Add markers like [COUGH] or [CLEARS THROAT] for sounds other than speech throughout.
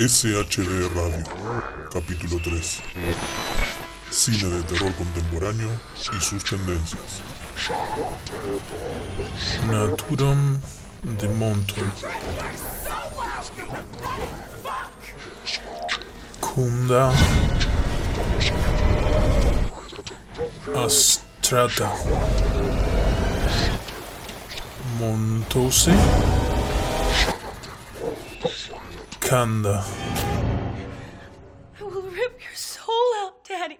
SHD Radio, capítulo 3. Cine de terror contemporáneo y sus tendencias. Naturum de Monton. Kunda. Astrata. Montose. Kanda. I will rip your soul out, Daddy.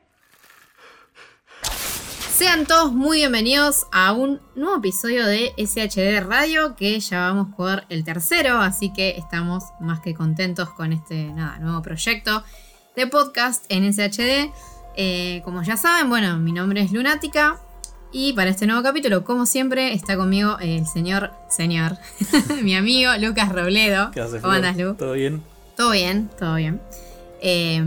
Sean todos muy bienvenidos a un nuevo episodio de SHD Radio que ya vamos por el tercero, así que estamos más que contentos con este nada, nuevo proyecto de podcast en SHD. Eh, como ya saben, bueno, mi nombre es Lunática y para este nuevo capítulo, como siempre, está conmigo el señor, señor, [LAUGHS] mi amigo Lucas Robledo. ¿Qué haces, ¿Cómo andas, Lu? ¿Todo bien? Todo bien, todo bien. Eh,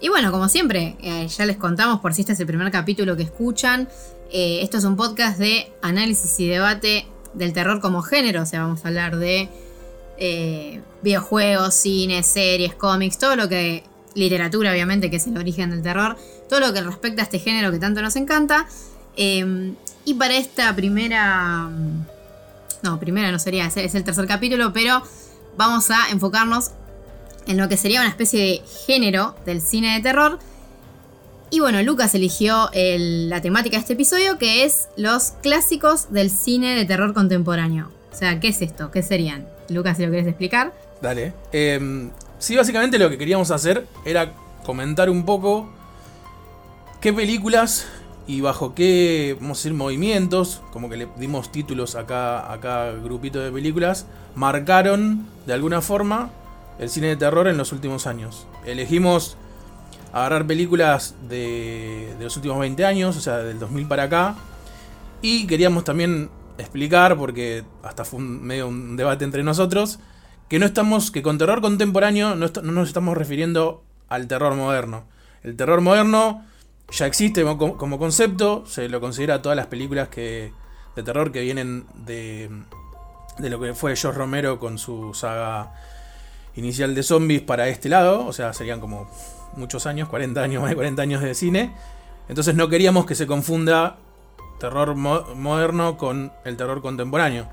y bueno, como siempre, eh, ya les contamos por si este es el primer capítulo que escuchan. eh, esto es un podcast de análisis y debate del terror como género. O sea, vamos a hablar de eh, videojuegos, cine, series, cómics, todo lo que. literatura, obviamente, que es el origen del terror. Todo lo que respecta a este género que tanto nos encanta. Eh, y para esta primera. No, primera no sería, es el tercer capítulo, pero vamos a enfocarnos en lo que sería una especie de género del cine de terror. Y bueno, Lucas eligió el- la temática de este episodio, que es los clásicos del cine de terror contemporáneo. O sea, ¿qué es esto? ¿Qué serían? Lucas, si lo querés explicar. Dale. Eh, sí, básicamente lo que queríamos hacer era comentar un poco qué películas y bajo qué, vamos a decir, movimientos, como que le dimos títulos acá a cada grupito de películas, marcaron de alguna forma el cine de terror en los últimos años. Elegimos agarrar películas de, los últimos 20 años, o sea, del 2000 para acá, y queríamos también explicar, porque hasta fue medio un debate entre nosotros, que no estamos, que con terror contemporáneo no, nos estamos refiriendo al terror moderno. El terror moderno ya existe como, como concepto, se lo considera todas las películas que, de terror que vienen de, de lo que fue George Romero con su saga inicial de zombies para este lado, o sea, serían como muchos años, 40 años, más de 40 años de cine. Entonces no queríamos que se confunda terror mo- moderno con el terror contemporáneo.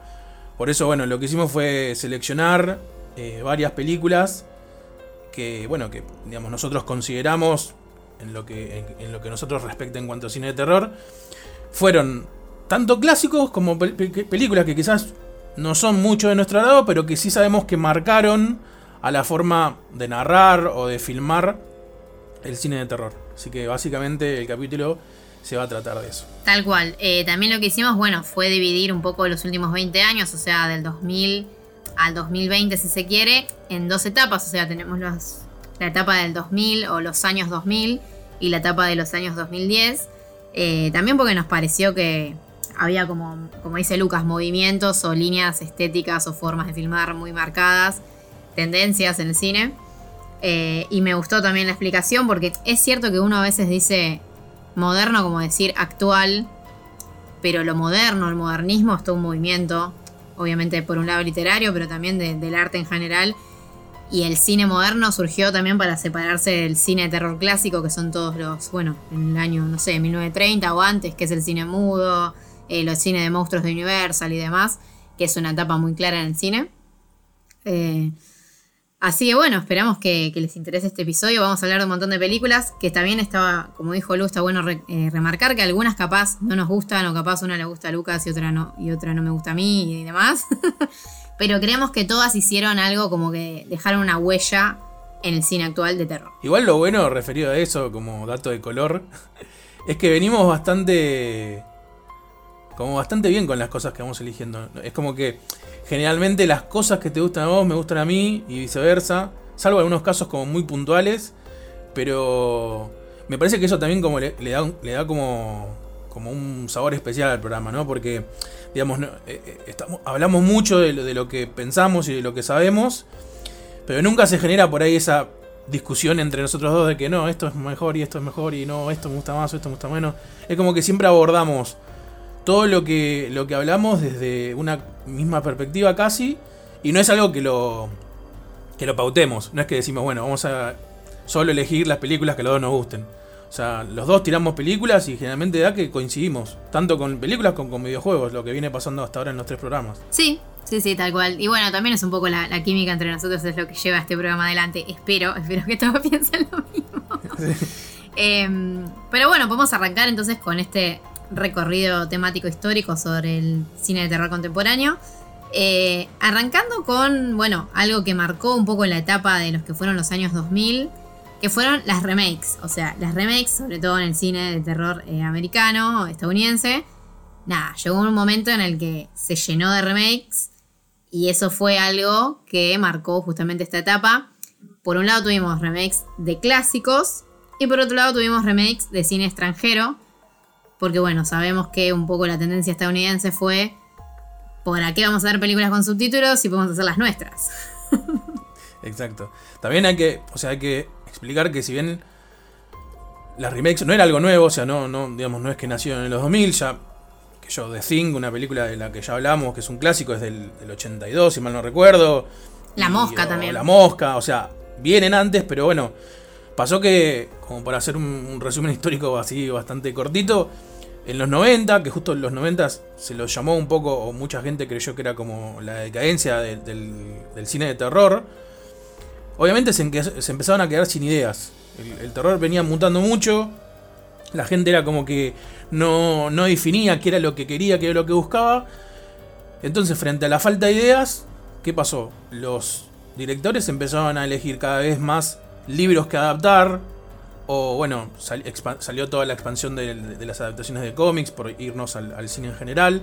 Por eso, bueno, lo que hicimos fue seleccionar eh, varias películas que, bueno, que digamos nosotros consideramos en lo que en, lo que nosotros respecta en cuanto a cine de terror fueron tanto clásicos como pel- pe- películas que quizás no son mucho de nuestro lado, pero que sí sabemos que marcaron a la forma de narrar o de filmar el cine de terror. Así que básicamente el capítulo se va a tratar de eso. Tal cual. Eh, también lo que hicimos, bueno, fue dividir un poco los últimos 20 años, o sea, del 2000 al 2020, si se quiere, en dos etapas. O sea, tenemos la etapa del 2000 o los años 2000 y la etapa de los años 2010. Eh, también porque nos pareció que había, como, como dice Lucas, movimientos o líneas estéticas o formas de filmar muy marcadas, tendencias en el cine. Eh, y me gustó también la explicación porque es cierto que uno a veces dice moderno como decir actual, pero lo moderno, el modernismo es todo un movimiento, obviamente por un lado literario, pero también de- del arte en general. Y el cine moderno surgió también para separarse del cine de terror clásico, que son todos los, bueno, en el año, no sé, 1930 o antes, que es el cine mudo, eh, los cines de monstruos de Universal y demás, que es una etapa muy clara en el cine. Eh, Así que bueno, esperamos que, les interese este episodio. Vamos a hablar de un montón de películas que también estaba, como dijo Lu, está bueno eh, remarcar que algunas capaz no nos gustan o capaz una le gusta a Lucas y otra no, y otra no me gusta a mí y demás. [LAUGHS] Pero creemos que todas hicieron algo como que dejaron una huella en el cine actual de terror. Igual lo bueno referido a eso, como dato de color, [LAUGHS] es que venimos bastante. Como bastante bien con las cosas que vamos eligiendo. Es como que generalmente las cosas que te gustan a vos me gustan a mí y viceversa. Salvo algunos casos como muy puntuales. Pero me parece que eso también como le, da, le da como, como un sabor especial al programa, ¿no? Porque, digamos, eh, eh, estamos, hablamos mucho de lo, de lo que pensamos y de lo que sabemos. Pero nunca se genera por ahí esa discusión entre nosotros dos de que no, esto es mejor y esto es mejor y no, esto me gusta más o esto me gusta menos. Es como que siempre abordamos todo lo que, lo que hablamos desde una misma perspectiva casi. Y no es algo que lo, que lo pautemos. No es que decimos, bueno, vamos a solo elegir las películas que a los dos nos gusten. O sea, los dos tiramos películas y generalmente da que coincidimos, tanto con películas como con videojuegos, lo que viene pasando hasta ahora en los tres programas. Sí, sí, sí, tal cual. Y bueno, también es un poco la, la química entre nosotros, es lo que lleva este programa adelante. Espero, [LAUGHS] espero que todos [LAUGHS] piensen lo mismo. Em, pero bueno, podemos arrancar entonces con este recorrido temático histórico sobre el cine de terror contemporáneo. Eh, arrancando con, bueno, algo que marcó un poco la etapa de los que fueron los años 2000, que fueron las remakes. O sea, las remakes, sobre todo en el cine de terror eh, americano estadounidense. Nada, llegó un momento en el que se llenó de remakes y eso fue algo que marcó justamente esta etapa. Por un lado tuvimos remakes de clásicos y por otro lado tuvimos remakes de cine extranjero. Porque bueno, sabemos que un poco la tendencia estadounidense fue ¿Para qué vamos a ver películas con subtítulos si podemos hacer las nuestras? [LAUGHS] Exacto. También hay que, o sea, hay que explicar que si bien las remakes no era algo nuevo, o sea, no, no, digamos, no es que nació en los 2000, ya que yo The Thing, una película de la que ya hablamos, que es un clásico, es del, 82, si mal no recuerdo. La Mosca también. La Mosca, o sea, vienen antes, pero bueno, pasó que, como para hacer un resumen histórico así bastante cortito, en los 90, que justo en los 90 se lo llamó un poco, o mucha gente creyó que era como la decadencia del, cine de terror, obviamente se, se, empezaron a quedar sin ideas. El, terror venía mutando mucho, la gente era como que no, no definía qué era lo que quería, qué era lo que buscaba. Entonces, frente a la falta de ideas, ¿qué pasó? Los directores empezaron a elegir cada vez más libros que adaptar, o bueno, salió toda la expansión de, las adaptaciones de cómics por irnos al, cine en general.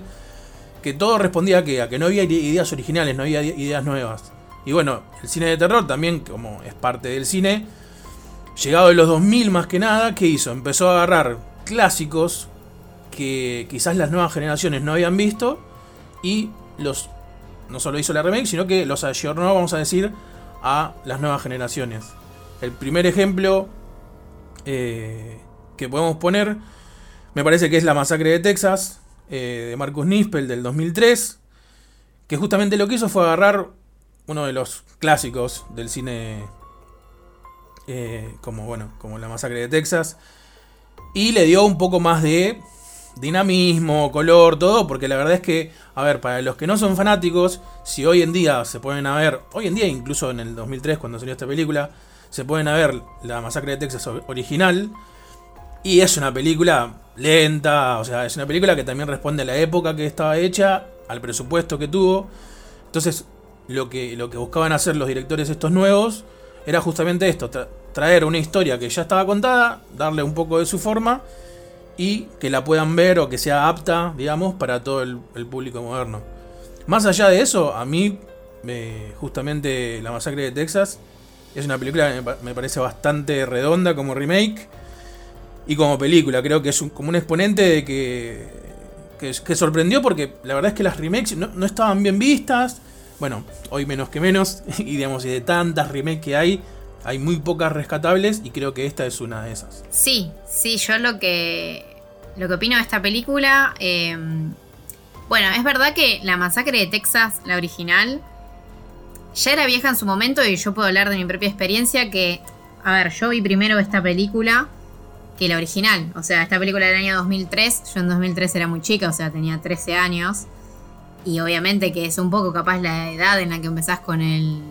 Que todo respondía a que, no había ideas originales, no había ideas nuevas. Y bueno, el cine de terror también, como es parte del cine, llegado de los 2000 más que nada, ¿qué hizo? Empezó a agarrar clásicos que quizás las nuevas generaciones no habían visto y los no solo hizo la remake, sino que los ayornó, vamos a decir, a las nuevas generaciones. El primer ejemplo eh, que podemos poner, me parece que es La Masacre de Texas, eh, de Marcus Nispel del 2003, que justamente lo que hizo fue agarrar uno de los clásicos del cine, eh, como, bueno, como La Masacre de Texas, y le dio un poco más de dinamismo, color, todo, porque la verdad es que, a ver, para los que no son fanáticos, si hoy en día se pueden a ver, hoy en día incluso en el 2003 cuando salió esta película, se pueden ver la masacre de Texas original. Y es una película lenta, o sea, es una película que también responde a la época que estaba hecha, al presupuesto que tuvo. Entonces, lo que, lo que buscaban hacer los directores estos nuevos era justamente esto, traer una historia que ya estaba contada, darle un poco de su forma y que la puedan ver o que sea apta, digamos, para todo el, público moderno. Más allá de eso, a mí, justamente la masacre de Texas es una película que me parece bastante redonda como remake y como película. Creo que es como un exponente de que, que, sorprendió porque la verdad es que las remakes no, estaban bien vistas. Bueno, hoy menos que menos. [LAUGHS] Y digamos, y de tantas remakes que hay, hay muy pocas rescatables y creo que esta es una de esas. Sí, sí, yo lo que, lo que opino de esta película... Eh, bueno, es verdad que la masacre de Texas, la original, ya era vieja en su momento y yo puedo hablar de mi propia experiencia que, a ver, yo vi primero esta película que la original. O sea, esta película del año 2003, yo en 2003 era muy chica, o sea, tenía 13 años. Y obviamente que es un poco capaz la edad en la que empezás con el.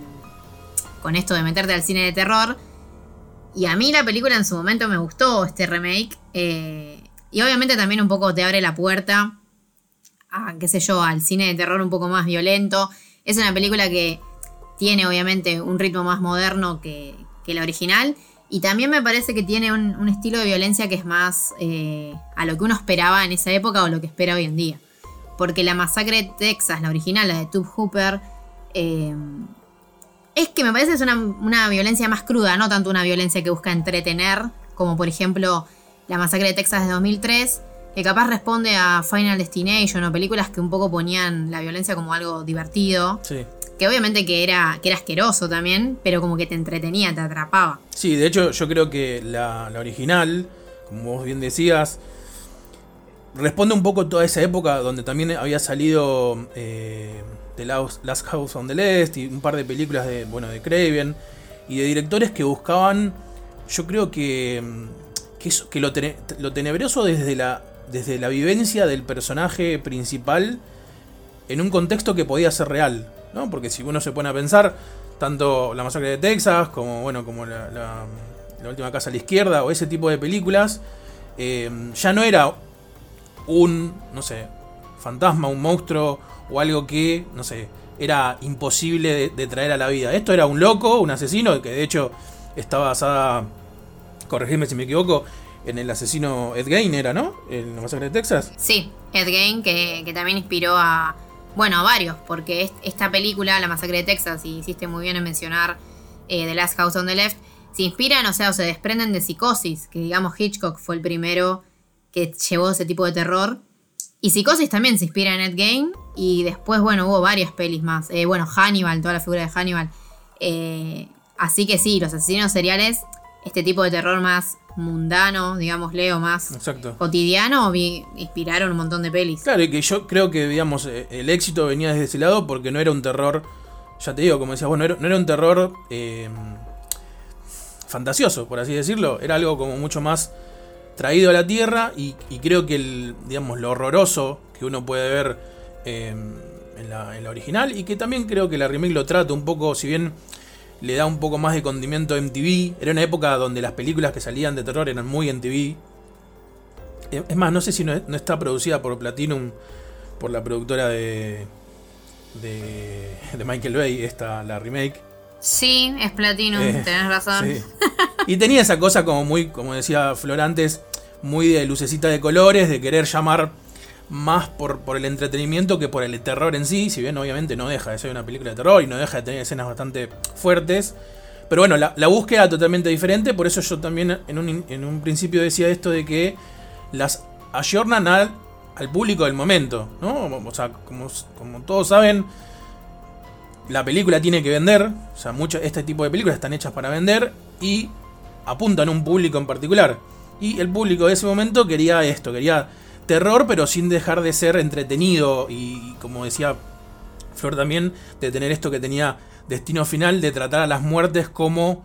con esto de meterte al cine de terror. Y a mí la película en su momento me gustó, este remake. Eh, y obviamente también un poco te abre la puerta a, qué sé yo, al cine de terror un poco más violento. Es una película que tiene obviamente un ritmo más moderno que, la original. Y también me parece que tiene un, estilo de violencia que es más eh, a lo que uno esperaba en esa época o lo que espera hoy en día. Porque la masacre de Texas, la original, la de Tube Hooper, eh, es que me parece que es una, una, violencia más cruda, no tanto una violencia que busca entretener, como por ejemplo la masacre de Texas de 2003, que capaz responde a Final Destination o películas que un poco ponían la violencia como algo divertido. Sí. Que obviamente que era, que era asqueroso también, pero como que te entretenía, te atrapaba. Sí, de hecho yo creo que la, original, como vos bien decías, responde un poco toda esa época donde también había salido eh, The Last, House on the Left y un par de películas de, bueno, de Craven y de directores que buscaban, yo creo que, que, eso- que lo, lo tenebroso desde la, desde la vivencia del personaje principal en un contexto que podía ser real, ¿no? Porque si uno se pone a pensar, tanto La Masacre de Texas como, bueno, como la, Última Casa a la Izquierda o ese tipo de películas, eh, ya no era un, no sé, fantasma, un monstruo o algo que, no sé, era imposible de, de traer a la vida. Esto era un loco, un asesino, que de hecho está basada, corregime si me equivoco, en el asesino Ed Gein era, ¿no? En la masacre de Texas. Sí, Ed Gein, que, que también inspiró a, bueno, varios, porque es- esta película, La Masacre de Texas, y hiciste muy bien en mencionar eh, The Last House on the Left, se inspiran, o sea, o se desprenden de Psicosis, que digamos Hitchcock fue el primero que llevó ese tipo de terror. Y Psicosis también se inspira en Ed Gein, y después, bueno, hubo varias pelis más. Eh, bueno, Hannibal, toda la figura de Hannibal. Eh, así que sí, los asesinos seriales, este tipo de terror más mundano, digámosle, o más Exacto. cotidiano vi- inspiraron un montón de pelis. Claro, y que yo creo que, digamos, eh, el éxito venía desde ese lado porque no era un terror, ya te digo, como decías, bueno, no era, no era un terror eh, fantasioso, por así decirlo, era algo como mucho más traído a la tierra y, y creo que el, digamos, lo horroroso que uno puede ver eh, en, la, en la original y que también creo que la remake lo trata un poco, si bien le da un poco más de condimento a MTV, era una época donde las películas que salían de terror eran muy MTV, eh, es más, no sé si no, no está producida por Platinum, por la productora de, de, de Michael Bay, esta, la remake. Sí, es Platinum, Eh, tenés razón. sí. [LAUGHS] Y tenía esa cosa como muy, como decía Flor antes, muy de lucecita de colores, de querer llamar más por, por el entretenimiento que por el terror en sí, si bien obviamente no deja de ser una película de terror y no deja de tener escenas bastante fuertes. Pero bueno, la, la búsqueda totalmente diferente, por eso yo también en un, en un principio decía esto de que las ayornan al, al público del momento, ¿no? O sea, como, como todos saben, la película tiene que vender, o sea, mucho, este tipo de películas están hechas para vender y apuntan a un público en particular. Y el público de ese momento quería esto, quería terror, pero sin dejar de ser entretenido y, como decía Flor también, de tener esto que tenía destino final, de tratar a las muertes como...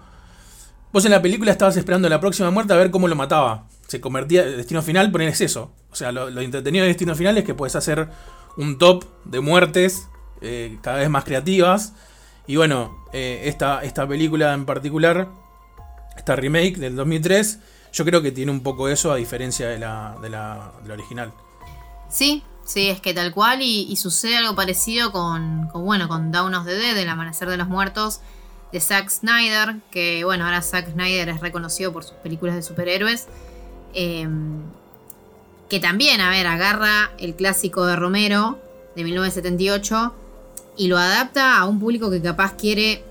Vos en la película estabas esperando la próxima muerte a ver cómo lo mataba. Se convertía, destino final, poner es eso. O sea, lo, entretenido de destino final es que puedes hacer un top de muertes eh, cada vez más creativas. Y bueno, eh, esta, esta película en particular, esta remake del 2003, yo creo que tiene un poco eso a diferencia de la, de la, original. Sí, sí, es que tal cual y, sucede algo parecido con, con, bueno, con Dawn of the Dead, el amanecer de los muertos, de Zack Snyder, que bueno, ahora Zack Snyder es reconocido por sus películas de superhéroes. eh, que también, a ver, agarra el clásico de Romero de 1978 y lo adapta a un público que capaz quiere,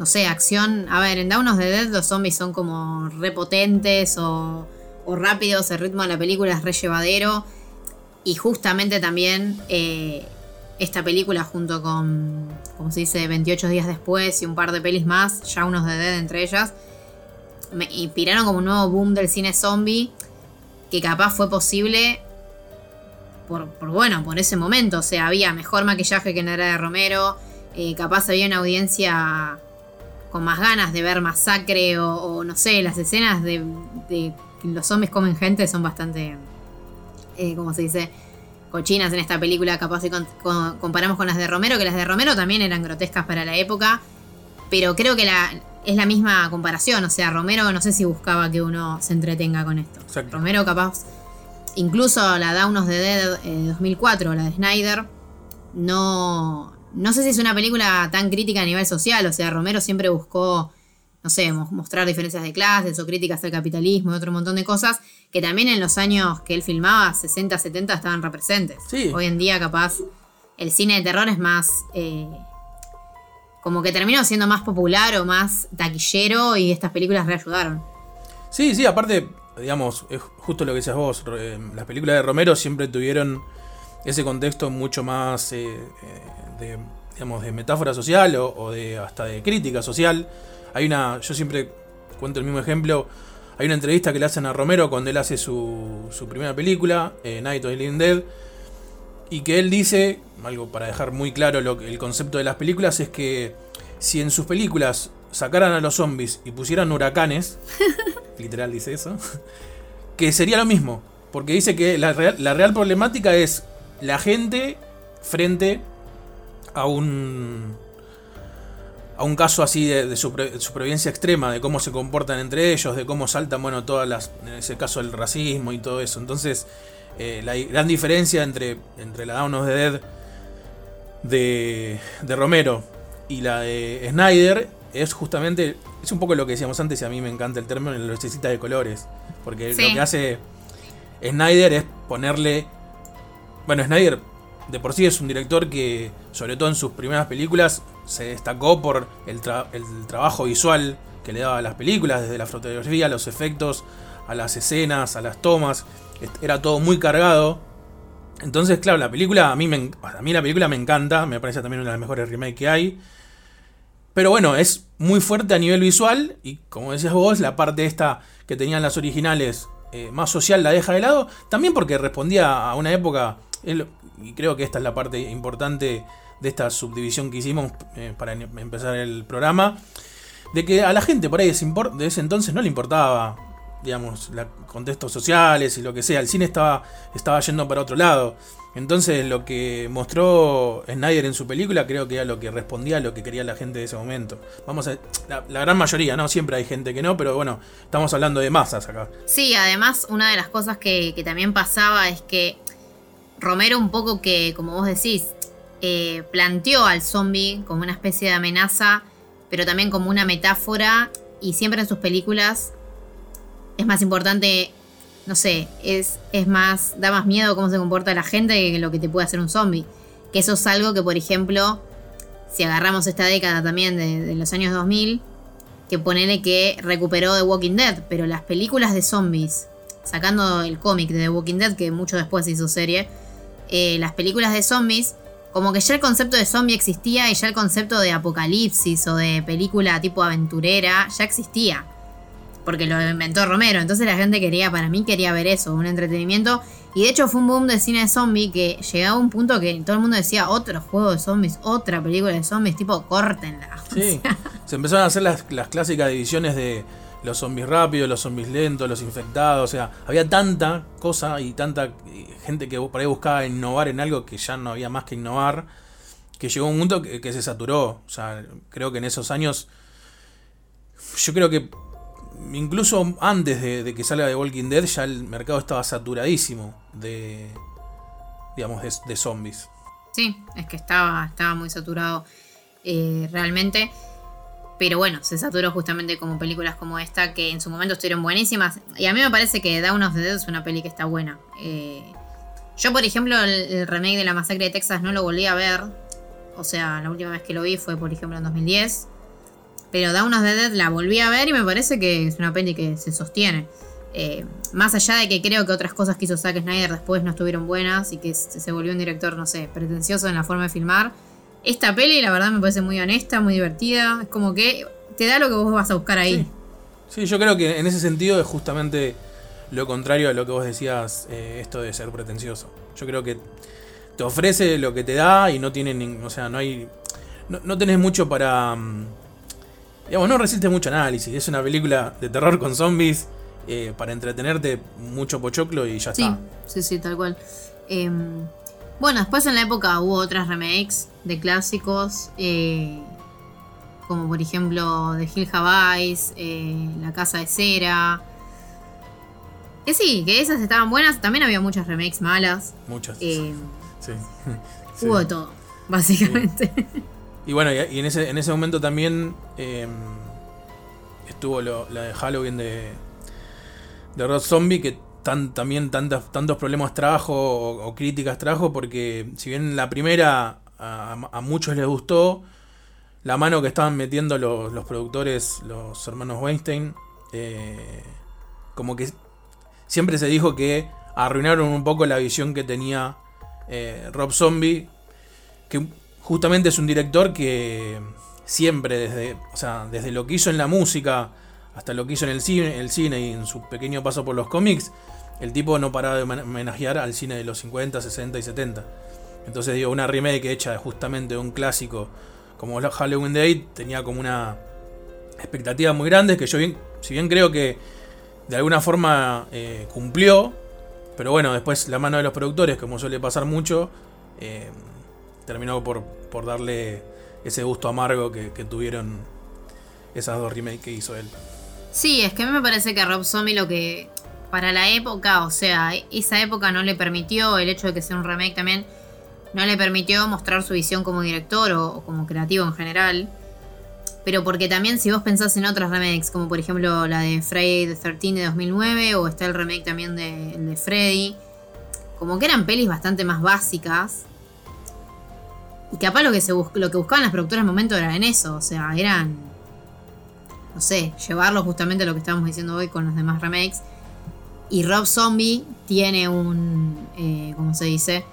no sé, acción. A ver, en Dawn of the Dead los zombies son como repotentes o, o rápidos, el ritmo de la película es re llevadero. Y justamente también eh, esta película junto con, como se dice, 28 días después y un par de pelis más, ya unos de Dead entre ellas, me inspiraron como un nuevo boom del cine zombie que capaz fue posible por, por, bueno, por ese momento. O sea, había mejor maquillaje que en la era de Romero, eh, capaz había una audiencia con más ganas de ver masacre o, o no sé, las escenas de, los zombies comen gente son bastante eh, como se dice, cochinas en esta película, capaz si con, con, comparamos con las de Romero, que las de Romero también eran grotescas para la época, pero creo que la, es la misma comparación, o sea, Romero no sé si buscaba que uno se entretenga con esto. Exacto. Romero capaz, incluso la Dawn of the Dead eh, 2004, la de Snyder, no, no sé si es una película tan crítica a nivel social, o sea, Romero siempre buscó no sé, mostrar diferencias de clases o críticas al capitalismo y otro montón de cosas que también en los años que él filmaba, 60, 70, estaban representes. Sí. Hoy en día, capaz, el cine de terror es más. Eh, como que terminó siendo más popular o más taquillero y estas películas reayudaron. Sí, sí, aparte, digamos, es justo lo que decías vos. eh, Las películas de Romero siempre tuvieron ese contexto mucho más eh, de, digamos, de metáfora social o, o de hasta de crítica social. Hay una, yo siempre cuento el mismo ejemplo. hay una entrevista que le hacen a Romero cuando él hace su, su primera película, eh, Night of the Living Dead, y que él dice, algo para dejar muy claro lo, el concepto de las películas, es que si en sus películas sacaran a los zombies y pusieran huracanes, [LAUGHS] literal dice eso, que sería lo mismo, porque dice que la real, la real problemática es la gente frente a un a un caso así de, de supervivencia extrema, de cómo se comportan entre ellos, de cómo saltan, bueno, todas las, en ese caso el racismo y todo eso. Entonces, eh, la gran diferencia entre, entre la Dawn of the Dead de, de Romero y la de Snyder es justamente, es un poco lo que decíamos antes y a mí me encanta el término, la lucecita de colores. Porque Sí. lo que hace Snyder es ponerle... Bueno, Snyder de por sí es un director que, sobre todo en sus primeras películas, se destacó por el, tra- el trabajo visual que le daba a las películas, desde la fotografía, los efectos, a las escenas, a las tomas. Era todo muy cargado. Entonces, claro, la película, a mí, a mí la película me encanta, me parece también una de las mejores remakes que hay. Pero bueno, es muy fuerte a nivel visual y como decías vos, la parte esta que tenían las originales eh, más social la deja de lado, también porque respondía a una época, y creo que esta es la parte importante de esta subdivisión que hicimos eh, para em- empezar el programa, de que a la gente por ahí de ese, entonces no le importaba, digamos, los contextos sociales y lo que sea, el cine estaba, estaba yendo para otro lado. Entonces lo que mostró Snyder en su película creo que era lo que respondía a lo que quería la gente de ese momento. Vamos a la, la gran mayoría, no siempre hay gente que no, pero bueno, estamos hablando de masas acá. Sí, además una de las cosas que también pasaba es que Romero un poco que, como vos decís, eh, planteó al zombie como una especie de amenaza, pero también como una metáfora y siempre en sus películas es más importante, no sé, es, es más, da más miedo cómo se comporta la gente que lo que te puede hacer un zombie. Que eso es algo que, por ejemplo, si agarramos esta década también de, de los años 2000, que ponele que recuperó The Walking Dead, pero las películas de zombies, sacando el cómic de The Walking Dead, que mucho después hizo serie, eh, las películas de zombies, como que ya el concepto de zombie existía y ya el concepto de apocalipsis o de película tipo aventurera ya existía. Porque lo inventó Romero. Entonces la gente quería, para mí quería ver eso, un entretenimiento. Y de hecho fue un boom de cine de zombie que llegaba a un punto que todo el mundo decía, otro juego de zombies, otra película de zombies, tipo, córtenla. [LAUGHS] Sí, se empezaron a hacer las, las clásicas divisiones de los zombies rápidos, los zombies lentos, los infectados, o sea, había tanta cosa y tanta gente que por ahí buscaba innovar en algo que ya no había más que innovar, que llegó un punto que, se saturó, o sea, creo que en esos años, yo creo que incluso antes de, de que salga de Walking Dead ya el mercado estaba saturadísimo de, digamos, de, de zombies. Sí, es que estaba, estaba muy saturado eh, realmente. Pero bueno, se saturó justamente como películas como esta, que en su momento estuvieron buenísimas. Y a mí me parece que Dawn of the Dead es una peli que está buena. Eh, yo, por ejemplo, el, remake de La Masacre de Texas no lo volví a ver. O sea, la última vez que lo vi fue, por ejemplo, en 2010. Pero Dawn of the Dead la volví a ver y me parece que es una peli que se sostiene. Eh, más allá de que creo que otras cosas que hizo Zack Snyder después no estuvieron buenas y que se volvió un director, no sé, pretencioso en la forma de filmar. Esta peli, la verdad, me parece muy honesta, muy divertida. Es como que te da lo que vos vas a buscar ahí. Sí, yo creo que en ese sentido es justamente lo contrario a lo que vos decías, eh, esto de ser pretencioso. Yo creo que te ofrece lo que te da y no tiene, nin- o sea, no hay, no, no tenés mucho para, mm, digamos, no resiste mucho análisis. Es una película de terror con zombies eh, para entretenerte mucho pochoclo y ya Sí, está. sí, sí, tal cual. Em, bueno, después en la época hubo otras remakes de clásicos, eh, como por ejemplo The Hill Eyes, eh, La Casa de Cera. Que sí, que esas estaban buenas. También había muchas remakes malas. Muchas. Em, Sí. [LAUGHS] Sí. Hubo de todo, básicamente. Y bueno, y, en, ese, en ese momento también eh, estuvo lo, la de Halloween de, de Rob Zombie, que también tantas, tantos problemas trajo o, críticas trajo, porque si bien la primera a, a muchos les gustó, la mano que estaban metiendo los, los productores, los hermanos Weinstein, eh, como que siempre se dijo que arruinaron un poco la visión que tenía eh, Rob Zombie, que justamente es un director que siempre desde, o sea, desde lo que hizo en la música hasta lo que hizo en el cine, el cine y en su pequeño paso por los cómics, el tipo no paraba de homenajear al cine de los 50, 60 y 70. Entonces digo, una remake hecha justamente de un clásico como Halloween Day tenía como una expectativa muy grande que yo bien, si bien creo que de alguna forma eh, cumplió, pero bueno, después la mano de los productores, como suele pasar mucho, eh, terminó por, darle ese gusto amargo que tuvieron esas dos remakes que hizo él. Sí, es que a mí me parece que Rob Zombie lo que para la época, o sea, esa época no le permitió, el hecho de que sea un remake también, no le permitió mostrar su visión como director o, como creativo en general. Pero porque también si vos pensás en otras remakes, como por ejemplo la de Friday the 13 de 2009, o está el remake también de, de Freddy, como que eran pelis bastante más básicas. Y capaz lo que, se lo que buscaban las productoras en el momento era en eso, o sea, eran, no sé, llevarlo justamente a lo que estábamos diciendo hoy con los demás remakes y Rob Zombie tiene un. Eh, ¿Cómo se dice?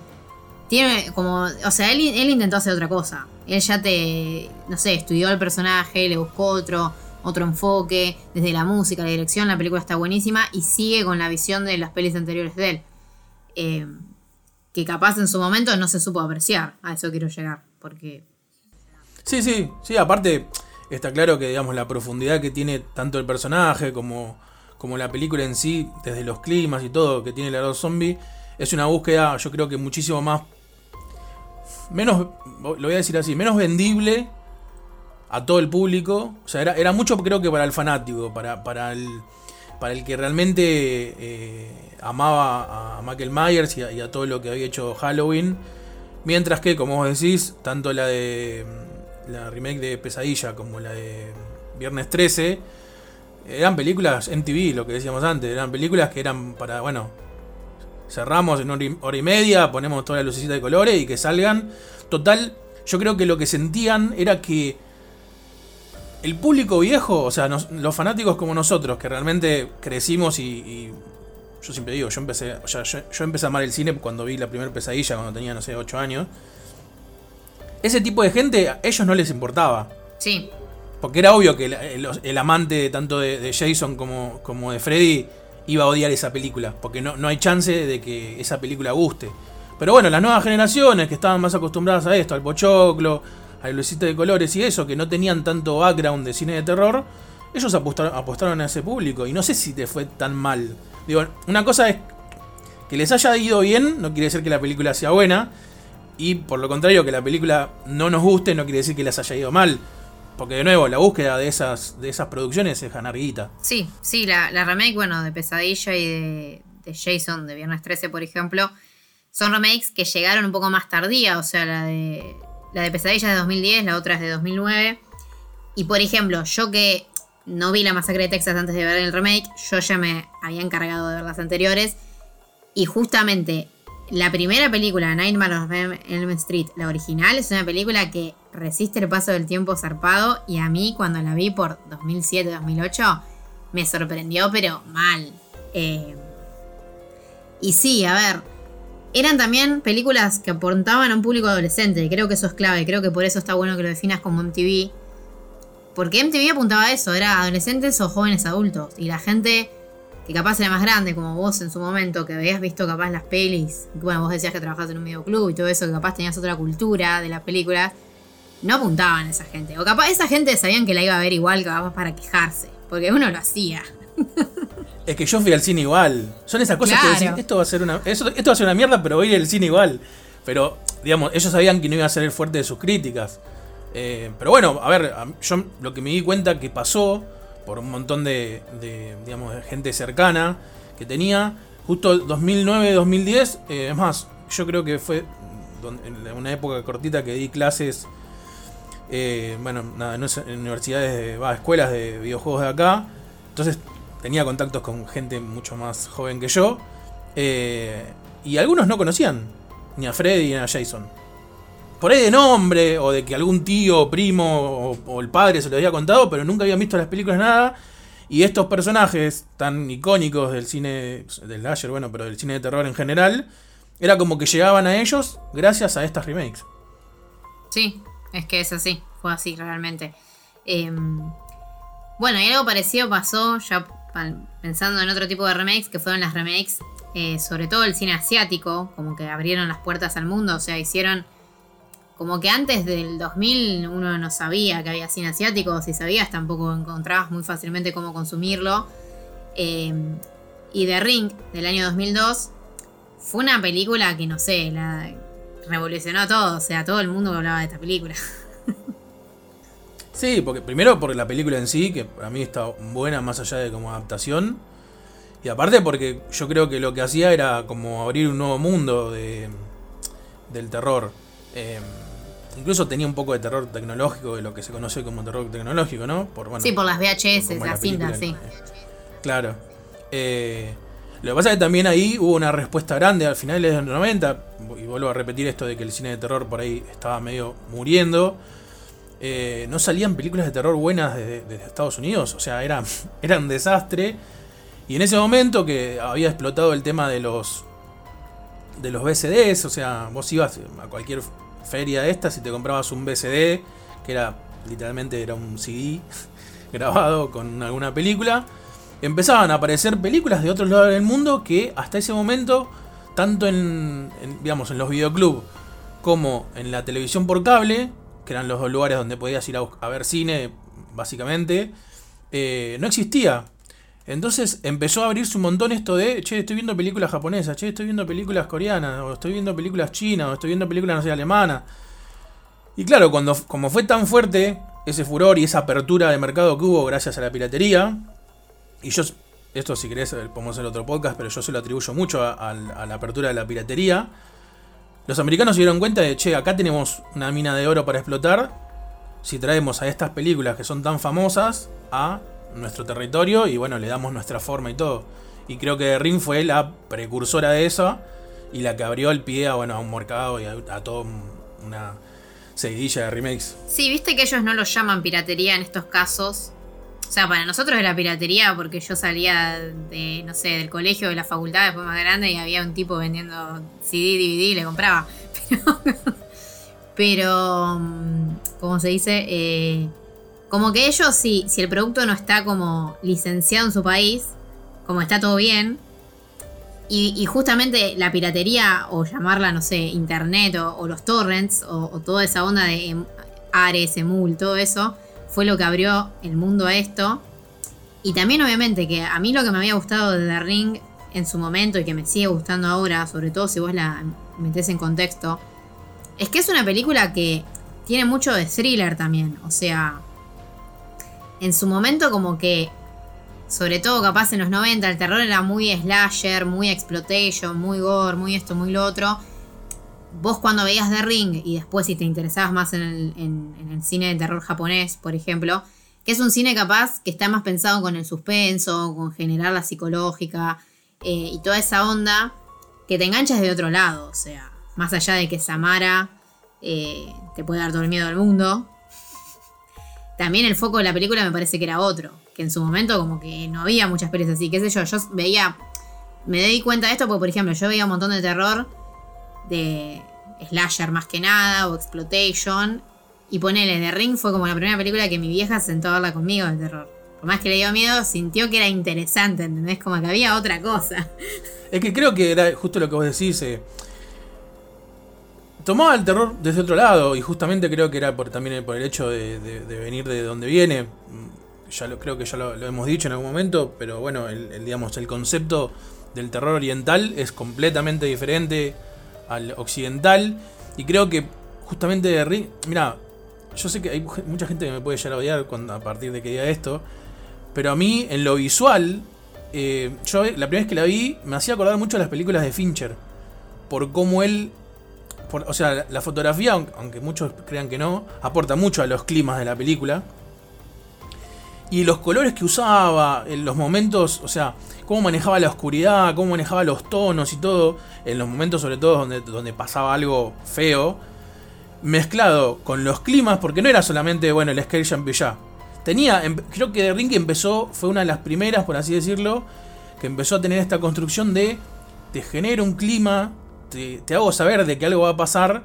Tiene como. O sea, él, él, intentó hacer otra cosa. Él ya te. No sé, estudió el personaje, le buscó otro, otro enfoque. Desde la música, la dirección, la película está buenísima. Y sigue con la visión de las pelis anteriores de él. Eh, que capaz en su momento no se supo apreciar. A eso quiero llegar. Porque. Sí, sí, sí. Aparte, está claro que, digamos, la profundidad que tiene tanto el personaje como como la película en sí, desde los climas y todo que tiene la zombie, es una búsqueda, yo creo que muchísimo más. Menos, lo voy a decir así, menos vendible a todo el público. O sea, era, era mucho, creo que para el fanático, para, para, el, para el que realmente eh, amaba a Michael Myers y a, y a todo lo que había hecho Halloween. Mientras que, como vos decís, tanto la de la remake de Pesadilla como la de Viernes 13 eran películas MTV, lo que decíamos antes, eran películas que eran para, bueno, cerramos en hora y media, ponemos toda la lucecita de colores y que salgan. Total, yo creo que lo que sentían era que el público viejo, o sea, los fanáticos como nosotros, que realmente crecimos y, yo siempre digo, yo empecé, o sea, yo, yo, empecé a amar el cine cuando vi la primera pesadilla, cuando tenía, no sé, 8 años. Ese tipo de gente, a ellos no les importaba. Sí. Porque era obvio que el, amante tanto de, Jason como, como, de Freddy iba a odiar esa película. Porque no, no hay chance de que esa película guste. Pero bueno, las nuevas generaciones que estaban más acostumbradas a esto, al pochoclo, al lucito de colores y eso, que no tenían tanto background de cine de terror, ellos apostaron, apostaron a ese público. Y no sé si te fue tan mal. Digo, una cosa es que les haya ido bien, no quiere decir que la película sea buena. Y por lo contrario, que la película no nos guste, no quiere decir que les haya ido mal. Porque de nuevo, la búsqueda de esas, de esas producciones es ganar guita. Sí, sí, la, remake, bueno, de Pesadilla y de, Jason, de Viernes 13, por ejemplo, son remakes que llegaron un poco más tardía. O sea, la de, la de Pesadilla es de 2010, la otra es de 2009. Y por ejemplo, yo que no vi la masacre de Texas antes de ver el remake, yo ya me había encargado de ver las anteriores. Y justamente la primera película, Nightmare on Elm Street, la original, es una película que resiste el paso del tiempo zarpado y a mí cuando la vi por 2007-2008 me sorprendió pero mal. Eh, y sí, a ver, eran también películas que apuntaban a un público adolescente creo que eso es clave, creo que por eso está bueno que lo definas como MTV. Porque MTV apuntaba a eso, era adolescentes o jóvenes adultos y la gente que capaz era más grande, como vos en su momento, que habías visto capaz las pelis, bueno, vos decías que trabajabas en un videoclub y todo eso, que capaz tenías otra cultura de las películas, no apuntaban a esa gente. O capaz esa gente sabían que la iba a ver igual, capaz para quejarse, porque uno lo hacía. Es que yo fui al cine igual. Son esas cosas que decís, esto va a ser una, esto va a ser una mierda, pero voy a ir al cine igual. Pero, digamos, ellos sabían que no iba a ser el fuerte de sus críticas. Eh, pero bueno, a ver, yo lo que me di cuenta que pasó por un montón de, digamos, gente cercana que tenía. Justo 2009-2010, eh, es más, yo creo que fue en una época cortita que di clases, eh, bueno, nada, en universidades, va, escuelas de videojuegos de acá. Entonces tenía contactos con gente mucho más joven que yo. Eh, y algunos no conocían ni a Freddy ni a Jason por ahí de nombre, o de que algún tío, primo o, el padre se lo había contado, pero nunca habían visto las películas nada. Y estos personajes tan icónicos del cine, del Asher, bueno, pero del cine de terror en general, era como que llegaban a ellos gracias a estas remakes. Sí, es que es así, fue así realmente. Em, Bueno, y algo parecido pasó, ya pensando en otro tipo de remakes, que fueron las remakes, eh, sobre todo el cine asiático, como que abrieron las puertas al mundo, o sea, hicieron... Como que antes del 2000 uno no sabía que había cine asiático, si sabías tampoco encontrabas muy fácilmente cómo consumirlo. Eh, y The Ring, del año 2002, fue una película que, no sé, la revolucionó todo, o sea, todo el mundo hablaba de esta película. Sí, porque primero por la película en sí, que para mí está buena más allá de como adaptación. Y aparte porque yo creo que lo que hacía era como abrir un nuevo mundo de, del terror. Eh, incluso tenía un poco de terror tecnológico, de lo que se conoce como terror tecnológico, ¿no? Por, bueno, Sí, por las VHS, las la cintas, sí. Claro. Eh, lo que pasa es que también ahí hubo una respuesta grande al final de los 90. Y vuelvo a repetir esto de que el cine de terror por ahí estaba medio muriendo. Eh, no salían películas de terror buenas desde, desde Estados Unidos. O sea, era, [LAUGHS] era un desastre. Y en ese momento que había explotado el tema de los de los VCDs, o sea, vos ibas a cualquier feria de estas y te comprabas un VCD, que era literalmente era un CD [LAUGHS] grabado con alguna película, empezaban a aparecer películas de otros lados del mundo que hasta ese momento, tanto en, digamos, en los videoclubs como en la televisión por cable, que eran los lugares donde podías ir a ver cine, básicamente, eh, no existía. Entonces empezó a abrirse un montón esto de, che, estoy viendo películas japonesas, che, estoy viendo películas coreanas, o estoy viendo películas chinas, o estoy viendo películas, no sé, alemanas. Y claro, cuando, como fue tan fuerte ese furor y esa apertura de mercado que hubo gracias a la piratería, y yo, esto si querés eh, podemos hacer otro podcast, pero yo se lo atribuyo mucho a, a- la apertura de la piratería, los americanos se dieron cuenta de, che, acá tenemos una mina de oro para explotar, si traemos a estas películas que son tan famosas a nuestro territorio y bueno, le damos nuestra forma y todo. Y creo que Ring fue la precursora de eso y la que abrió el pie a, bueno, a un mercado y a, a toda una seguidilla de remakes. Sí, viste que ellos no lo llaman piratería en estos casos. O sea, para nosotros era piratería porque yo salía de, no sé, del colegio, de la facultad, después más grande, y había un tipo vendiendo CD, DVD y le compraba. Pero, [LAUGHS] pero mm, ¿cómo se dice? Eh, como que ellos, si, si el producto no está como licenciado en su país, como está todo bien, y, justamente la piratería, o llamarla, no sé, internet, o, los torrents, o, o toda esa onda de em- Ares, Emul, todo eso, fue lo que abrió el mundo a esto. Y también, obviamente, que a mí lo que me había gustado de The Ring en su momento y que me sigue gustando ahora, sobre todo si vos la metés en contexto, es que es una película que tiene mucho de thriller también. O sea, en su momento, como que sobre todo capaz en los 90, el terror era muy slasher, muy exploitation, muy gore, muy esto, muy lo otro. Vos cuando veías The Ring y después si te interesabas más en el, cine de terror japonés, por ejemplo, que es un cine capaz que está más pensado con el suspenso, con generar la psicológica eh, y toda esa onda, que te enganchas de otro lado, o sea, más allá de que Samara eh, te puede dar todo el miedo del mundo, también el foco de la película me parece que era otro. Que en su momento como que no había muchas pelis así. Qué sé yo, yo veía... Me di cuenta de esto porque, por ejemplo, yo veía un montón de terror de slasher más que nada o exploitation. Y ponele, The Ring fue como la primera película que mi vieja se sentó a verla conmigo de terror. Por más que le dio miedo, sintió que era interesante, ¿entendés? Como que había otra cosa. Es que creo que era justo lo que vos decís. eh, tomaba el terror desde otro lado y justamente creo que era por, también por el hecho de, venir de donde viene. Mm, Ya lo, creo que ya lo, hemos dicho en algún momento, pero bueno, el, digamos, el concepto del terror oriental es completamente diferente al occidental y creo que justamente de mira, yo sé que hay mucha- gente que me puede llegar a odiar a partir de que diga esto, pero a mí en lo visual, eh, yo la primera vez que la vi me hacía acordar mucho a las películas de Fincher, por cómo él o sea, la, fotografía, aunque, muchos crean que no, aporta mucho a los climas de la película. Y los colores que usaba, en los momentos, o sea, cómo manejaba la oscuridad, cómo manejaba los tonos y todo, en los momentos sobre todo donde, donde pasaba algo feo, mezclado con los climas, porque no era solamente, bueno, el Scare Jump ya. Tenía, em- creo que The Ring empezó, fue una de las primeras, por así decirlo, que empezó a tener esta construcción de, te genero un clima, te, te hago saber de que algo va a pasar,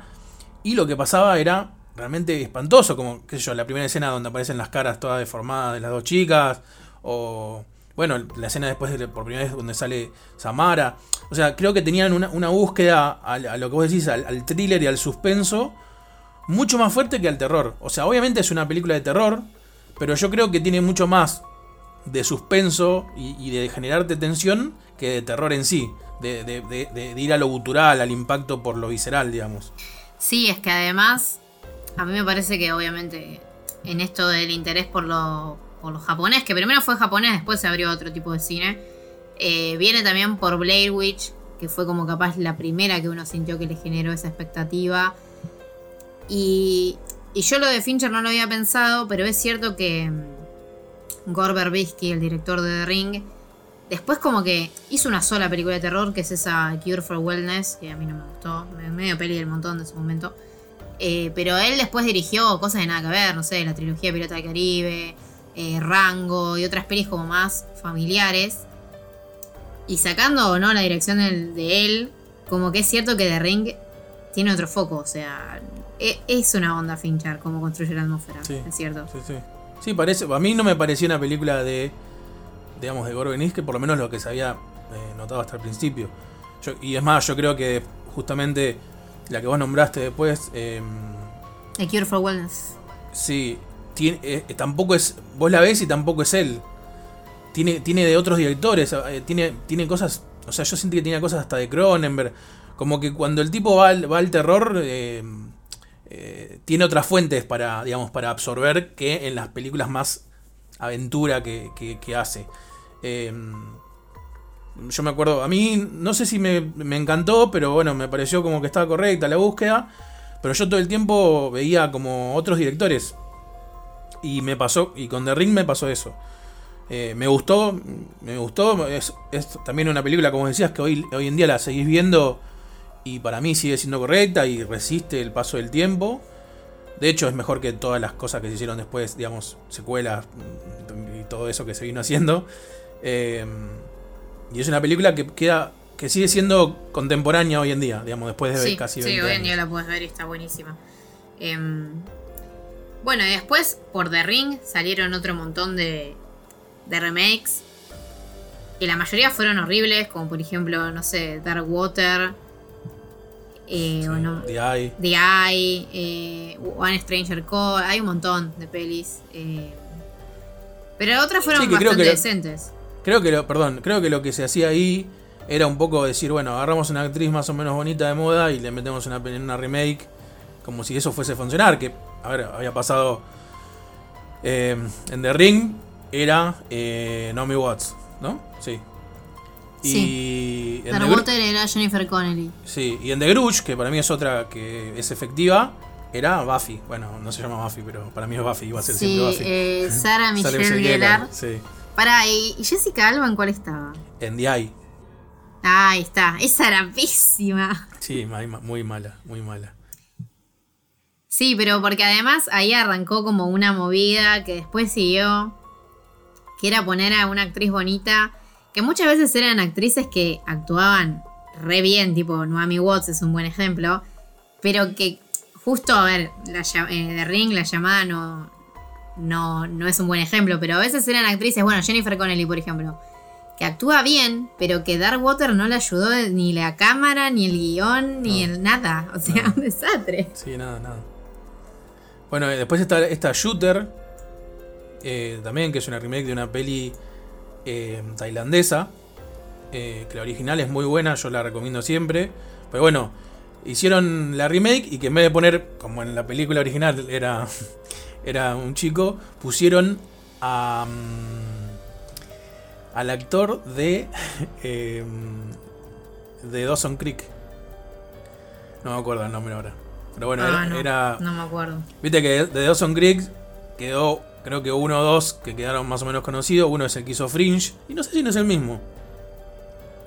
y lo que pasaba era realmente espantoso, como, qué sé yo, la primera escena donde aparecen las caras todas deformadas de las dos chicas, o, bueno, la escena después, de, por primera vez, donde sale Samara. O sea, creo que tenían una, una búsqueda a, lo que vos decís, al, al thriller y al suspenso, mucho más fuerte que al terror. O sea, obviamente es una película de terror, pero yo creo que tiene mucho más de suspenso y, y de generarte tensión que de terror en sí. De, ir a lo gutural, al impacto por lo visceral, digamos. Sí, es que además, a mí me parece que obviamente en esto del interés por lo, por lo japonés, que primero fue japonés, después se abrió otro tipo de cine, eh, viene también por Blair Witch, que fue como capaz la primera que uno sintió que le generó esa expectativa. Y, y yo lo de Fincher no lo había pensado, pero es cierto que mm, Gore Verbinski, el director de The Ring, después como que hizo una sola película de terror, que es esa Cure for Wellness, que a mí no me gustó, me medio peli del montón de ese momento. Eh, pero él después dirigió cosas de nada que ver, no sé, la trilogía Pirata del Caribe, eh, Rango y otras pelis como más familiares. Y sacando no la dirección de, de, él, como que es cierto que The Ring tiene otro foco, o sea, es, es una onda Fincher como construye la atmósfera, Sí, es cierto. Sí, sí. Sí, parece, a mí no me parecía una película de, digamos, de Gore que por lo menos lo que se había eh, notado hasta el principio. Yo- y es más, yo creo que justamente la que vos nombraste después, eh, A Cure for Wellness. sí, tiene, eh, tampoco es, vos la ves y tampoco es él. Tiene, tiene de otros directores, eh, tiene, tiene cosas, o sea, yo sentí que tenía cosas hasta de Cronenberg. Como que cuando el tipo va al, va al terror, eh, eh, tiene otras fuentes para, digamos, para absorber que en las películas más aventura que, que- que hace. Eh, yo me acuerdo, a mí no sé si me, me encantó, pero bueno, me pareció como que estaba correcta la búsqueda. Pero yo todo el tiempo veía como otros directores. Y me pasó, y con The Ring me pasó eso. Eh, me gustó, me gustó. Es, es también una película, como decías, que hoy, hoy en día la seguís viendo y para mí sigue siendo correcta y resiste el paso del tiempo. De hecho, es mejor que todas las cosas que se hicieron después, digamos, secuelas y todo eso que se vino haciendo. Eh, y es una película que queda que sigue siendo contemporánea hoy en día, digamos, después de Sí, casi sí, 20 hoy en años. día la puedes ver y está buenísima. Em, bueno, y después por The Ring salieron otro montón de, de remakes. Y la mayoría fueron horribles, como por ejemplo, no sé, Dark Water. eh, o no- The Eye. The Eye, eh, One Stranger Call, hay un montón de pelis. eh, pero otras fueron Sí, bastante que decentes. Creo que lo, perdón, creo que lo que se hacía ahí era un poco decir, bueno, agarramos una actriz más o menos bonita de moda y le metemos una, en una remake, como si eso fuese a funcionar, que, a ver, había pasado eh, en The Ring, era eh, Naomi Watts, ¿no? Sí. Y en Water era Jennifer Connelly. Sí, y en The Grudge, que para mí es otra que es efectiva, era Buffy. Bueno, no se llama Buffy, pero para mí es Buffy, iba a ser Sí, siempre Buffy. eh, Sarah [LAUGHS] Michelle. Gellar, Sí. Pará, ¿y Jessica Alba en cuál estaba? En The Eye. Ah, ahí está, esa era pésima. Sí, muy mala, muy mala. Sí, pero porque además ahí arrancó como una movida que después siguió, que era poner a una actriz bonita, que muchas veces eran actrices que actuaban re bien, tipo Noami Watts es un buen ejemplo, pero que justo, a ver, la, eh, de Ring, la llamada no, no, no es un buen ejemplo, pero a veces eran actrices, bueno, Jennifer Connelly, por ejemplo, que actúa bien, pero que Darkwater no le ayudó ni la cámara, ni el guion, ni el nada, o sea, No. [LAUGHS] un desastre. Sí, nada, nada. Bueno, eh, después está esta Shooter, eh, también, que es una remake de una peli eh, tailandesa, eh, que la original es muy buena, yo la recomiendo siempre. Pero bueno, hicieron la remake y que en vez de poner, como en la película original era, era un chico, pusieron a, mm, al actor de, [LAUGHS] eh, de Dawson Creek. No me acuerdo el nombre ahora. Pero bueno, Ah, era, no, era- no me acuerdo. Viste que de Dawson Creek quedó, creo que uno o dos que quedaron más o menos conocidos. Uno es el que hizo Fringe. Y no sé si no es el mismo.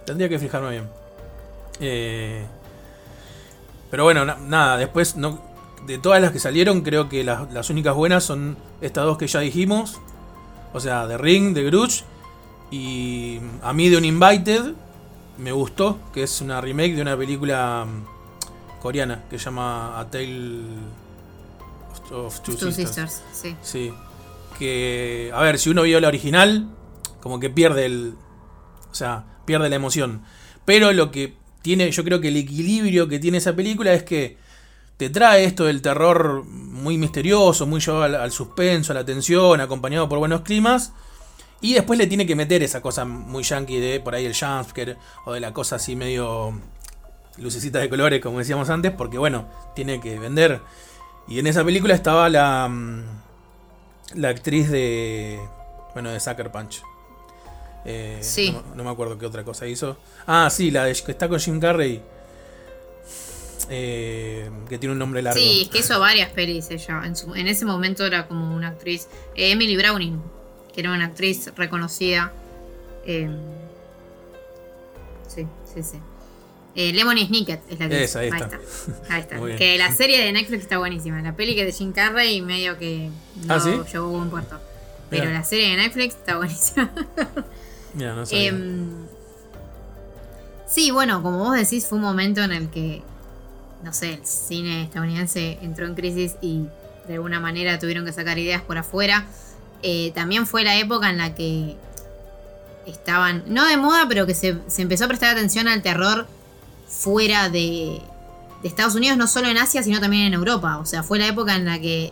Tendría que fijarme bien. Eh, pero bueno, na- nada, después no, de todas las que salieron, creo que las, las únicas buenas son estas dos que ya dijimos. O sea, The Ring, The Grudge. Y a mí de Uninvited me gustó, que es una remake de una película mm, coreana que se llama A Tale of Two, Two Sisters. Sisters, sí. Sí. Que, a ver, si uno vio la original, como que pierde el. O sea, pierde la emoción. Pero lo que tiene, yo creo que el equilibrio que tiene esa película es que te trae esto del terror muy misterioso, muy llevado al, al suspenso, a la tensión, acompañado por buenos climas. Y después le tiene que meter esa cosa muy yankee de por ahí el jumpscare o de la cosa así medio lucecita de colores, como decíamos antes, porque bueno, tiene que vender. Y en esa película estaba la. mm, La actriz de. Bueno, de Sucker Punch. Eh, Sí. No, no me acuerdo qué otra cosa hizo. Ah, sí, la de, que está con Jim Carrey. Eh, que tiene un nombre largo. Sí, es que hizo varias pelis ella. En, su- en ese momento era como una actriz. eh, Emily Browning, que era una actriz reconocida. Eh, sí, sí, sí. Eh, Lemony Snicket es la que Esa, ahí está. Ahí está. [LAUGHS] Que la serie de Netflix está buenísima. La peli que es de Jim Carrey medio que no ¿Ah, sí? llegó a buen puerto. Pero la serie de Netflix está buenísima. [LAUGHS] Mira, no sabía. Em, sí, bueno, como vos decís, fue un momento en el que, no sé, el cine estadounidense entró en crisis y de alguna manera tuvieron que sacar ideas por afuera. Eh, también fue la época en la que estaban, no de moda, pero que se, se empezó a prestar atención al terror fuera de, de Estados Unidos, no solo en Asia, sino también en Europa. O sea, fue la época en la que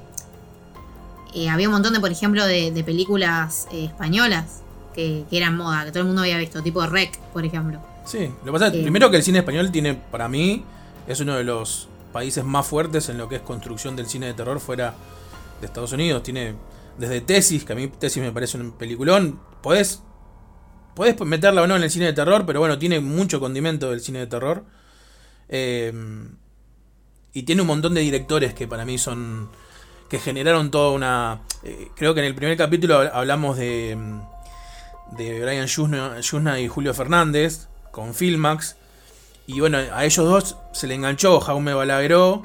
eh, había un montón de, por ejemplo, de, de películas eh, españolas que, que eran moda, que todo el mundo había visto, tipo Rec, por ejemplo. Sí, lo que pasa es primero que el cine español tiene, para mí, es uno de los países más fuertes en lo que es construcción del cine de terror fuera de Estados Unidos. Tiene desde Tesis, que a mí Tesis me parece un peliculón. Podés, podés meterla o no en el cine de terror, pero bueno, tiene mucho condimento del cine de terror. Eh, y tiene un montón de directores que para mí son. que generaron toda una. eh, creo que en el primer capítulo hab- hablamos de. de Brian Yuzna y Julio Fernández con Filmax. Y bueno, a ellos dos se le enganchó Jaume Balagueró,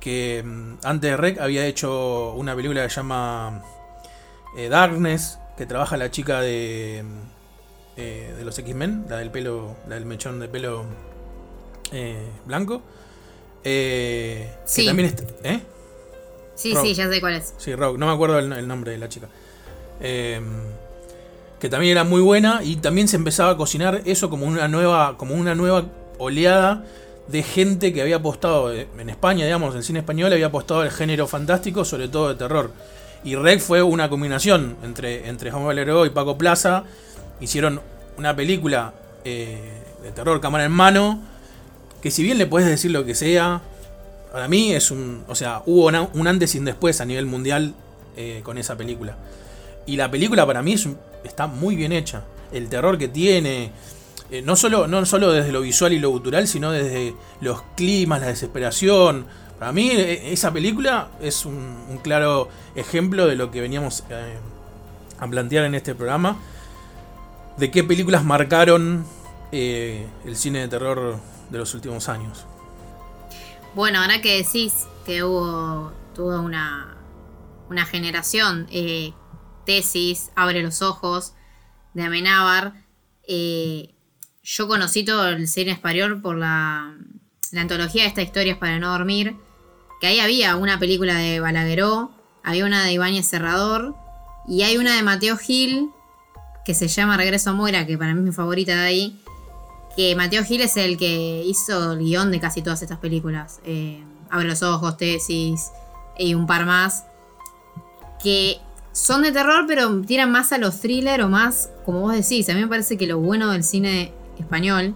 que mm, antes de Rec había hecho una película que se llama eh, Darkness, que trabaja la chica de, mm, eh, de los X-Men, la del pelo, la del mechón de pelo eh, blanco. Sí. Que también está, ¿eh? Sí, sí, ya sé cuál es. Sí, Rock, no me acuerdo el, el nombre de la chica. Eh, que también era muy buena y también se empezaba a cocinar eso como una nueva, como una nueva oleada de gente que había apostado eh, en España, digamos, en el cine español había apostado al género fantástico, sobre todo de terror. Y Rec fue una combinación entre, entre Juan Valero y Paco Plaza. Hicieron una película eh, de terror, cámara en mano, que si bien le puedes decir lo que sea, para mí es un. O sea, hubo una- un antes y un después a nivel mundial eh, con esa película. Y la película para mí está muy bien hecha. El terror que tiene. Eh, no, solo, no solo desde lo visual y lo gutural, sino desde los climas, la desesperación. Para mí, eh, esa película es un, claro ejemplo de lo que veníamos eh, a plantear en este programa. De qué películas marcaron eh, el cine de terror de los últimos años. Bueno, ahora que decís que hubo toda una, una generación, tesis, Abre los Ojos, de Amenábar, yo conocí todo el cine español por la, la antología de estas historias para no dormir, que ahí había una película de Balagueró, había una de Ibáñez Serrador, y hay una de Mateo Gil, que se llama Regreso a Moira, que para mí es mi favorita de ahí, que Mateo Gil es el que hizo el guion de casi todas estas películas. Eh, Abre los ojos, tesis y un par más. Que son de terror, pero tiran más a los thriller o más, como vos decís. A mí me parece que lo bueno del cine español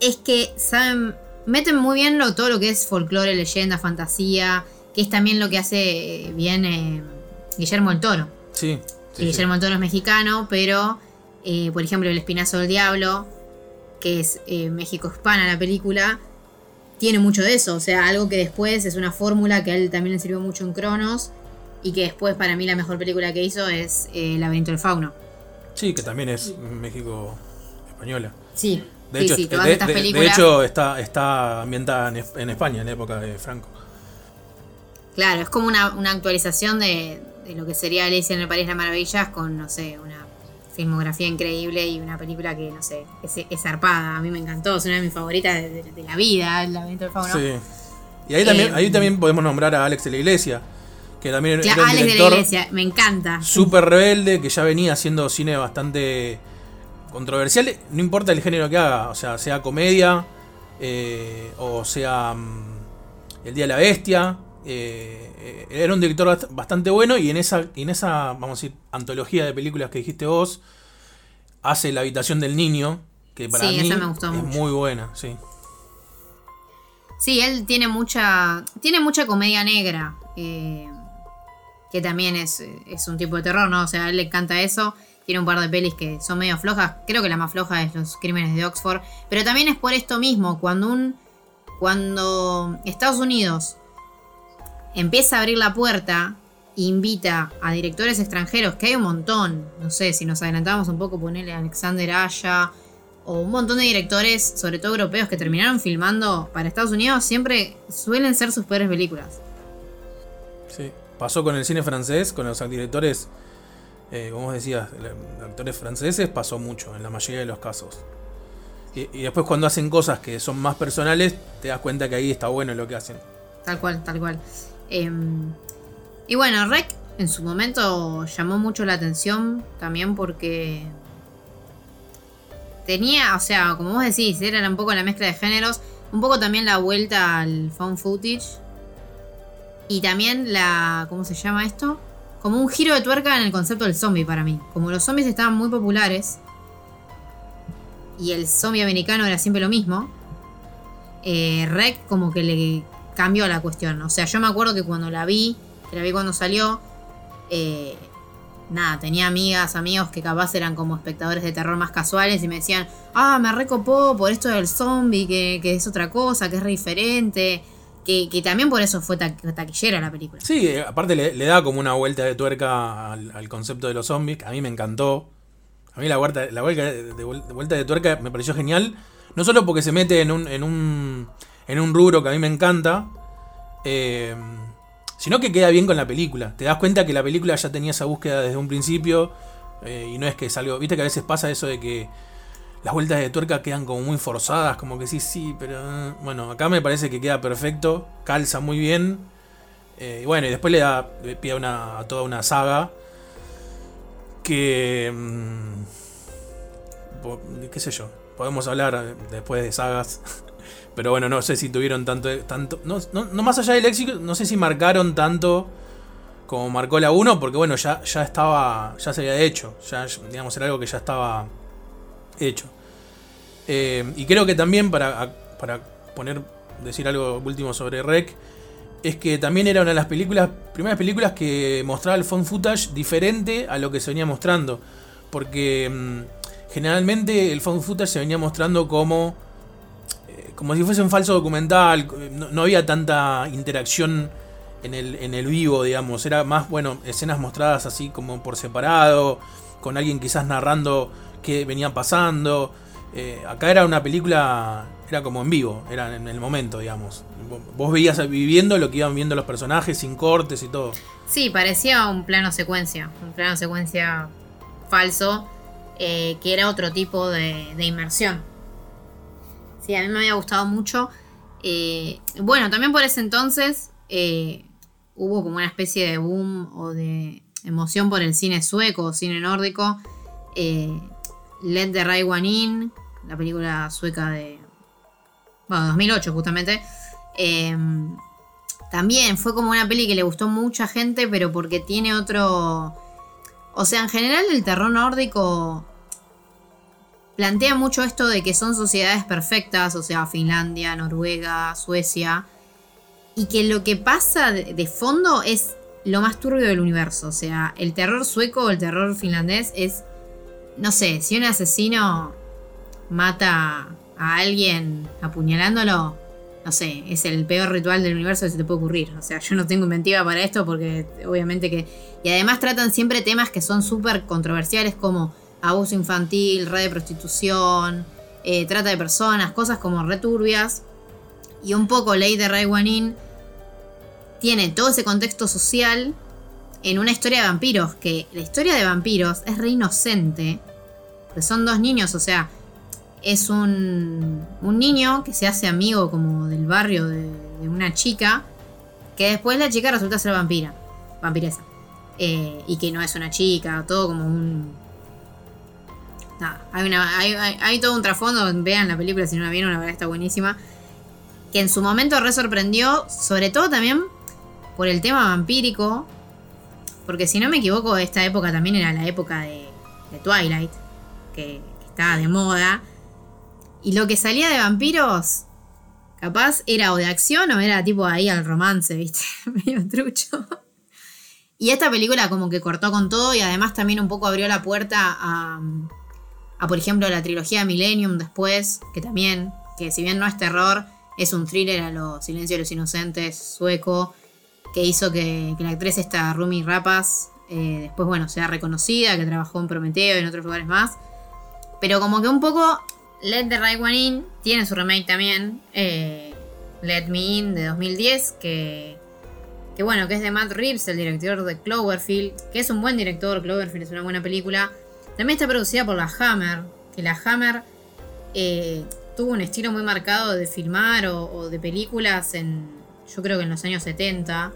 es que saben, meten muy bien lo, todo lo que es folclore, leyenda, fantasía, que es también lo que hace eh, bien eh, Guillermo el Toro. Sí. sí, Guillermo del Toro es mexicano, pero eh, por ejemplo El Espinazo del Diablo, que es eh, México hispana la película, tiene mucho de eso. O sea, algo que después es una fórmula que a él también le sirvió mucho en Cronos. Y que después para mí la mejor película que hizo es El laberinto del fauno. Sí, que también es México española. Sí, De sí, hecho, sí, de, de- de hecho está, está ambientada en, en España, en la época de Franco. Claro, es como una, una actualización de, lo que sería Alicia en el País de las Maravillas con, no sé, una filmografía increíble y una película que, no sé, es, es zarpada. A mí me encantó, es una de mis favoritas de, la vida, El laberinto del. Sí. Y ahí también, Eh, ahí también podemos nombrar a Alex de la Iglesia, que también Cla- era un Alex de la Iglesia, me encanta. súper rebelde, que ya venía haciendo cine bastante controversial, no importa el género que haga, o sea, sea comedia, eh, o sea mm, El Día de la Bestia, eh, era un director bast- bastante bueno y en esa, en esa, vamos a decir, antología de películas que dijiste vos, hace La Habitación del Niño, que para Sí, mí esa me gustó es mucho. muy buena, sí. Sí, él tiene mucha. Tiene mucha comedia negra. eh, que también es, es un tipo de terror, ¿no? O sea, a él le encanta eso. Tiene un par de pelis que son medio flojas. Creo que la más floja es Los Crímenes de Oxford. Pero también es por esto mismo. Cuando un. Cuando Estados Unidos empieza a abrir la puerta. Invita a directores extranjeros, que hay un montón. No sé, si nos adelantamos un poco, ponele a Alexander Aya o un montón de directores, sobre todo europeos, que terminaron filmando para Estados Unidos, siempre suelen ser sus peores películas. Sí. Pasó con el cine francés, con los directores, eh, como decías, el- actores franceses, pasó mucho en la mayoría de los casos. Y, y después cuando hacen cosas que son más personales, te das cuenta que ahí está bueno lo que hacen. Tal cual, tal cual. Em, y bueno, Rec en su momento llamó mucho la atención también porque tenía, o sea, como vos decís, era un poco la mezcla de géneros, un poco también la vuelta al found footage y también la, ¿cómo se llama esto? Como un giro de tuerca en el concepto del zombie para mí. Como los zombies estaban muy populares y el zombie americano era siempre lo mismo, eh, como que le cambió la cuestión. O sea, yo me acuerdo que cuando la vi, que la vi cuando salió, eh, nada, tenía amigas, amigos que capaz eran como espectadores de terror más casuales y me decían, ah, me recopó por esto del zombie, que, que es otra cosa, que es re diferente. Que, también por eso fue ta- taquillera la película. Sí, eh, aparte le, da como una vuelta de tuerca al, concepto de los zombies, a mí me encantó. A mí la vuelta, de, de vuel- de vuelta de tuerca me pareció genial. No solo porque se mete en un, en un, en un rubro que a mí me encanta, eh, sino que queda bien con la película. Te das cuenta que la película ya tenía esa búsqueda desde un principio eh, y no es que es. Viste que a veces pasa eso de que las vueltas de tuerca quedan como muy forzadas, como que sí, sí, pero... eh, Bueno, acá me parece que queda perfecto, calza muy bien. Eh, bueno, y después le da le pie a, una, toda una saga que... mm, qué sé yo, podemos hablar eh, después de sagas. [LAUGHS] Pero bueno, no sé si tuvieron tanto... tanto no, no- no más allá del éxito, no sé si marcaron tanto como marcó la 1, porque bueno, ya, ya estaba, ya se había hecho, ya digamos era algo que ya estaba hecho. Eh, y creo que también para, para poner, decir algo último sobre Rec, es que también era una de las películas, primeras películas que mostraba el phone footage diferente a lo que se venía mostrando. Porque mm, generalmente el phone footage se venía mostrando como, eh, como si fuese un falso documental, no, no había tanta interacción en el, en el vivo, digamos. Era más, bueno, escenas mostradas así como por separado, con alguien quizás narrando qué venía pasando. Eh, acá era una película, era como en vivo, era en el momento, digamos. Vos- veías viviendo lo que iban viendo los personajes, sin cortes y todo. Sí, parecía un plano secuencia, un plano secuencia falso, eh, que era otro tipo de, inmersión. Sí, a mí me había gustado mucho. Eh, bueno, también por ese entonces hubo como una especie de boom o de emoción por el cine sueco o cine nórdico. Let the Right One In, la película sueca de... Bueno, 2008 justamente. Eh, también fue como una peli que le gustó mucha gente, pero porque tiene otro... O sea, en general el terror nórdico plantea mucho esto de que son sociedades perfectas, o sea, Finlandia, Noruega, Suecia, y que lo que pasa de fondo es lo más turbio del universo. O sea, el terror sueco o el terror finlandés es, no sé, si un asesino mata a alguien apuñalándolo, no sé, es el peor ritual del universo que se te puede ocurrir. O sea, yo no tengo inventiva para esto porque obviamente que... Y además tratan siempre temas que son súper controversiales como abuso infantil, red de prostitución, eh, trata de personas, cosas como returbias. Y un poco Ley de Ray Wanin tiene todo ese contexto social en una historia de vampiros, que la historia de vampiros es re inocente, son dos niños, o sea, es un, un niño que se hace amigo como del barrio de una chica que después la chica resulta ser vampira, vampiresa. Eh, y que no es una chica, todo como un... Hay- hay todo un trasfondo, vean la película si no la vieron, la verdad está buenísima. Que en su momento re sorprendió, sobre todo también por el tema vampírico. Porque si no me equivoco, esta época también era la época de, de Twilight, que, estaba de moda. Y lo que salía de vampiros, capaz era o de acción o era tipo ahí al romance, ¿viste? [LAUGHS] Medio trucho. Y esta película como que cortó con todo y además también un poco abrió la puerta a, a por ejemplo, la trilogía Millennium después, que también, que si bien no es terror, es un thriller a los Silencio de los Inocentes sueco, que hizo que, la actriz esta Rumi Rapas eh, después, bueno, sea reconocida, que trabajó en Prometeo y en otros lugares más. Pero como que un poco Let the Right One In tiene su remake también, eh, Let Me In de 2010, que, que bueno, que es de Matt Reeves, el director de Cloverfield, que es un buen director, Cloverfield es una buena película. También está producida por la Hammer, que la Hammer eh, tuvo un estilo muy marcado de filmar o, o de películas en, yo creo que en los años 70,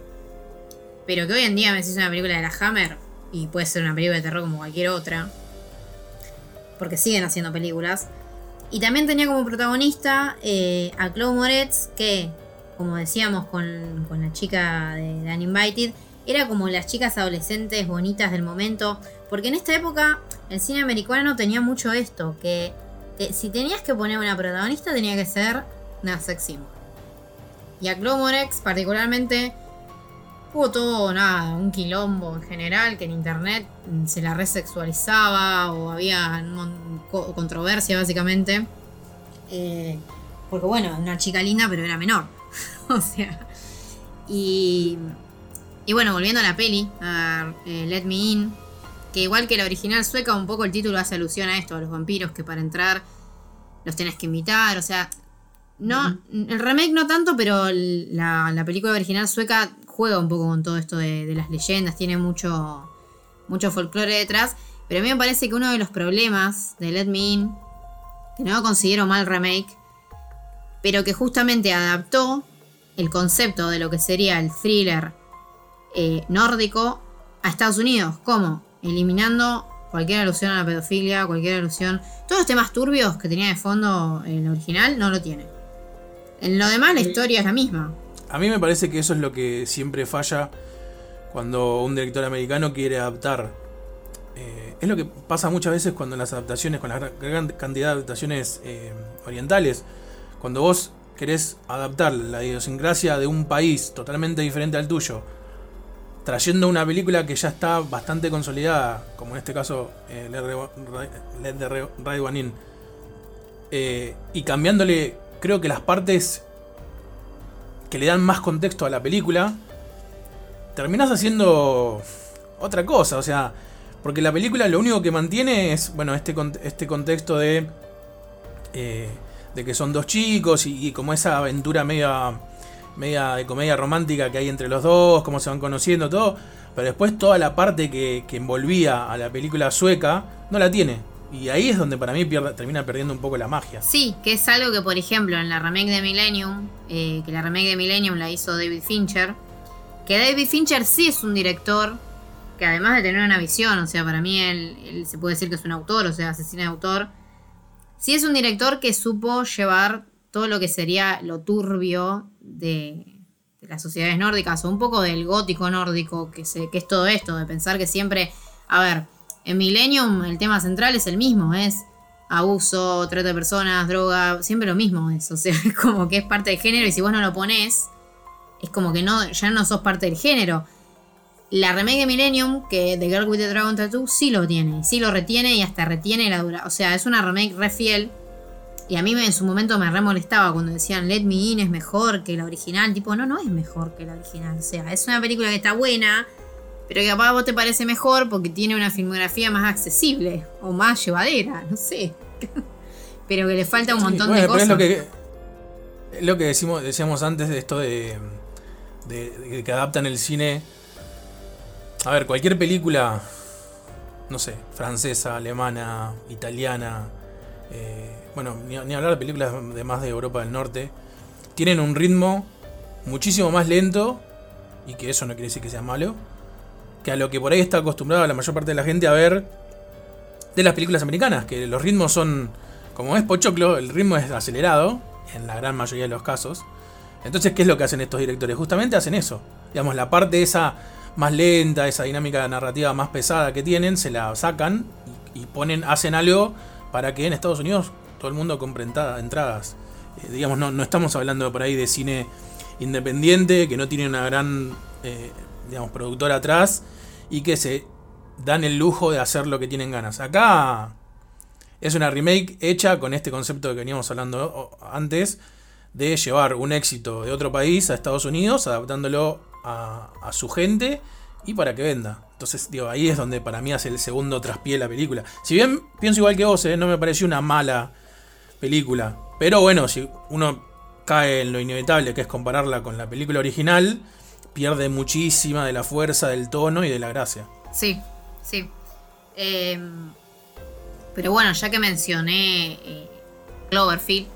pero que hoy en día me decís una película de la Hammer y puede ser una película de terror como cualquier otra, porque siguen haciendo películas. Y también tenía como protagonista eh, a Chloe Moretz, que, como decíamos con, con la chica de, Uninvited, era como las chicas adolescentes bonitas del momento. Porque en esta época el cine americano tenía mucho esto, que, que si tenías que poner una protagonista tenía que ser una sex symbol. Y a Chloe Moretz particularmente hubo todo, nada, un quilombo en general, que en internet mm, se la resexualizaba o había controversia básicamente. Eh, porque bueno, una chica linda pero era menor. [LAUGHS] o sea. Y, y bueno, volviendo a la peli, a eh, Let Me In, que igual que la original sueca, un poco el título hace alusión a esto, a los vampiros que para entrar los tenés que invitar, o sea, no, el remake no tanto, pero la película original sueca juega un poco con todo esto de, de las leyendas, tiene mucho, mucho folclore detrás. Pero a mí me parece que uno de los problemas de Let Me In, que no considero mal remake, pero que justamente adaptó el concepto de lo que sería el thriller eh, nórdico a Estados Unidos. ¿Cómo? Eliminando cualquier alusión a la pedofilia, cualquier alusión. Todos los temas turbios que tenía de fondo en el original no lo tiene. En lo demás, la historia es la misma. A mí me parece que eso es lo que siempre falla cuando un director americano quiere adaptar. Eh, es lo que pasa muchas veces cuando las adaptaciones, con la gran- cantidad de adaptaciones eh, orientales, cuando vos querés adaptar la idiosincrasia de un país totalmente diferente al tuyo, trayendo una película que ya está bastante consolidada, como en este caso eh, Let the- Let the Right One In, eh, y cambiándole, creo que las partes que le dan más contexto a la película, terminás haciendo otra cosa, o sea, porque la película lo único que mantiene es, bueno, este, este contexto de, eh, de que son dos chicos y, y como esa aventura media, media de comedia romántica que hay entre los dos, cómo se van conociendo, todo, pero después toda la parte que, que envolvía a la película sueca no la tiene. Y ahí es donde para mí termina perdiendo un poco la magia. Sí, que es algo que, por ejemplo, en la remake de Millennium, eh, que la remake de Millennium la hizo David Fincher, que David Fincher sí es un director que además de tener una visión, o sea, para mí él, se puede decir que es un autor, o sea, asesina de autor, sí es un director que supo llevar todo lo que sería lo turbio de, de las sociedades nórdicas, o un poco del gótico nórdico, que, se, que es todo esto, de pensar que siempre, a ver, en Millennium el tema central es el mismo, es abuso, trata de personas, droga, siempre lo mismo es, o sea, [LAUGHS] es como que es parte del género y si vos no lo pones, es como que no, ya no sos parte del género. La remake de Millennium, que The Girl with the Dragon Tattoo, sí lo tiene, sí lo retiene y hasta retiene la dura. O sea, es una remake re fiel. Y a mí en su momento me re molestaba cuando decían Let Me In es mejor que la original. Tipo, no, no es mejor que la original. O sea, es una película que está buena, pero que capaz a vos te parece mejor porque tiene una filmografía más accesible o más llevadera, no sé. [LAUGHS] pero que le falta un Sí, montón bueno, de pero cosas. Es lo que, es lo que decimos, decíamos antes de esto de, de- de que adaptan el cine. A ver, cualquier película, no sé, francesa, alemana, italiana, eh, bueno, ni, ni hablar de películas de más de Europa del Norte, tienen un ritmo muchísimo más lento, y que eso no quiere decir que sea malo, que a lo que por ahí está acostumbrada la mayor parte de la gente a ver de las películas americanas, que los ritmos son, como es Pochoclo, el ritmo es acelerado, en la gran mayoría de los casos. Entonces, ¿qué es lo que hacen estos directores? Justamente hacen eso. Digamos, la parte esa más lenta, esa dinámica narrativa más pesada que tienen, se la sacan y, ponen, hacen algo para que en Estados Unidos todo el mundo compre entradas. Eh, digamos, no, no, estamos hablando por ahí de cine independiente, que no tiene una gran eh, digamos, productora atrás y que se dan el lujo de hacer lo que tienen ganas. Acá es una remake hecha con este concepto que veníamos hablando antes de llevar un éxito de otro país a Estados Unidos, adaptándolo a, su gente y para que venda. Entonces, digo, ahí es donde para mí hace el segundo traspié la película. Si bien pienso igual que vos, eh, no me pareció una mala película. Pero bueno, si uno cae en lo inevitable, que es compararla con la película original, pierde muchísima de la fuerza, del tono y de la gracia. Sí, sí. Em, pero bueno, ya que mencioné eh, Cloverfield,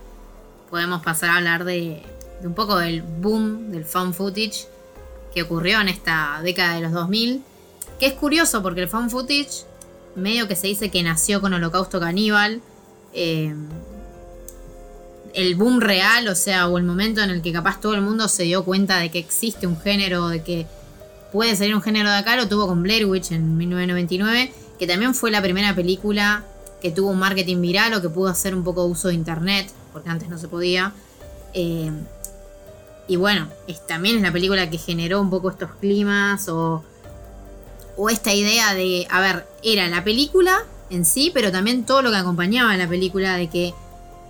podemos pasar a hablar de, un poco del boom del fan footage que ocurrió en esta década de los 2000. Que es curioso porque el fan footage medio que se dice que nació con Holocausto Caníbal. Em, el boom real, o sea, o el momento en el que capaz todo el mundo se dio cuenta de que existe un género, de que puede salir un género de acá, lo tuvo con Blair Witch en 1999, que también fue la primera película que tuvo un marketing viral o que pudo hacer un poco de uso de internet, porque antes no se podía. Eh, y bueno, también es la película que generó un poco estos climas o, o esta idea de, a ver, era la película en sí, pero también todo lo que acompañaba a la película de que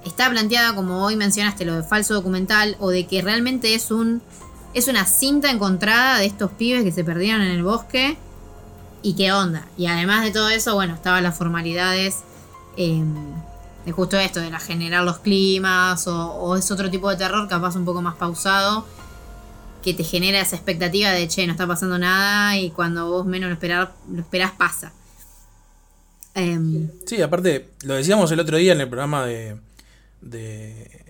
está planteada como hoy mencionaste lo de falso documental o de que realmente es un es una cinta encontrada de estos pibes que se perdieron en el bosque y qué onda. Y además de todo eso, bueno, estaban las formalidades em, de justo esto, de la generar los climas o, es otro tipo de terror capaz un poco más pausado que te genera esa expectativa de che, no está pasando nada y cuando vos menos lo esperás pasa. Em, sí, aparte, lo decíamos el otro día en el programa de, de,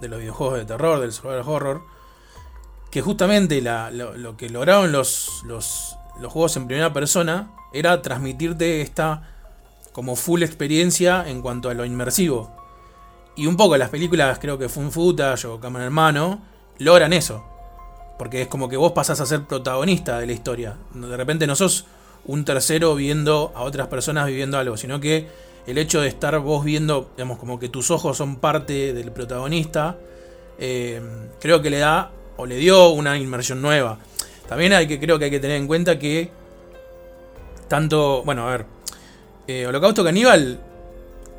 los videojuegos de terror, del survival horror, que justamente lo, que lograron los, los, juegos en primera persona era transmitirte esta como full experiencia en cuanto a lo inmersivo. Y un poco las películas, creo que Fun Footage o Cámara Hermano, logran eso. Porque es como que vos pasás a ser protagonista de la historia. De repente no sos un tercero viendo a otras personas viviendo algo, sino que el hecho de estar vos viendo, digamos, como que tus ojos son parte del protagonista, eh, creo que le da o le dio una inmersión nueva. También hay que, creo que hay que tener en cuenta que tanto, bueno, a ver, eh, Holocausto Caníbal,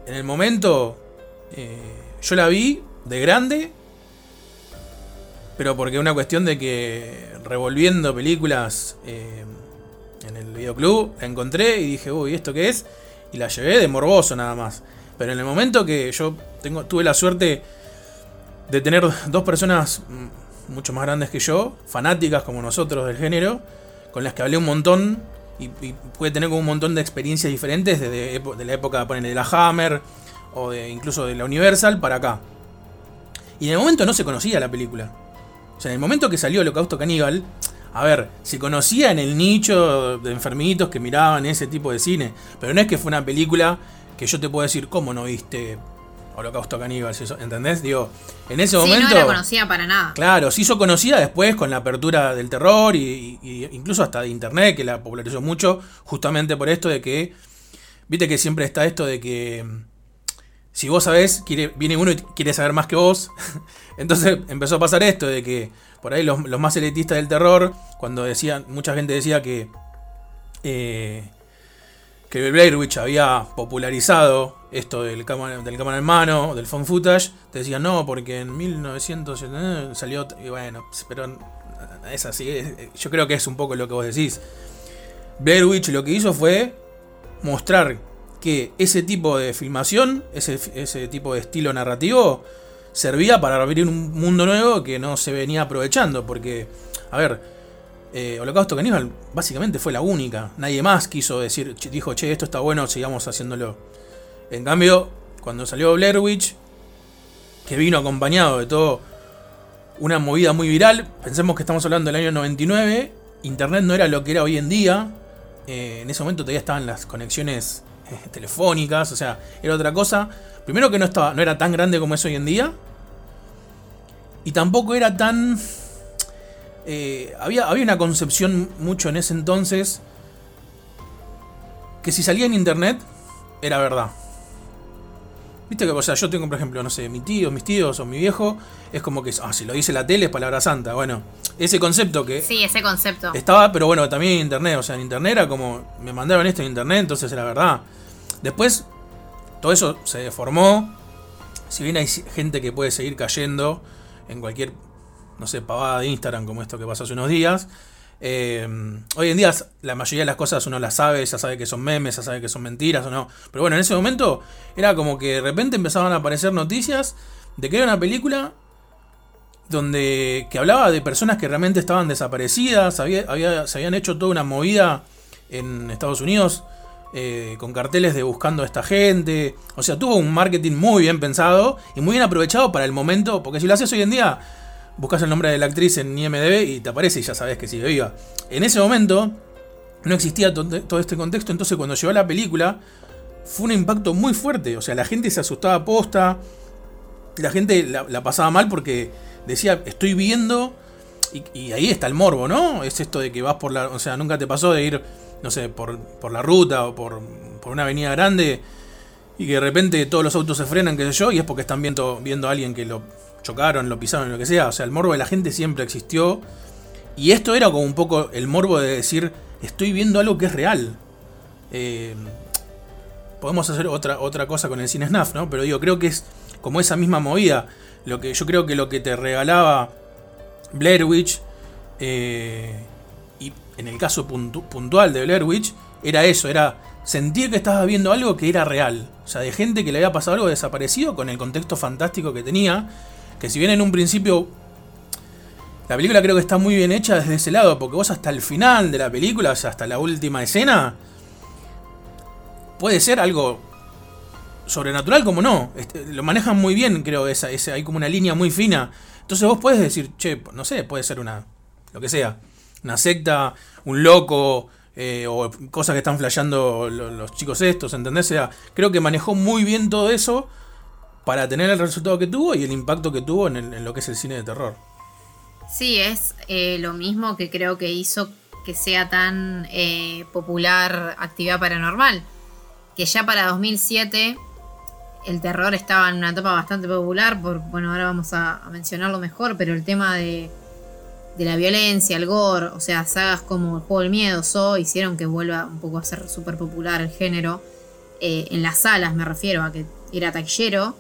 en el momento, eh, yo la vi de grande, pero porque una cuestión de que revolviendo películas en el videoclub, la encontré y dije, uy, ¿esto qué es? Y la llevé de morboso nada más. Pero en el momento que yo tengo, tuve la suerte de tener dos personas mm, mucho más grandes que yo, fanáticas como nosotros del género, con las que hablé un montón y, pude tener como un montón de experiencias diferentes desde de la época de la Hammer o de, incluso de la Universal para acá. Y en el momento no se conocía la película. O sea, en el momento que salió Holocausto Caníbal, a ver, se conocía en el nicho de enfermitos que miraban ese tipo de cine, pero no es que fue una película que yo te puedo decir, ¿cómo no viste Holocausto Caníbal? ¿Entendés? Digo, en ese momento. No la conocía para nada. Claro, se hizo conocida después con la apertura del terror y, incluso hasta de internet, que la popularizó mucho, justamente por esto de que. Viste que siempre está esto de que. Si vos sabés, viene uno y quiere saber más que vos. [LAUGHS] Entonces empezó a pasar esto de que por ahí los, más elitistas del terror, cuando decían, mucha gente decía que, eh, que Blair Witch había popularizado esto del cámara, del en mano, del phone footage, te decían no, porque en 1979 salió, bueno, pero es así, yo creo que es un poco lo que vos decís. Blair Witch lo que hizo fue mostrar que ese tipo de filmación, ese, ese tipo de estilo narrativo, servía para abrir un mundo nuevo que no se venía aprovechando. Porque, a ver, eh, Holocausto Caníbal básicamente fue la única. Nadie más quiso decir, dijo, che, esto está bueno, sigamos haciéndolo. En cambio, cuando salió Blair Witch, que vino acompañado de todo una movida muy viral. Pensemos que estamos hablando del año 99. Internet no era lo que era hoy en día. Eh, en ese momento todavía estaban las conexiones telefónicas, o sea, era otra cosa. Primero que no, estaba, no era tan grande como es hoy en día. Y tampoco era tan... eh, había, había una concepción mucho en ese entonces que si salía en internet era verdad. Viste que, o sea, yo tengo, por ejemplo, no sé, mi tío, mis tíos o mi viejo, es como que, ah, si lo dice la tele es palabra santa. Bueno, ese concepto que Sí, ese concepto. estaba, pero bueno, también en internet. O sea, en internet era como, me mandaron esto en internet, entonces era verdad. Después, todo eso se deformó. Si bien hay gente que puede seguir cayendo en cualquier, no sé, pavada de Instagram como esto que pasó hace unos días. Eh, hoy en día la mayoría de las cosas uno las sabe, ya sabe que son memes, ya sabe que son mentiras o no. Pero bueno, en ese momento era como que de repente empezaban a aparecer noticias de que era una película donde que hablaba de personas que realmente estaban desaparecidas, había- se habían hecho toda una movida en Estados Unidos eh, con carteles de buscando a esta gente, o sea, tuvo un marketing muy bien pensado y muy bien aprovechado para el momento, porque si lo haces hoy en día, buscas el nombre de la actriz en IMDb y te aparece y ya sabes que sigue viva. En ese momento no existía to- todo este contexto, entonces cuando llegó la película fue un impacto muy fuerte, o sea, la gente se asustaba posta, la gente la, pasaba mal porque decía, estoy viendo. Y, y ahí está el morbo, ¿no? Es esto de que vas por la. O sea, nunca te pasó de ir, no sé, por, por la ruta o por, por una avenida grande y que de repente todos los autos se frenan, qué sé yo, y es porque están viendo, viendo a alguien que lo chocaron, lo pisaron, lo que sea. O sea, el morbo de la gente siempre existió. Y esto era como un poco el morbo de decir, estoy viendo algo que es real. Eh, podemos hacer otra, otra cosa con el cine snuff, ¿no? Pero digo, creo que es como esa misma movida. Lo que, yo creo que lo que te regalaba Blair Witch, eh, y en el caso puntu- puntual de Blair Witch, era eso, era sentir que estabas viendo algo que era real. O sea, de gente que le había pasado algo desaparecido con el contexto fantástico que tenía. Que si bien en un principio la película creo que está muy bien hecha desde ese lado, porque vos hasta el final de la película, hasta la última escena, puede ser algo sobrenatural como no. Este, lo manejan muy bien, creo, esa, hay como una línea muy fina. Entonces vos puedes decir, che, no sé, puede ser una, lo que sea, una secta, un loco, eh, o cosas que están flasheando lo- los chicos estos, ¿entendés? O sea, creo que manejó muy bien todo eso para tener el resultado que tuvo y el impacto que tuvo en, lo que es el cine de terror. Sí, es eh, lo mismo que creo que hizo que sea tan eh, popular actividad paranormal. Que ya para 2007 el terror estaba en una etapa bastante popular. Por, bueno, ahora vamos a, a mencionarlo mejor, pero el tema de, de la violencia, el gore, o sea, sagas como El Juego del Miedo, So, hicieron que vuelva un poco a ser súper popular el género. Eh, en las salas me refiero a que era taquillero.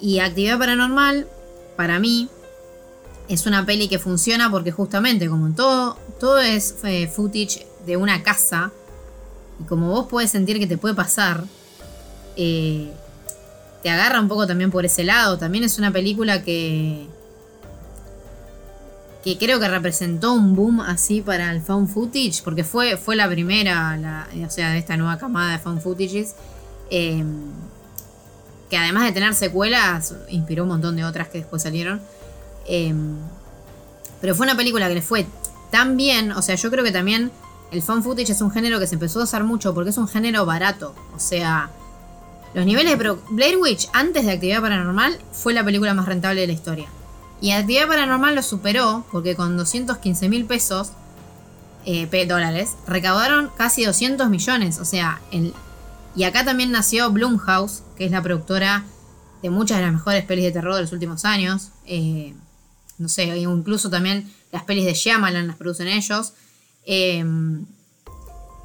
Y actividad paranormal, para mí, es una peli que funciona porque justamente como todo, todo es eh, footage de una casa y como vos puedes sentir que te puede pasar, eh, te agarra un poco también por ese lado. También es una película que que creo que representó un boom así para el found footage porque fue, fue la primera, la- o sea, de esta nueva camada de found footages. eh, que además de tener secuelas, inspiró un montón de otras que después salieron. Eh, pero fue una película que le fue tan bien. O sea, yo creo que también el fan footage es un género que se empezó a usar mucho porque es un género barato. O sea, los niveles de. Blair Witch, antes de Actividad Paranormal, fue la película más rentable de la historia. Y Actividad Paranormal lo superó porque con 215 mil pesos, eh, dólares, recaudaron casi 200 millones. O sea, el, y acá también nació Blumhouse, que es la productora de muchas de las mejores pelis de terror de los últimos años. Eh, no sé, incluso también las pelis de Shyamalan las producen ellos. Eh,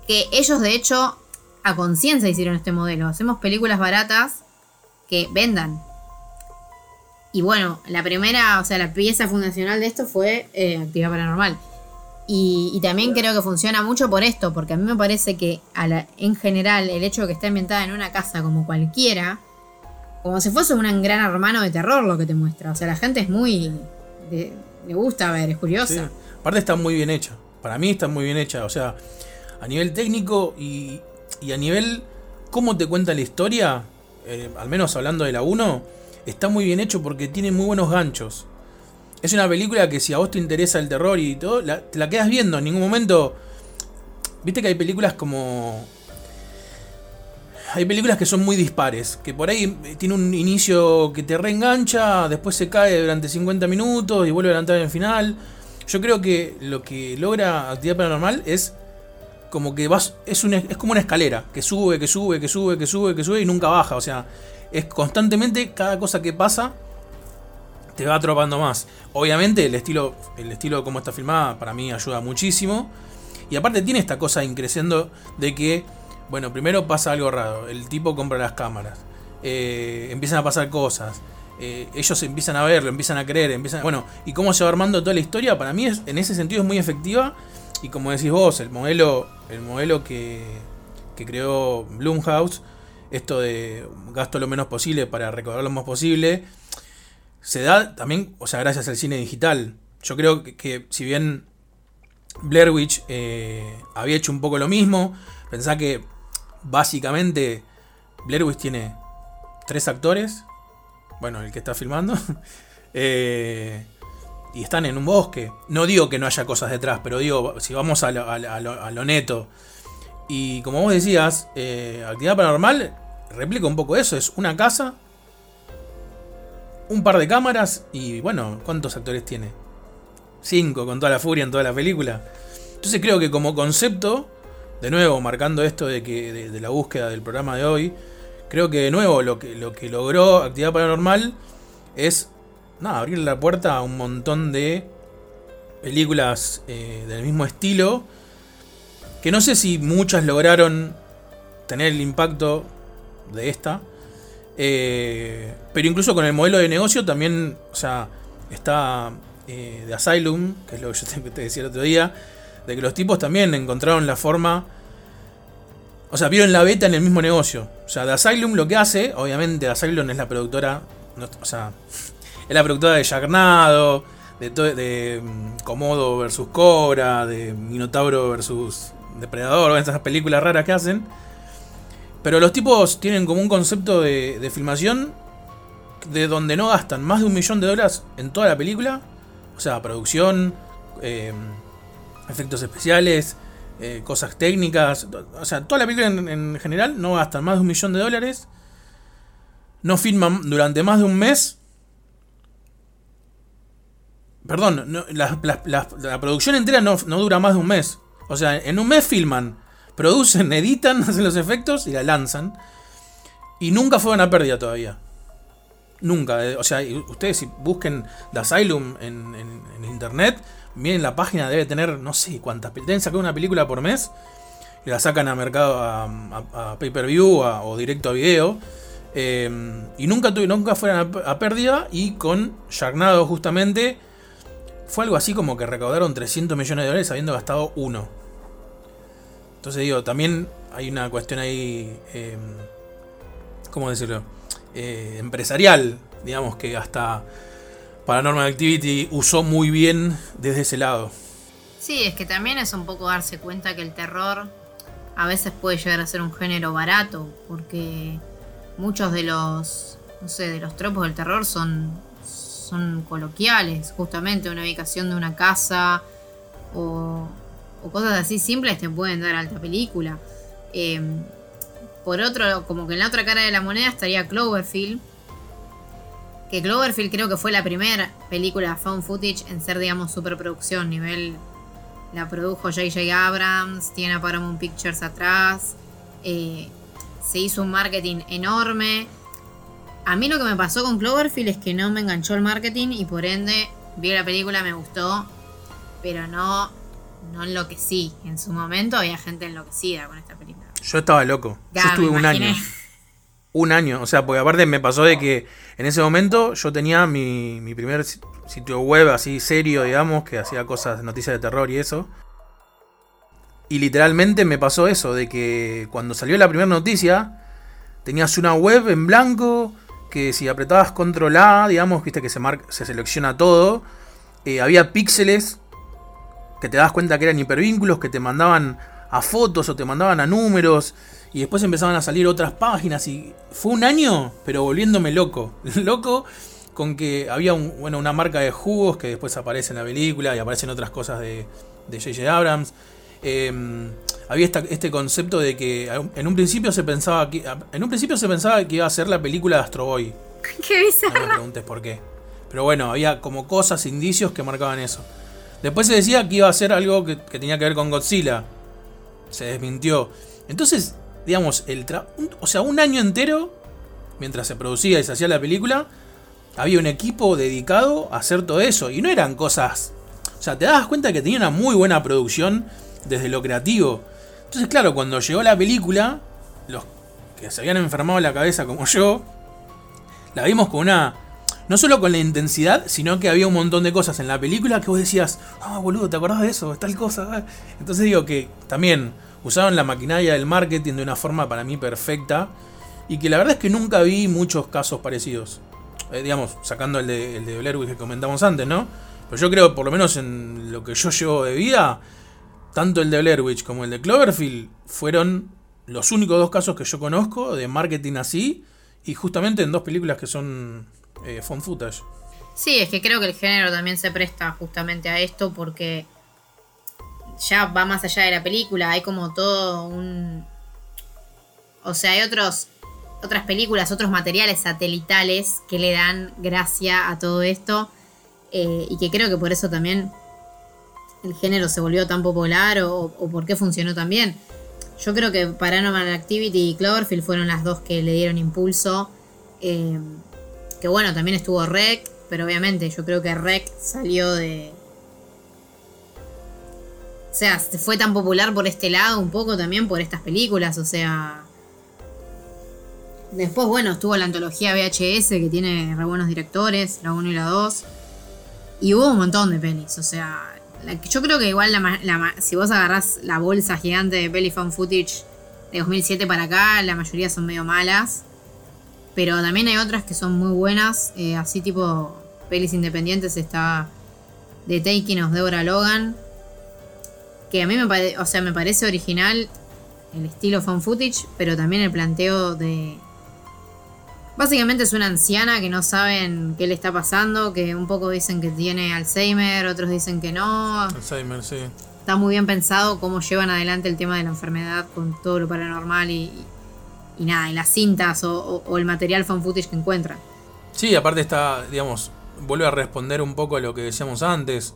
que ellos de hecho a conciencia hicieron este modelo. Hacemos películas baratas que vendan. Y bueno, la primera, o sea, la pieza fundacional de esto fue eh, Actividad Paranormal. Y, y también creo que funciona mucho por esto, porque a mí me parece que a la- en general el hecho de que esté ambientada en una casa como cualquiera, como si fuese un gran hermano de terror lo que te muestra. O sea, la gente es muy... le gusta ver, es curiosa. Aparte está muy bien hecha. Para mí está muy bien hecha. O sea, a nivel técnico y, y a nivel cómo te cuenta la historia, eh, al menos hablando de la 1, está muy bien hecho porque tiene muy buenos ganchos. Es una película que si a vos te interesa el terror y todo, la- te la quedas viendo. En ningún momento. Viste que hay películas como. Hay películas que son muy dispares. Que por ahí eh, tiene un inicio que te reengancha, después se cae durante 50 minutos y vuelve a levantar en el final. Yo creo que lo que logra Actividad Paranormal es como que vas. Una- es como una escalera. Que sube, que sube, que sube, que sube, que sube y nunca baja. O sea, es constantemente cada cosa que pasa te va atrapando más. Obviamente el estilo, el estilo como está filmada para mí ayuda muchísimo. Y aparte tiene esta cosa increciendo de que, bueno, primero pasa algo raro. El tipo compra las cámaras. eh, empiezan a pasar cosas. eh, ellos empiezan a verlo, empiezan a creer, empiezan... Bueno, y cómo se va armando toda la historia, para mí es, en ese sentido es muy efectiva. Y como decís vos, el modelo, el modelo que, que creó Blumhouse, esto de gasto lo menos posible para recaudar lo más posible, se da también, o sea, gracias al cine digital. Yo creo que, si bien Blair Witch eh, había hecho un poco lo mismo, pensá que básicamente Blair Witch tiene tres actores, bueno, el que está filmando, [LAUGHS] eh, y están en un bosque. No digo que no haya cosas detrás, pero digo, si vamos a lo neto. Y como vos decías, eh, Actividad Paranormal replica un poco eso, es una casa un par de cámaras y bueno, ¿cuántos actores tiene? Cinco, con toda la furia en toda la película. Entonces creo que como concepto, de nuevo, marcando esto de que de, la búsqueda del programa de hoy, creo que de nuevo lo que, lo que logró Actividad Paranormal es abrir la puerta a un montón de películas eh, del mismo estilo. Que no sé si muchas lograron tener el impacto de esta. Eh, pero incluso con el modelo de negocio también, o sea, está eh, de Asylum, que es lo que yo [LAUGHS] te, te decía el otro día, de que los tipos también encontraron la forma, o sea, vieron la beta en el mismo negocio. O sea, de Asylum lo que hace, obviamente Asylum es la productora, o sea, es la productora de Yarnado, de, de mm, Komodo versus Cobra, de Minotauro versus Depredador, esas películas raras que hacen. Pero los tipos tienen como un concepto de, de filmación de donde no gastan más de un millón de dólares en toda la película. O sea, producción, eh, efectos especiales, eh, cosas técnicas. O sea, toda la película en, en general no gastan más de un millón de dólares. No filman durante más de un mes. Perdón, no, la- la- la producción entera no, no dura más de un mes. O sea, en un mes filman, producen, [LAUGHS] editan, [LAUGHS] hacen los efectos y la lanzan. Y nunca fueron a pérdida todavía. Nunca. eh, O sea, ustedes si busquen The Asylum en, internet, miren la página, debe tener no sé cuántas. Deben sacar una película por mes y la sacan a mercado, a, a- pay-per-view o directo a video. eh, y nunca, tuve- nunca fueron a, a pérdida. Y con Sharknado, justamente, fue algo así como que recaudaron 300 millones de dólares habiendo gastado uno. Entonces digo, también hay una cuestión ahí, eh, ¿cómo decirlo? Eh, empresarial, digamos que hasta Paranormal Activity usó muy bien desde ese lado. Sí, es que también es un poco darse cuenta que el terror a veces puede llegar a ser un género barato, porque muchos de los, no sé, de los tropos del terror son, son coloquiales, justamente una ubicación de una casa o, o cosas así simples te pueden dar alta película. Eh, por otro, como que en la otra cara de la moneda estaría Cloverfield, que Cloverfield creo que fue la primera película found footage en ser, digamos, superproducción, nivel la produjo J.J. Abrams, tiene a Paramount Pictures atrás. eh, se hizo un marketing enorme. A mí lo que me pasó con Cloverfield es que no me enganchó el marketing y por ende vi la película, me gustó, pero no, no enloquecí. En su momento había gente enloquecida con esta película. Yo estaba loco. Ya, Yo estuve un año. Un año. O sea, porque aparte me pasó de que en ese momento yo tenía mi, mi primer si- sitio web así serio, digamos, que hacía cosas, noticias de terror y eso. Y literalmente me pasó eso, de que cuando salió la primera noticia, tenías una web en blanco, que si apretabas control A, digamos, viste que se, mar- se selecciona todo, eh, había píxeles que te das cuenta que eran hipervínculos, que te mandaban a fotos o te mandaban a números, y después empezaban a salir otras páginas, y fue un año, pero volviéndome loco, [LAUGHS] loco con que había un, bueno, una marca de jugos que después aparece en la película y aparecen otras cosas de de J.J. Abrams. Eh, había esta- este concepto de que en un principio se pensaba que en un principio se pensaba que iba a ser la película de Astro Boy. [LAUGHS] Qué No bizarro. me preguntes por qué. Pero bueno, había como cosas, indicios que marcaban eso. Después se decía que iba a ser algo que, tenía que ver con Godzilla. Se desmintió. Entonces, digamos, el tra- un- o sea, un año entero, mientras se producía y se hacía la película, había un equipo dedicado a hacer todo eso. Y no eran cosas. O sea, te dabas cuenta que tenía una muy buena producción desde lo creativo. Entonces, claro, cuando llegó la película, los que se habían enfermado la cabeza como yo, la vimos con una. No solo con la intensidad, sino que había un montón de cosas en la película que vos decías, ah, boludo, ¿te acordás de eso? Tal cosa. ah". Entonces digo que también usaron la maquinaria del marketing de una forma para mí perfecta. Y que la verdad es que nunca vi muchos casos parecidos. Eh, digamos, sacando el de, el de Blair que comentamos antes, ¿no? Pero yo creo, por lo menos en lo que yo llevo de vida, tanto el de Blair Witch como el de Cloverfield fueron los únicos dos casos que yo conozco de marketing así. Y justamente en dos películas que son eh, found footage. Sí, es que creo que el género también se presta justamente a esto porque ya va más allá de la película, hay como todo un... O sea, hay otros, otras películas, otros materiales satelitales que le dan gracia a todo esto eh, y que creo que por eso también el género se volvió tan popular o, o por qué funcionó tan bien. Yo creo que Paranormal Activity y Cloverfield fueron las dos que le dieron impulso. eh, que bueno, también estuvo Rec, pero obviamente yo creo que Rec salió de. O sea, se fue tan popular por este lado, un poco también por estas películas, o sea. Después, bueno, estuvo la antología VHS que tiene re buenos directores, la 1 y la 2. Y hubo un montón de pelis, o sea. yo creo que igual la, la si vos agarrás la bolsa gigante de peli fan footage de 2007 para acá, la mayoría son medio malas. Pero también hay otras que son muy buenas, eh, así tipo pelis independientes está The Taking of Deborah Logan, que a mí me, pare- o sea, me parece original el estilo fan footage, pero también el planteo de... Básicamente es una anciana que no saben qué le está pasando, que un poco dicen que tiene Alzheimer, otros dicen que no. Alzheimer, sí. Está muy bien pensado cómo llevan adelante el tema de la enfermedad con todo lo paranormal y, y- nada, y las cintas o, el material fan footage que encuentran. Sí, aparte está, digamos, vuelve a responder un poco a lo que decíamos antes.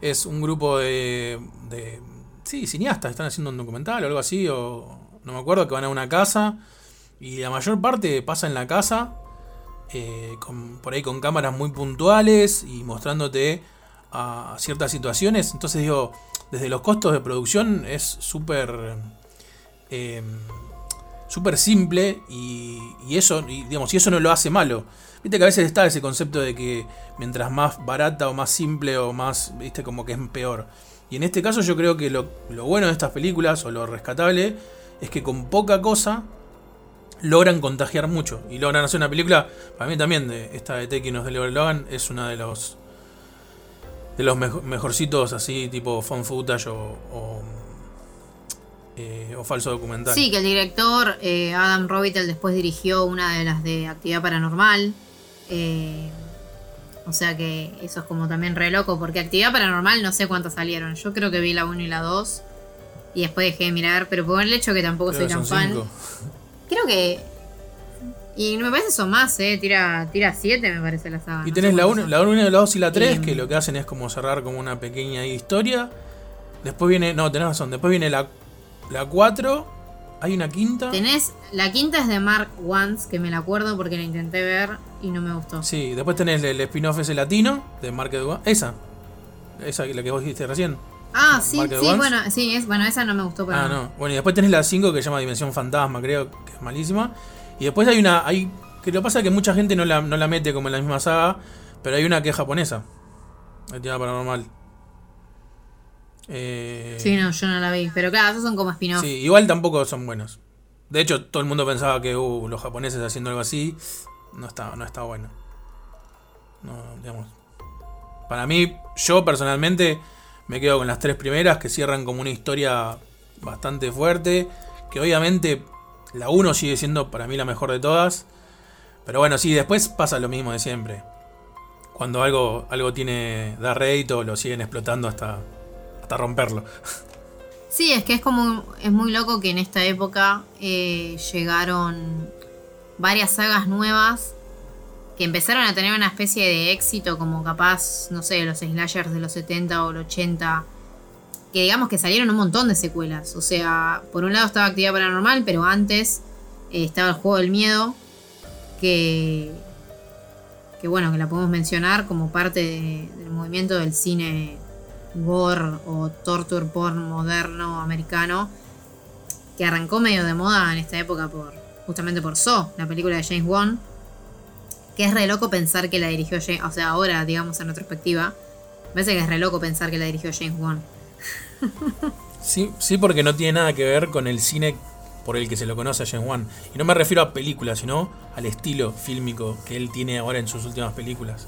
Es un grupo de, de sí, cineastas, están haciendo un documental o algo así, o no me acuerdo, que van a una casa y la mayor parte pasa en la casa, eh, por ahí con cámaras muy puntuales y mostrándote a ciertas situaciones. Entonces digo, desde los costos de producción es súper... eh, súper simple y, y eso y, digamos y eso no lo hace malo. Viste que a veces está ese concepto de que mientras más barata o más simple o más viste como que es peor. Y en este caso yo creo que lo, bueno de estas películas o lo rescatable es que con poca cosa logran contagiar mucho. Y logran hacer una película para mí también de esta de Taking of the Logan es una de los de los mejo- mejorcitos así tipo fan footage o, o, eh, o falso documental Sí, que el director eh, Adam Robitel después dirigió una de las de Actividad Paranormal. eh, o sea que eso es como también re loco, porque Actividad Paranormal no sé cuántas salieron. Yo creo que vi la 1 y la 2 y después dejé de mirar, pero por el hecho que tampoco Creo soy que tan fan. cinco. Creo que... Y me parece son más, ¿eh? Tira 7 me parece la saga. Y no tenés la cuántas 1, la 1, la 2 y la 3, Y- que lo que hacen es como cerrar como una pequeña historia. Después viene, no, tenés razón, después viene la, la 4, hay una quinta. Tenés, la quinta es de Mark Once, que me la acuerdo porque la intenté ver y no me gustó. Sí, después tenés el, spin-off ese latino, de Market One. Esa, esa la que vos dijiste recién. Ah, sí, Market sí, bueno, sí, es, bueno, esa no me gustó para Ah, no. Bueno, y después tenés la 5 que se llama Dimensión Fantasma, creo que es malísima. Y después hay una, hay, que lo que pasa es que mucha gente no la, no la mete como en la misma saga, pero hay una que es japonesa. Actividad paranormal. Eh, Sí, no, yo no la vi. Pero claro, esos son como spin-off. Sí, igual tampoco son buenos. De hecho, todo el mundo pensaba que uh, los japoneses haciendo algo así no está, no está bueno. No, digamos. Para mí, yo personalmente me quedo con las tres primeras que cierran como una historia bastante fuerte. Que obviamente la 1 sigue siendo para mí la mejor de todas. Pero bueno, sí, después pasa lo mismo de siempre. cuando algo, algo tiene, da rédito, lo siguen explotando hasta, romperlo. Sí, es que es como. Es muy loco que en esta época eh, llegaron varias sagas nuevas que empezaron a tener una especie de éxito, como capaz, no sé, los slashers de los 70 o los 80. Que digamos que salieron un montón de secuelas. O sea, por un lado estaba Actividad Paranormal, pero antes eh, estaba el juego del miedo. Que. Que bueno, que la podemos mencionar como parte de- del movimiento del cine gore o torture porn moderno americano que arrancó medio de moda en esta época por justamente por Saw, la película de James Wan, que es re loco pensar que la dirigió James, o sea, ahora digamos en retrospectiva, me parece que es re loco pensar que la dirigió James Wan. [LAUGHS] Sí, sí, porque no tiene nada que ver con el cine por el que se lo conoce a James Wan. Y no me refiero a películas, sino al estilo fílmico que él tiene ahora en sus últimas películas.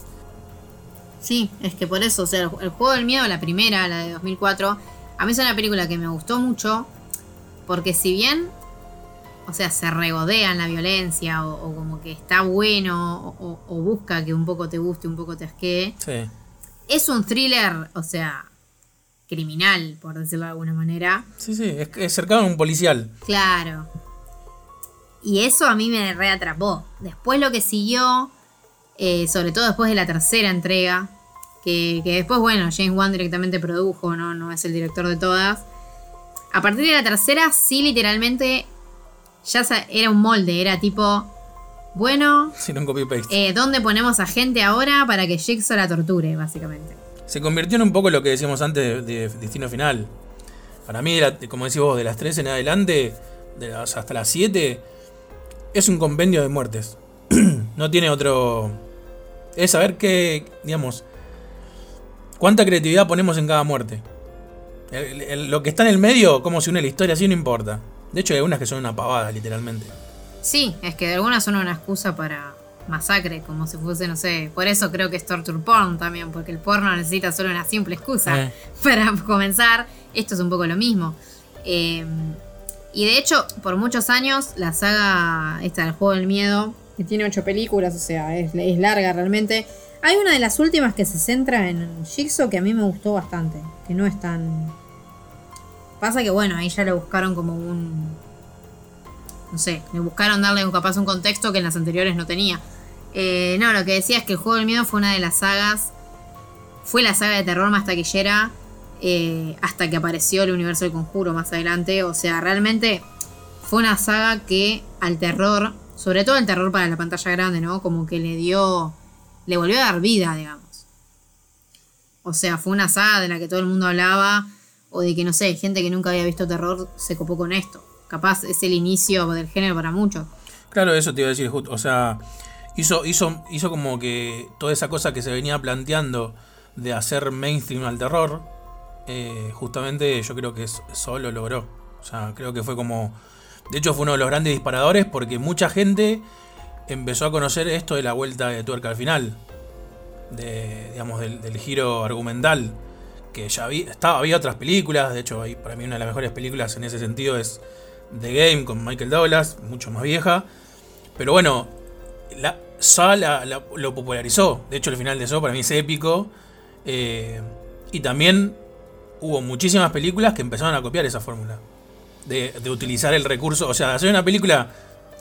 Sí, es que por eso, o sea, el, el juego del miedo, la primera, la de 2004, a mí es una película que me gustó mucho, porque si bien, o sea, se regodea en la violencia, o, o como que está bueno, o, o- busca que un poco te guste, un poco te asquee, Sí. es un thriller, o sea, criminal, por decirlo de alguna manera. Sí, sí, es, es cercano a un policial. Claro. Y eso a mí me reatrapó. Después lo que siguió, eh, sobre todo después de la tercera entrega, que, que después, bueno, James Wan directamente produjo, ¿no? no es el director de todas. A partir de la tercera, sí, literalmente, ya era un molde, era tipo, bueno, Sin un copy-paste. eh, ¿dónde ponemos a gente ahora para que Jigsaw la torture, básicamente? Se convirtió en un poco lo que decíamos antes de, de Destino Final. Para mí, la- como decís vos, de las 3 en adelante, de las- hasta las 7, es un compendio de muertes. [CLEARS THROAT] no tiene otro... Es saber qué, digamos, cuánta creatividad ponemos en cada muerte. El- el- lo que está en el medio, cómo se une la historia, así no importa. De hecho, hay algunas que son una pavada, literalmente. Sí, es que de algunas son una excusa para masacre, como si fuese, no sé, por eso creo que es torture porn también, porque el porno necesita solo una simple excusa Eh. [LAUGHS] para comenzar. Esto es un poco lo mismo. Eh, y de hecho, por muchos años, la saga esta del juego del miedo, que tiene ocho películas, o sea, es, es larga realmente. Hay una de las últimas que se centra en Jigsaw que a mí me gustó bastante, que no es tan... Pasa que bueno, ahí ya le buscaron como un, no sé, le buscaron darle un, capaz un contexto que en las anteriores no tenía. Eh, no, lo que decía es que el juego del miedo fue una de las sagas, fue la saga de terror más taquillera eh, hasta que apareció el universo del conjuro más adelante. O sea, realmente fue una saga que al terror, sobre todo el terror para la pantalla grande, ¿no? Como que le dio, le volvió a dar vida, digamos. O sea, fue una saga de la que todo el mundo hablaba, o de que, no sé, gente que nunca había visto terror se copó con esto. Capaz es el inicio del género para muchos. Claro, eso te iba a decir, Jut. O sea, hizo, hizo, hizo como que toda esa cosa que se venía planteando de hacer mainstream al terror, eh, justamente yo creo que solo logró. O sea, creo que fue como... De hecho, fue uno de los grandes disparadores porque mucha gente empezó a conocer esto de la vuelta de tuerca al final. De, digamos, del, giro argumental. Que ya había, otras películas. De hecho, hay, para mí una de las mejores películas en ese sentido es The Game con Michael Douglas, mucho más vieja. Pero bueno, la, Saw la- lo popularizó. De hecho, el final de Saw para mí es épico. Eh, y también hubo muchísimas películas que empezaron a copiar esa fórmula. De, de utilizar el recurso, o sea, hacer una película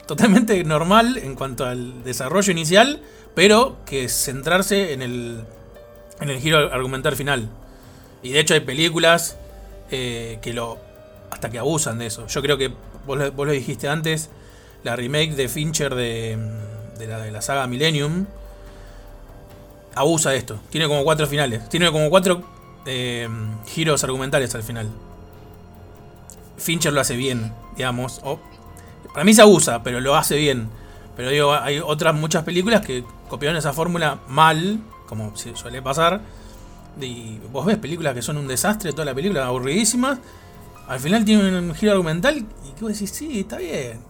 totalmente [LAUGHS] normal en cuanto al desarrollo inicial, pero que centrarse en el, en el giro argumental final. Y de hecho hay películas eh, que lo hasta que abusan de eso. Yo creo que vos, vos lo dijiste antes, la remake de Fincher de, de la, de la saga Millennium abusa de esto. Tiene como cuatro finales. Tiene como cuatro eh, giros argumentales al final. Fincher lo hace bien, digamos. Para mí se abusa, pero lo hace bien. Pero digo, hay otras muchas películas que copiaron esa fórmula mal, como suele pasar. Y vos ves películas que son un desastre, toda la película, aburridísimas. Al final tiene un giro argumental y que vos decís, sí, está bien.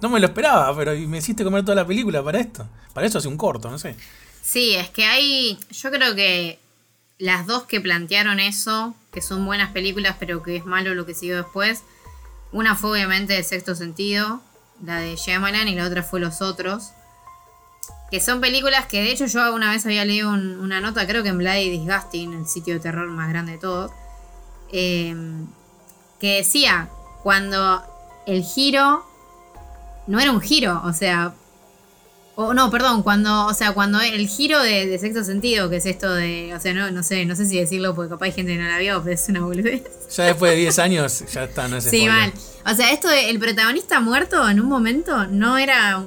No me lo esperaba, pero me hiciste comer toda la película para esto. Para eso hace un corto, no sé. Sí, es que hay. Yo creo que las dos que plantearon eso, que son buenas películas, pero que es malo lo que siguió después. Una fue obviamente de sexto sentido, la de Shyamalan, y la otra fue Los Otros. Que son películas que de hecho yo alguna vez había leído un- una nota, creo que en Bloody Disgusting, el sitio de terror más grande de todos, eh, que decía, cuando el giro no era un giro, o sea, o no, perdón, cuando, o sea, cuando el giro de, de sexto sentido, que es esto de, o sea, no, no sé, no sé si decirlo porque capaz hay gente que no la vio, pero es una boludez. Ya después de 10 años, ya está, no es Sí, spoiler. mal. O sea, esto de el protagonista muerto en un momento no era.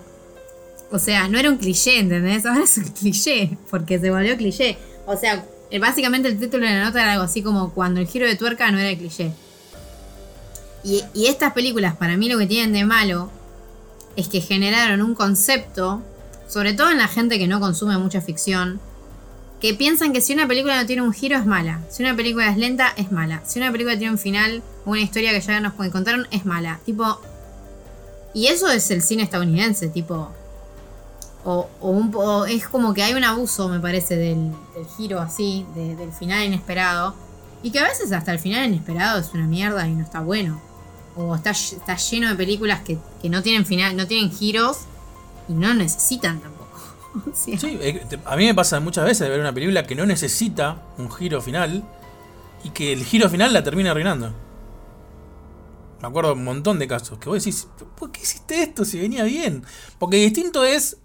O sea, no era un cliché, ¿entendés? Ahora es un cliché, porque se volvió cliché. O sea, eh, básicamente el título de la nota era algo así como cuando el giro de tuerca no era el cliché. Y, y estas películas, para mí, lo que tienen de malo es que generaron un concepto, sobre todo en la gente que no consume mucha ficción, que piensan que si una película no tiene un giro es mala, si una película es lenta es mala, si una película tiene un final o una historia que ya nos contaron es mala, tipo... Y eso es el cine estadounidense, tipo... O, o un, o es como que hay un abuso, me parece, del, giro así, de- del final inesperado. Y que a veces hasta el final inesperado es una mierda y no está bueno. O está lleno de películas que, que no tienen final, no tienen giros y no necesitan tampoco. [LAUGHS] O Sí, eh, a mí me pasa muchas veces de ver una película que no necesita un giro final y que el giro final la termina arruinando. Me acuerdo un montón de casos que vos decís, ¿por qué hiciste esto si venía bien? Porque distinto es,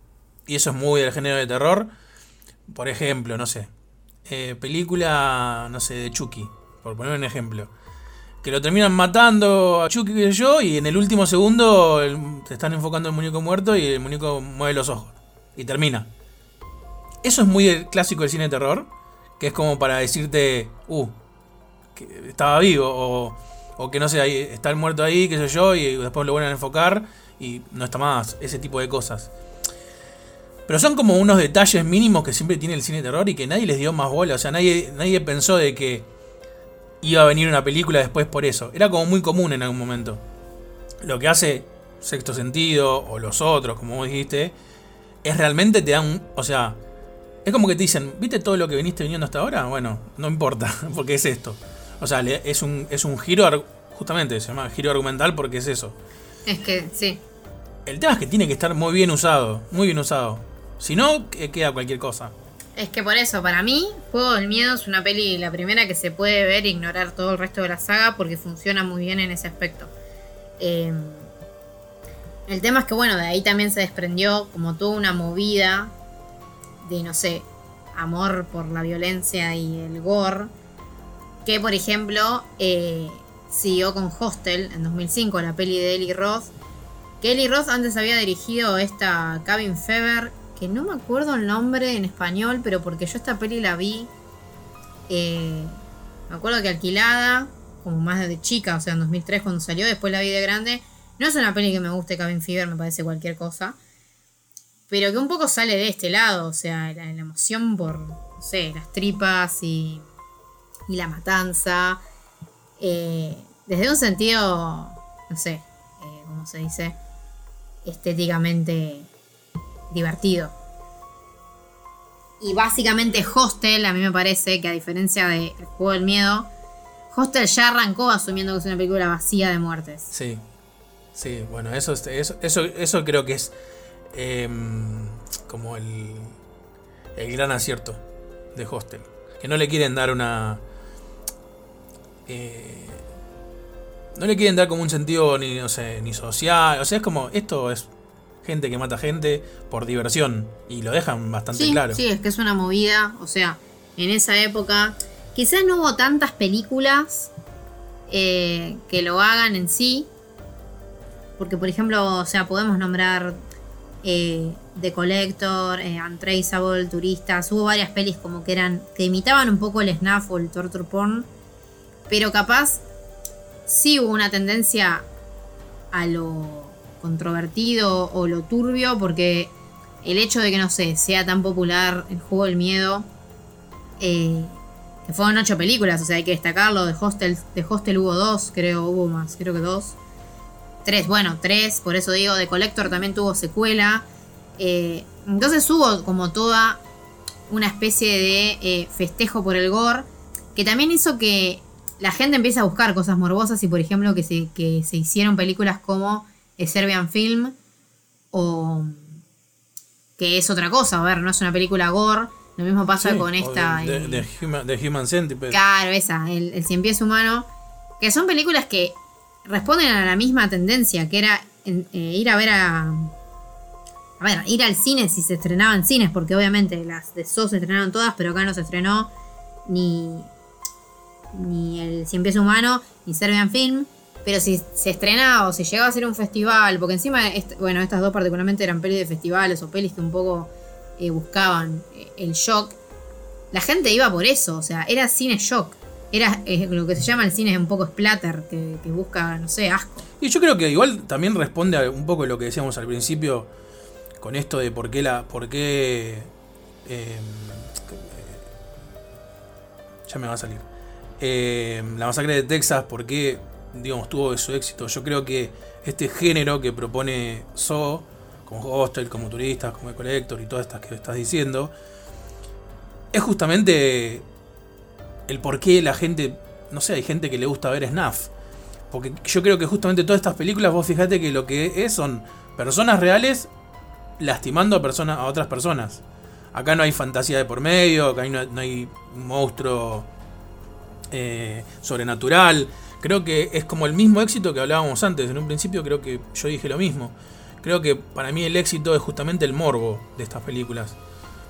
y eso es muy del género de terror, por ejemplo, no sé, eh, película, no sé, de Chucky, por poner un ejemplo. Que lo terminan matando a Chucky y yo, y en el último segundo el- te están enfocando en el muñeco muerto y el muñeco mueve los ojos. Y termina. Eso es muy clásico del cine de terror, que es como para decirte, uh, que estaba vivo, o, que no sé, está el muerto ahí, qué sé yo, y después lo vuelven a enfocar y no está más, ese tipo de cosas. Pero son como unos detalles mínimos que siempre tiene el cine de terror y que nadie les dio más bola, o sea, nadie, nadie pensó de que iba a venir una película después por eso. Era como muy común en algún momento. Lo que hace Sexto Sentido o los otros, como vos dijiste, es realmente te dan, o sea, es como que te dicen, ¿viste todo lo que viniste viniendo hasta ahora? Bueno, no importa, [LAUGHS] porque es esto. O sea, es un, es un giro, justamente se llama giro argumental porque es eso. es que sí. El tema es que tiene que estar muy bien usado, muy bien usado. Si no, que- queda cualquier cosa. Es que por eso, para mí, Juego del Miedo es una peli, la primera que se puede ver e ignorar todo el resto de la saga porque funciona muy bien en ese aspecto. Eh, el tema es que, bueno, de ahí también se desprendió como toda una movida de, no sé, amor por la violencia y el gore. Que, por ejemplo, eh, siguió con Hostel en 2005, la peli de Eli Roth. Que Eli Roth antes había dirigido esta Cabin Fever, que no me acuerdo el nombre en español, pero porque yo esta peli la vi. eh, me acuerdo que alquilada, como más de chica, o sea, en 2003 cuando salió, después la vi de grande. No es una peli que me guste Cabin Fever, me parece cualquier cosa. Pero que un poco sale de este lado, o sea, la, la emoción por, no sé, las tripas y, y la matanza. eh, desde un sentido, no sé, eh, ¿cómo se dice? Estéticamente divertido. Y básicamente Hostel, a mí me parece que a diferencia de El Juego del Miedo, Hostel ya arrancó asumiendo que es una película vacía de muertes. Sí. Sí, bueno, eso, es- eso, eso, eso creo que es em, como el, el gran acierto de Hostel. Que no le quieren dar una... eh, no le quieren dar como un sentido ni, no sé, ni social. O sea, es como, esto es gente que mata gente por diversión. Y lo dejan bastante Sí, claro. sí, es que es una movida. O sea, en esa época, quizás no hubo tantas películas eh, que lo hagan en sí. Porque, por ejemplo, o sea, podemos nombrar eh, The Collector, eh, Untraceable, Turistas. Hubo varias pelis como que eran. que imitaban un poco el snuff o el torture porn. Pero capaz sí hubo una tendencia a lo controvertido o lo turbio. Porque el hecho de que, no sé, sea tan popular el juego del miedo. eh, que fueron ocho películas, o sea, hay que destacarlo. De Hostel, de Hostel hubo dos, creo, hubo más, creo que dos. Tres, bueno, tres, por eso digo, de Collector también tuvo secuela. Eh, entonces hubo como toda una especie de eh, festejo por el gore, que también hizo que la gente empiece a buscar cosas morbosas y, por ejemplo, que se, que se hicieron películas como Serbian Film o que es otra cosa, a ver, no es una película gore. Lo mismo pasa Sí, con esta. De, de Human, de Human Centipede. Claro, esa, el, el cien pies humano. Que son películas que responden a la misma tendencia, que era en- eh, ir a ver a. A ver, ir al cine si se estrenaban cines, porque obviamente las de SO se estrenaron todas, pero acá no se estrenó ni. ni el cien pies humano, ni Serbian Film. Pero si se estrenaba o se llegaba a hacer un festival, porque encima, bueno, estas dos particularmente eran pelis de festivales o pelis que un poco eh, buscaban eh, el shock, la gente iba por eso, o sea, era cine shock. Era eh, lo que se llama el cine un poco splatter, que, busca, no sé, asco. Y yo creo que igual también responde a un poco lo que decíamos al principio con esto de por qué la. por qué. eh, ya me va a salir. Eh, la masacre de Texas, por qué, digamos, tuvo su éxito. Yo creo que este género que propone So, como Hostel, como Turistas, como Collector y todas estas que estás diciendo, es justamente el por qué la gente. No sé, hay gente que le gusta ver Snuff. Porque yo creo que justamente todas estas películas, vos fijate que lo que es son personas reales lastimando a, personas, a otras personas. Acá no hay fantasía de por medio, acá no, hay monstruo eh, sobrenatural. Creo que es como el mismo éxito que hablábamos antes. En un principio creo que yo dije lo mismo. Creo que para mí el éxito es justamente el morbo de estas películas.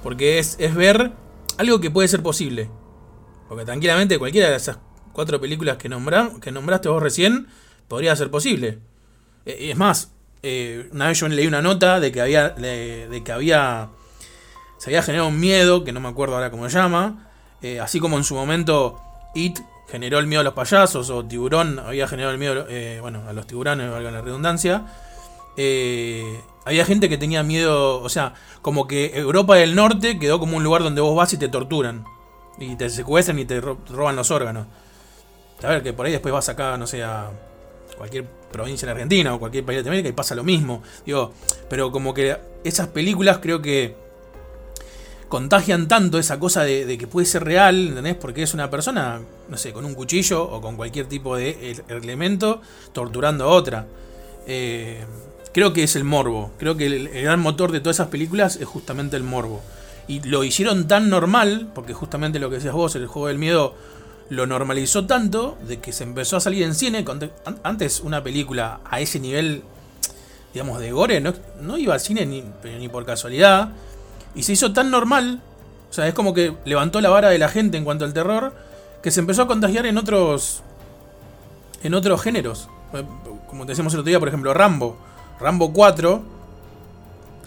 Porque es, es ver algo que puede ser posible. Porque tranquilamente cualquiera de esas cuatro películas que, que nombraste vos recién podría ser posible. Eh, es más, eh, una vez yo leí una nota de que había. de, de que había. Se había generado un miedo, que no me acuerdo ahora cómo se llama. eh, así como en su momento It generó el miedo a los payasos, o Tiburón había generado el miedo eh, bueno, a los tiburones, valga la redundancia. eh, había gente que tenía miedo, o sea, como que Europa del Norte quedó como un lugar donde vos vas y te torturan. Y te secuestran y te ro- roban los órganos. A ver, que por ahí después vas acá, no sé, a cualquier provincia en Argentina o cualquier país de América y pasa lo mismo. Digo, pero como que esas películas creo que contagian tanto esa cosa de, que puede ser real, ¿entendés? Porque es una persona, no sé, con un cuchillo o con cualquier tipo de el- elemento torturando a otra. Eh, creo que es el morbo. Creo que el, gran motor de todas esas películas es justamente el morbo. Y lo hicieron tan normal, porque justamente lo que decías vos, el juego del miedo lo normalizó tanto de que se empezó a salir en cine. Antes una película a ese nivel, digamos, de gore, no, iba al cine ni por casualidad. Y se hizo tan normal, o sea, es como que levantó la vara de la gente en cuanto al terror, que se empezó a contagiar en otros, en otros géneros. Eh, Como te decíamos el otro día, por ejemplo, Rambo. Rambo 4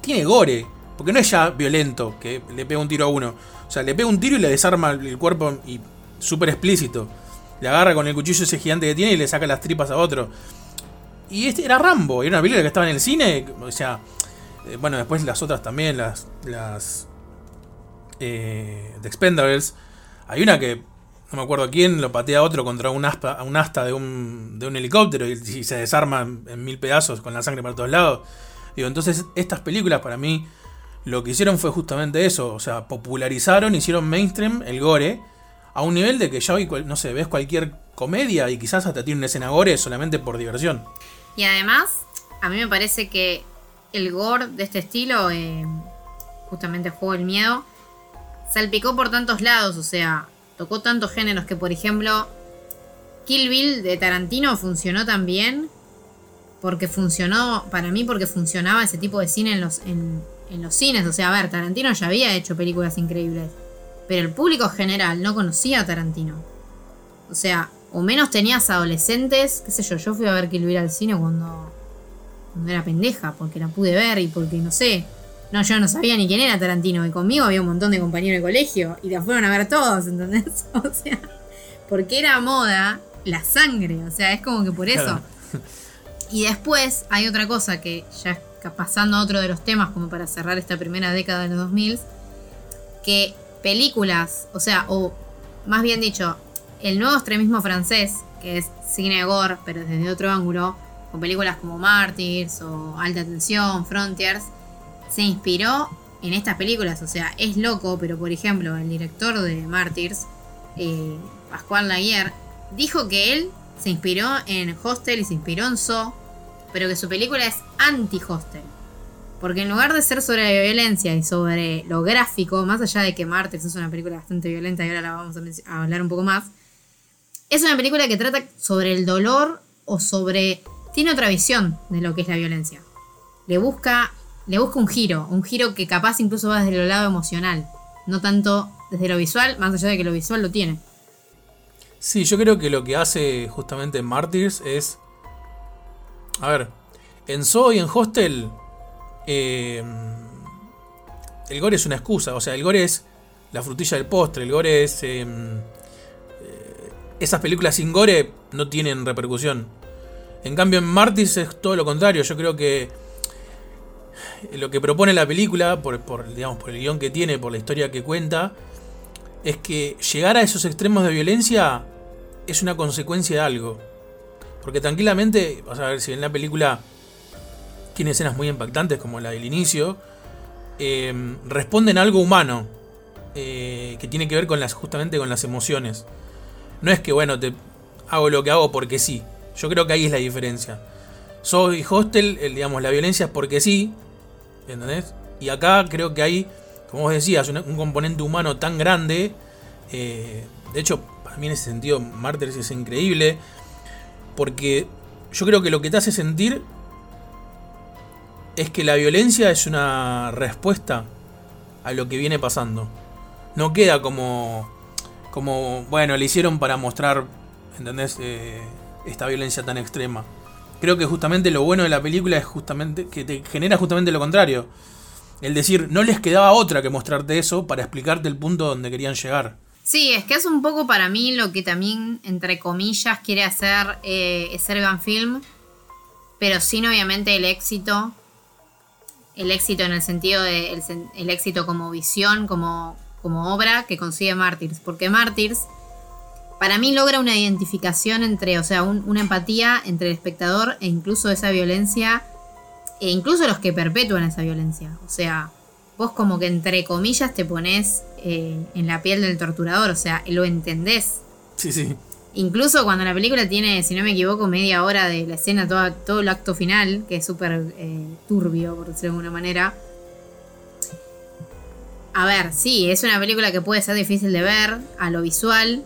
tiene gore, porque no es ya violento, que le pega un tiro a uno. O sea, le pega un tiro y le desarma el cuerpo y súper explícito. Le agarra con el cuchillo ese gigante que tiene y le saca las tripas a otro. Y este era Rambo, era una película que estaba en el cine, o sea, eh, bueno, después las otras también, las, las eh, Expendables. Hay una que, no me acuerdo quién, lo patea a otro contra un, aspa, un asta de un, de un helicóptero y, se desarma en, mil pedazos con la sangre para todos lados. Digo, entonces estas películas para mí lo que hicieron fue justamente eso, o sea, popularizaron, hicieron mainstream el gore a un nivel de que ya hoy, no sé, ves cualquier comedia y quizás hasta tiene una escena gore solamente por diversión. Y además, a mí me parece que el gore de este estilo, eh, justamente el juego del miedo, salpicó por tantos lados, o sea, tocó tantos géneros que, por ejemplo, Kill Bill de Tarantino funcionó también porque funcionó, para mí, porque funcionaba ese tipo de cine en los, en, en los cines. O sea, a ver, Tarantino ya había hecho películas increíbles, pero el público general no conocía a Tarantino. O sea, o menos tenías adolescentes, qué sé yo, yo fui a ver Kill Bill al cine cuando, cuando era pendeja, porque la pude ver y porque no sé. No, yo no sabía ni quién era Tarantino, y conmigo había un montón de compañeros de colegio, y la fueron a ver todos, ¿entendés? [LAUGHS] O sea, porque era moda la sangre, o sea, es como que por eso. Claro. Y después hay otra cosa que ya pasando a otro de los temas, como para cerrar esta primera década de los 2000, que películas, o sea, o más bien dicho, el nuevo extremismo francés, que es cine gore, pero desde otro ángulo, con películas como Martyrs o Alta Tensión, Frontiers, se inspiró en estas películas. O sea, es loco, pero por ejemplo, el director de Martyrs, eh, Pascual Laguerre, dijo que él se inspiró en Hostel y se inspiró en So, pero que su película es anti-Hostel. Porque en lugar de ser sobre la violencia y sobre lo gráfico, más allá de que Martyrs es una película bastante violenta y ahora la vamos a, hablar un poco más, es una película que trata sobre el dolor o sobre... Tiene otra visión de lo que es la violencia. Le busca, le busca un giro, un giro que capaz incluso va desde el lado emocional, no tanto desde lo visual, más allá de que lo visual lo tiene. Sí, yo creo que lo que hace justamente Martyrs es. A ver, en Zoo y en Hostel. eh, el gore es una excusa. O sea, el gore es la frutilla del postre. El gore es. eh, eh, esas películas sin gore no tienen repercusión. En cambio, en Martyrs es todo lo contrario. Yo creo que. Lo que propone la película, por, por, digamos, por el guion que tiene, por la historia que cuenta, es que llegar a esos extremos de violencia es una consecuencia de algo. Porque tranquilamente, vas a ver si en la película tiene escenas muy impactantes como la del inicio, eh, responden a algo humano eh, que tiene que ver con las, justamente con las emociones. No es que, bueno, te hago lo que hago porque sí. Yo creo que ahí es la diferencia. Soy hostel, el, digamos, la violencia es porque sí. ¿Entendés? Y acá creo que hay, como vos decías, un, un componente humano tan grande. eh, de hecho, para mí en ese sentido, Martyrs es increíble. Porque yo creo que lo que te hace sentir es que la violencia es una respuesta a lo que viene pasando. No queda como, como bueno, le hicieron para mostrar, ¿entendés? Eh, esta violencia tan extrema. Creo que justamente lo bueno de la película es justamente que te genera justamente lo contrario. El decir, no les quedaba otra que mostrarte eso para explicarte el punto donde querían llegar. Sí, es que es un poco para mí lo que también, entre comillas, quiere hacer eh, Serbian Film, pero sin obviamente el éxito. El éxito en el sentido de el éxito como visión, como, como obra que consigue Martyrs. Porque Martyrs, para mí, logra una identificación entre, o sea, un- una empatía entre el espectador e incluso esa violencia, e incluso los que perpetúan esa violencia. O sea, vos como que entre comillas te pones eh, en la piel del torturador, o sea, lo entendés. Sí, sí. Incluso cuando la película tiene, si no me equivoco, media hora de la escena, toda- todo el acto final, que es súper eh, turbio, por decirlo de alguna manera. A ver, sí, es una película que puede ser difícil de ver a lo visual,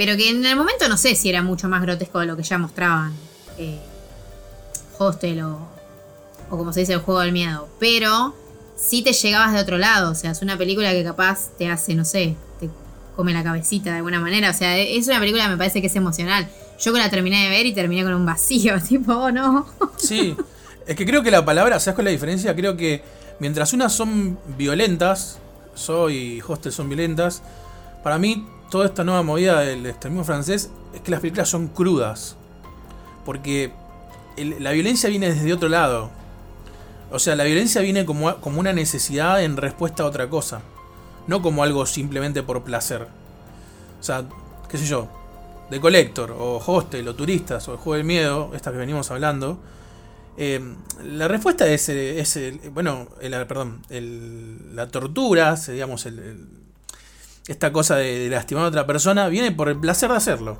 pero que en el momento no sé si era mucho más grotesco de lo que ya mostraban eh, Hostel o, o como se dice el juego del miedo. Pero sí te llegabas de otro lado, o sea, es una película que capaz te hace, no sé, te come la cabecita de alguna manera. O sea, es una película que me parece que es emocional. Yo la terminé de ver y terminé con un vacío, [LAUGHS] tipo, oh no. Sí, es que creo que la palabra, ¿sabes cuál es la diferencia? Creo que mientras unas son violentas, Soy y Hostel son violentas, para mí toda esta nueva movida del extremismo francés es que las películas son crudas. Porque la violencia viene desde otro lado. O sea, la violencia viene como, como una necesidad en respuesta a otra cosa. No como algo simplemente por placer. O sea, qué sé yo, de Collector, o Hostel, o Turistas, o el Juego del Miedo, estas que venimos hablando. eh, la respuesta es, eh, bueno, el- perdón, el- la tortura, digamos, el- esta cosa de, lastimar a otra persona, viene por el placer de hacerlo.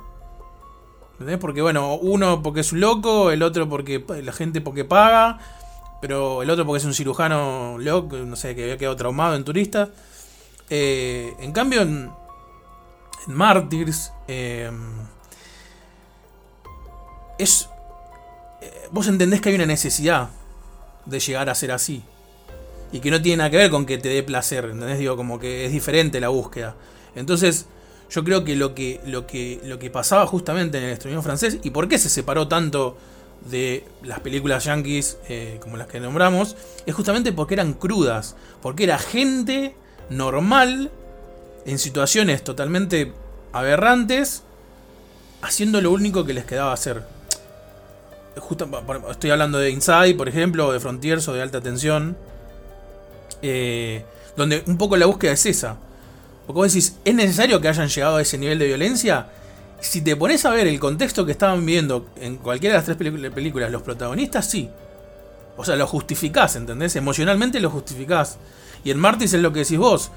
¿Entendés? Porque, bueno, uno porque es un loco, el otro porque la gente porque paga, pero el otro porque es un cirujano loco, no sé, que había quedado traumado en turistas. Eh, en cambio, en, en Martyrs, eh, es. eh, vos entendés que hay una necesidad de llegar a ser así. Y que no tiene nada que ver con que te dé placer, ¿entendés? Digo, como que es diferente la búsqueda. Entonces, yo creo que lo que, lo que, lo que pasaba justamente en el extremismo francés, y por qué se separó tanto de las películas yankees eh, como las que nombramos, es justamente porque eran crudas, porque era gente normal, en situaciones totalmente aberrantes, haciendo lo único que les quedaba hacer. Estoy hablando de Inside, por ejemplo, o de Frontiers o de Alta Tensión, eh, donde un poco la búsqueda es esa. Porque vos decís, ¿es necesario que hayan llegado a ese nivel de violencia? Si te pones a ver el contexto que estaban viviendo en cualquiera de las tres películas, los protagonistas, sí. O sea, lo justificás, ¿entendés? Emocionalmente lo justificás. Y en Martis es lo que decís vos.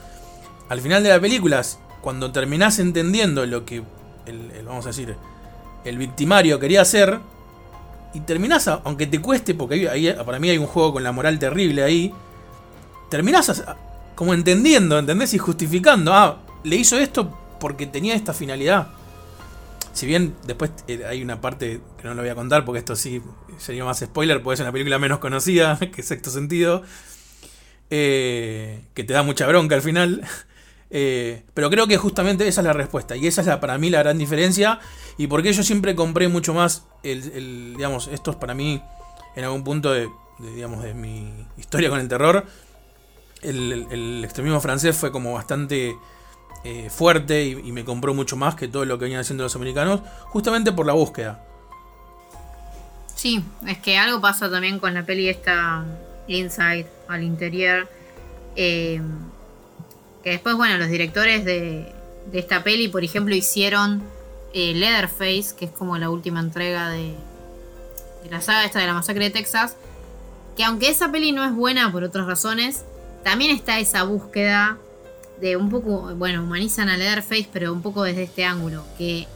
Al final de la película, cuando terminás entendiendo lo que el, vamos a decir, el victimario quería hacer, y terminás, aunque te cueste, porque ahí para mí hay un juego con la moral terrible ahí, terminás como entendiendo, ¿entendés? Y justificando, ah, le hizo esto porque tenía esta finalidad. Si bien después eh, hay una parte que no lo voy a contar porque esto sí sería más spoiler, porque es una película menos conocida [LAUGHS] que Sexto Sentido, eh, que te da mucha bronca al final. [LAUGHS] Eh, pero creo que justamente esa es la respuesta y esa es para mí la gran diferencia y porque yo siempre compré mucho más el, digamos, esto es para mí en algún punto de, digamos, de mi historia con el terror. El, extremismo francés fue como bastante eh, fuerte y, y me compró mucho más que todo lo que venían haciendo los americanos, justamente por la búsqueda. Sí, es que algo pasa también con la peli esta Inside, al interior. eh, que después, bueno, los directores de, de esta peli, por ejemplo, hicieron eh, Leatherface, que es como la última entrega de, de la saga esta de la masacre de Texas. Que aunque esa peli no es buena por otras razones, también está esa búsqueda de un poco, bueno, humanizan a Leatherface, pero un poco desde este ángulo, que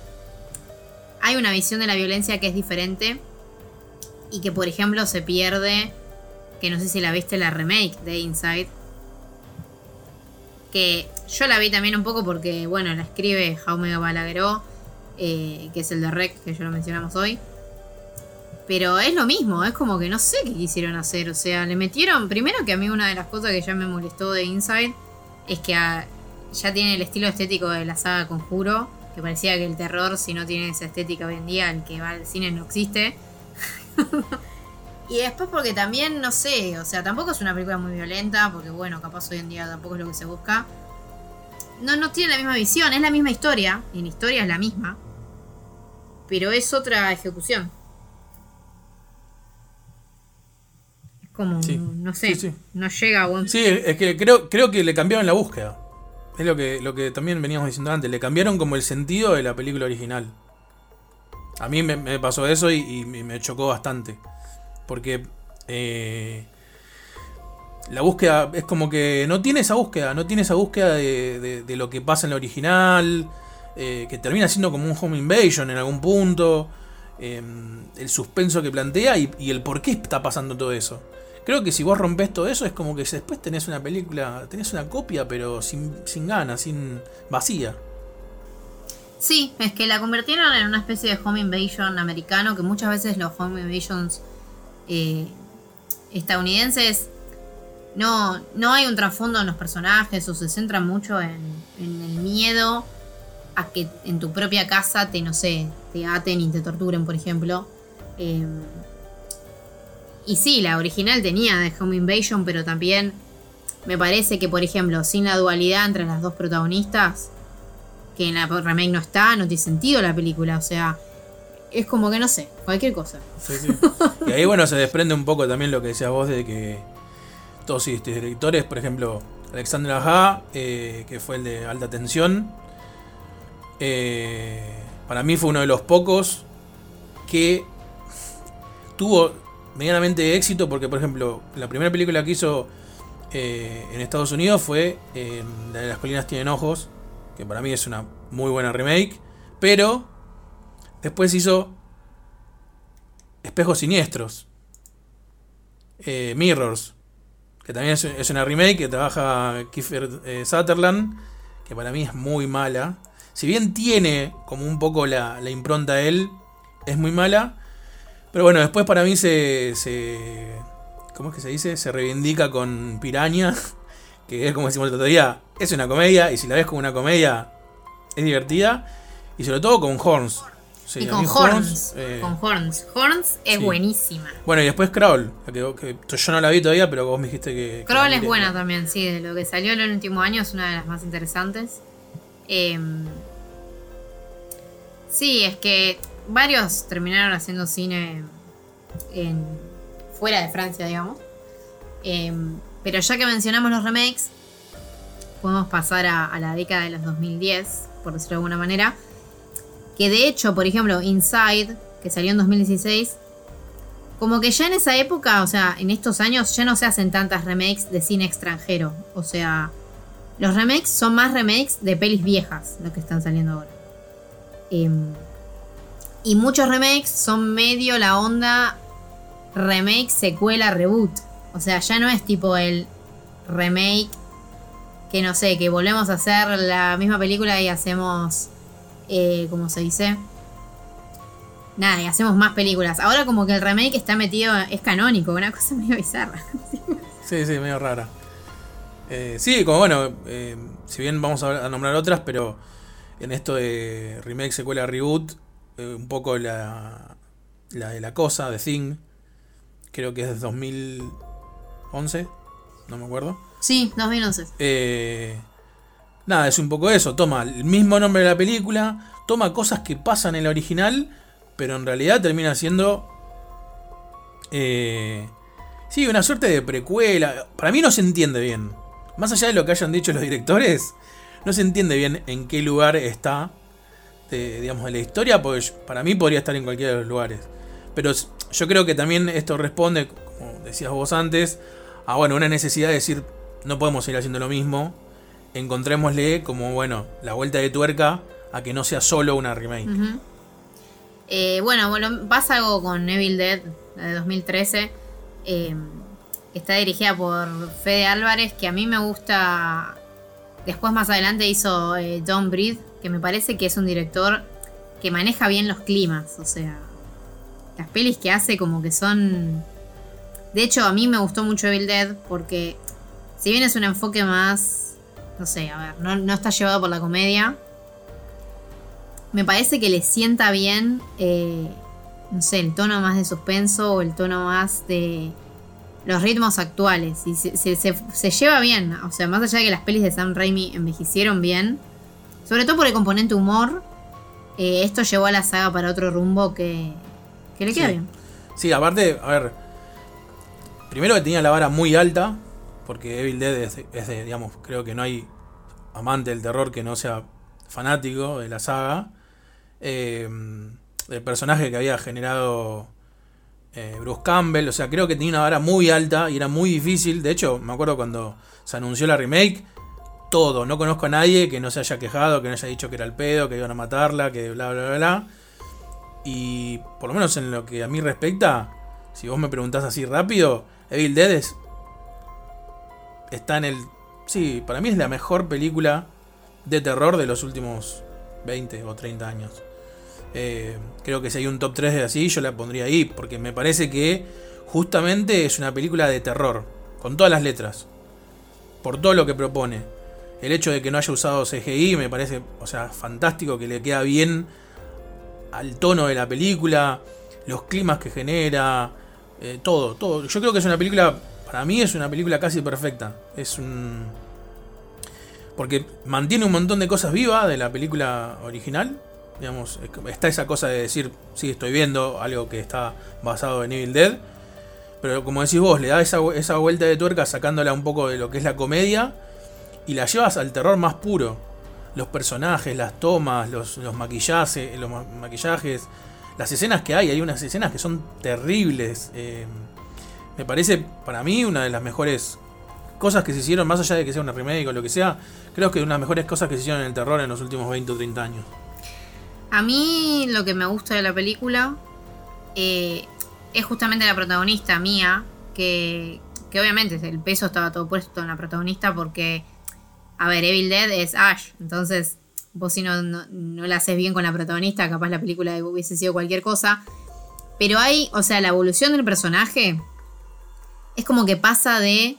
hay una visión de la violencia que es diferente y que por ejemplo se pierde, que no sé si la viste la remake de Inside, que yo la vi también un poco porque, bueno, la escribe Jaume Balagueró, eh, que es el de Rec, que ya lo mencionamos hoy. Pero es lo mismo, es como que no sé qué quisieron hacer. O sea, le metieron. Primero que a mí una de las cosas que ya me molestó de Inside es que ya tiene el estilo estético de la saga Conjuro. Que parecía que el terror, si no tiene esa estética hoy en día, el que va al cine no existe. [LAUGHS] y después porque también, no sé, o sea, tampoco es una película muy violenta, porque bueno, capaz hoy en día tampoco es lo que se busca. No, no tiene la misma visión, es la misma historia, la historia es la misma. Pero es otra ejecución. Como, Sí, no sé, sí, sí. no llega a buen... Sí, es que creo, creo que le cambiaron la búsqueda. Es lo que, lo que también veníamos diciendo antes. Le cambiaron como el sentido de la película original. A mí me, me pasó eso y, y me chocó bastante. Porque eh, la búsqueda es como que no tiene esa búsqueda. No tiene esa búsqueda de, de- de lo que pasa en la original. eh, que termina siendo como un home invasion en algún punto. eh, el suspenso que plantea y, y el por qué está pasando todo eso. Creo que si vos rompes todo eso es como que después tenés una película, tenés una copia pero sin, sin ganas, sin vacía. Sí, es que la convirtieron en una especie de home invasion americano, que muchas veces los home invasions eh, estadounidenses no, no hay un trasfondo en los personajes o se centra mucho en, el miedo a que en tu propia casa te, no sé, te aten y te torturen, por ejemplo. Eh, y sí, la original tenía de home invasion, pero también me parece que, por ejemplo, sin la dualidad entre las dos protagonistas, que en la remake no está, no tiene sentido la película. O sea, es como que no sé, cualquier cosa. Sí, sí. y ahí bueno se desprende un poco también lo que decías vos de que todos estos directores, por ejemplo, Alexander Aja, eh, que fue el de alta tensión, eh, para mí fue uno de los pocos que tuvo medianamente éxito porque, por ejemplo, la primera película que hizo eh, en Estados Unidos fue eh, La de las colinas tienen ojos, que para mí es una muy buena remake, pero después hizo Espejos Siniestros, eh, Mirrors, que también es, una remake que trabaja Kiefer Sutherland, que para mí es muy mala. Si bien tiene como un poco la, la impronta de él, es muy mala. Pero bueno, después para mí se, se. ¿Cómo es que se dice? Se reivindica con Piraña. [LAUGHS] Que es como decimos el otro día. Es una comedia. Y si la ves como una comedia. Es divertida. Y sobre todo con Horns. Sí, y con Horns. eh, Con Horns. Horns es sí. buenísima. Bueno, y después Crawl. que- que yo no la vi todavía, pero vos me dijiste que. Crawl es buena también, sí, de lo que salió en el último año es una de las más interesantes. Em, sí, es que varios terminaron haciendo cine en, fuera de Francia, digamos. Em, pero ya que mencionamos los remakes, podemos pasar a, la década de los 2010, por decirlo de alguna manera. Que de hecho, por ejemplo, Inside, que salió en 2016, como que ya en esa época, o sea, en estos años ya no se hacen tantas remakes de cine extranjero. O sea, los remakes son más remakes de pelis viejas, lo que están saliendo ahora. Em, Y muchos remakes son medio la onda remake, secuela, reboot. O sea, ya no es tipo el remake que no sé, que volvemos a hacer la misma película y hacemos, eh, ¿cómo se dice? Nada, y hacemos más películas. Ahora como que el remake está metido, es canónico, una cosa [LAUGHS] medio bizarra. Sí, sí, medio rara. Eh, sí, como bueno, eh, si bien vamos a, nombrar otras, pero en esto de remake, secuela, reboot, eh, un poco la, la de la cosa, de Thing, creo que es de 2011, no me acuerdo. Sí, 2011. Eh, nada, es un poco eso. Toma el mismo nombre de la película, toma cosas que pasan en la original, pero en realidad termina siendo. Eh, sí, una suerte de precuela. Para mí no se entiende bien. Más allá de lo que hayan dicho los directores, no se entiende bien en qué lugar está, de, digamos, de la historia, porque para mí podría estar en cualquiera de los lugares. Pero yo creo que también esto responde, como decías vos antes, a bueno, una necesidad de decir, no podemos seguir haciendo lo mismo. Encontrémosle como, bueno, la vuelta de tuerca a que no sea solo una remake. Eh, bueno, bueno, pasa algo con Evil Dead, la de 2013. eh, está dirigida por Fede Álvarez, que a mí me gusta. Después, más adelante, hizo eh, Don't que me parece que es un director que maneja bien los climas. O sea, las pelis que hace, como que son. De hecho, a mí me gustó mucho Evil Dead porque, si bien es un enfoque más. No sé, a ver, no, no está llevado por la comedia me parece que le sienta bien, eh, no sé, el tono más de suspenso o el tono más de los ritmos actuales. Y se, se- se- se lleva bien, o sea, más allá de que las pelis de Sam Raimi envejecieron bien, sobre todo por el componente humor, eh, esto llevó a la saga para otro rumbo que, que le queda Sí. bien. Sí, aparte, a ver. Primero que tenía la vara muy alta, porque Evil Dead es, es de, digamos, creo que no hay amante del terror que no sea fanático de la saga. Eh, el personaje que había generado eh, Bruce Campbell, o sea, creo que tenía una vara muy alta y era muy difícil. De hecho, me acuerdo cuando se anunció la remake, todo, no conozco a nadie que no se haya quejado, que no haya dicho que era el pedo, que iban a matarla, que bla, bla, bla, bla. Y por lo menos en lo que a mí respecta, si vos me preguntás así rápido, Evil Dead es- está en el... Sí, para mí es la mejor película de terror de los últimos 20 o 30 años. Eh, creo que si hay un top 3 de así, yo la pondría ahí, porque me parece que justamente es una película de terror, con todas las letras, por todo lo que propone. El hecho de que no haya usado CGI me parece, o sea, fantástico, que le queda bien al tono de la película, los climas que genera, eh, todo, todo. Yo creo que es una película, para mí es una película casi perfecta. Es un... Porque mantiene un montón de cosas vivas de la película original. Digamos, está esa cosa de decir, sí, estoy viendo algo que está basado en Evil Dead. Pero como decís vos, le da esa, esa vuelta de tuerca sacándola un poco de lo que es la comedia y la llevas al terror más puro. Los personajes, las tomas, los, los maquillajes, los ma- maquillajes, las escenas que hay, hay unas escenas que son terribles. eh, me parece para mí una de las mejores cosas que se hicieron, más allá de que sea una remake o lo que sea, creo que una de las mejores cosas que se hicieron en el terror en los últimos 20 o 30 años. A mí lo que me gusta de la película eh, es justamente la protagonista mía, que, que obviamente el peso estaba todo puesto en la protagonista porque, a ver, Evil Dead es Ash, entonces vos si no, no, no la haces bien con la protagonista, capaz la película hubiese sido cualquier cosa. Pero hay, o sea, la evolución del personaje es como que pasa de,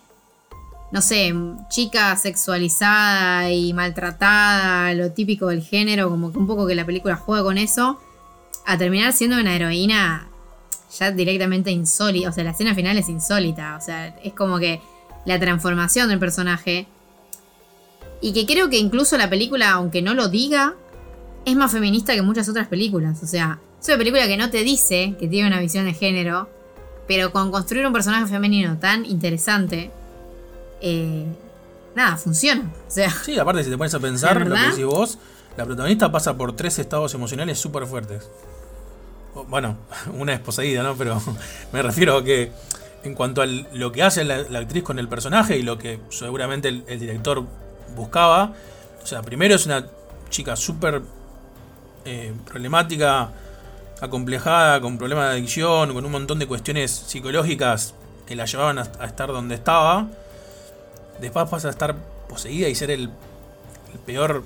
no sé, chica sexualizada y maltratada, lo típico del género, como que un poco que la película juega con eso, a terminar siendo una heroína ya directamente insólita. O sea, la escena final es insólita. O sea, es como que la transformación del personaje. Y que creo que incluso la película, aunque no lo diga, es más feminista que muchas otras películas. O sea, es una película que no te dice que tiene una visión de género, pero con construir un personaje femenino tan interesante, eh, nada, funciona. O sea, Sí, aparte si te pones a pensar ¿La lo que decís vos, la protagonista pasa por tres estados emocionales súper fuertes. Bueno, [LAUGHS] una es poseída, ¿no? Pero [LAUGHS] me refiero a que en cuanto a lo que hace la, la actriz con el personaje y lo que seguramente el, el director buscaba, o sea, primero es una chica súper eh, problemática acomplejada, con problemas de adicción, con un montón de cuestiones psicológicas que la llevaban a, estar donde estaba. Después pasa a estar poseída y ser el, peor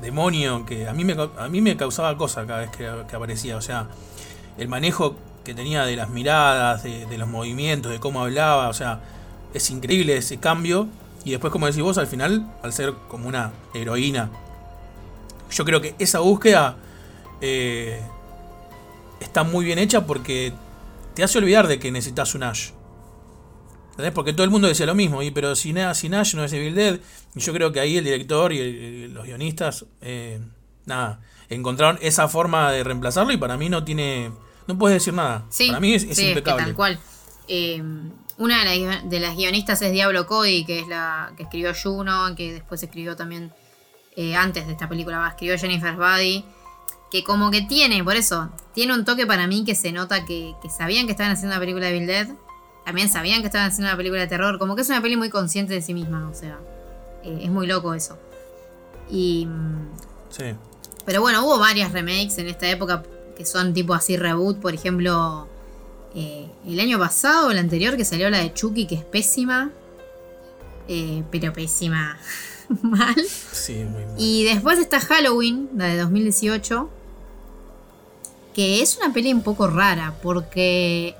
demonio que a mí me, a mí me causaba cosa cada vez que, que aparecía. O sea, el manejo que tenía de las miradas, de, de los movimientos, de cómo hablaba. O sea, es increíble ese cambio. Y después, como decís vos, al final, al ser como una heroína, yo creo que esa búsqueda eh, está muy bien hecha porque te hace olvidar de que necesitas un Ash. ¿Entendés? Porque todo el mundo decía lo mismo, y pero sin, sin Ash no es Evil Dead. Y yo creo que ahí el director y el- los guionistas, eh, nada, encontraron esa forma de reemplazarlo y para mí no tiene. No puedes decir nada. Sí, para mí es, es sí, que impecable. tal cual. Eh, una de las, de las guionistas es Diablo Cody, que es la que escribió Juno, que después escribió también, eh, antes de esta película, va, escribió Jennifer's Body. Que como que tiene, por eso, tiene un toque para mí que se nota que, que sabían que estaban haciendo una película de Bill Dead. También sabían que estaban haciendo una película de terror. Como que es una peli muy consciente de sí misma, o sea. eh, es muy loco eso. Y. Sí. pero bueno, hubo varias remakes en esta época que son tipo así reboot. Por ejemplo, eh, el año pasado o el anterior que salió la de Chucky, que es pésima. Eh, pero pésima. [LAUGHS] Mal. Sí, muy mal. Y después está Halloween, la de 2018. Que es una peli un poco rara porque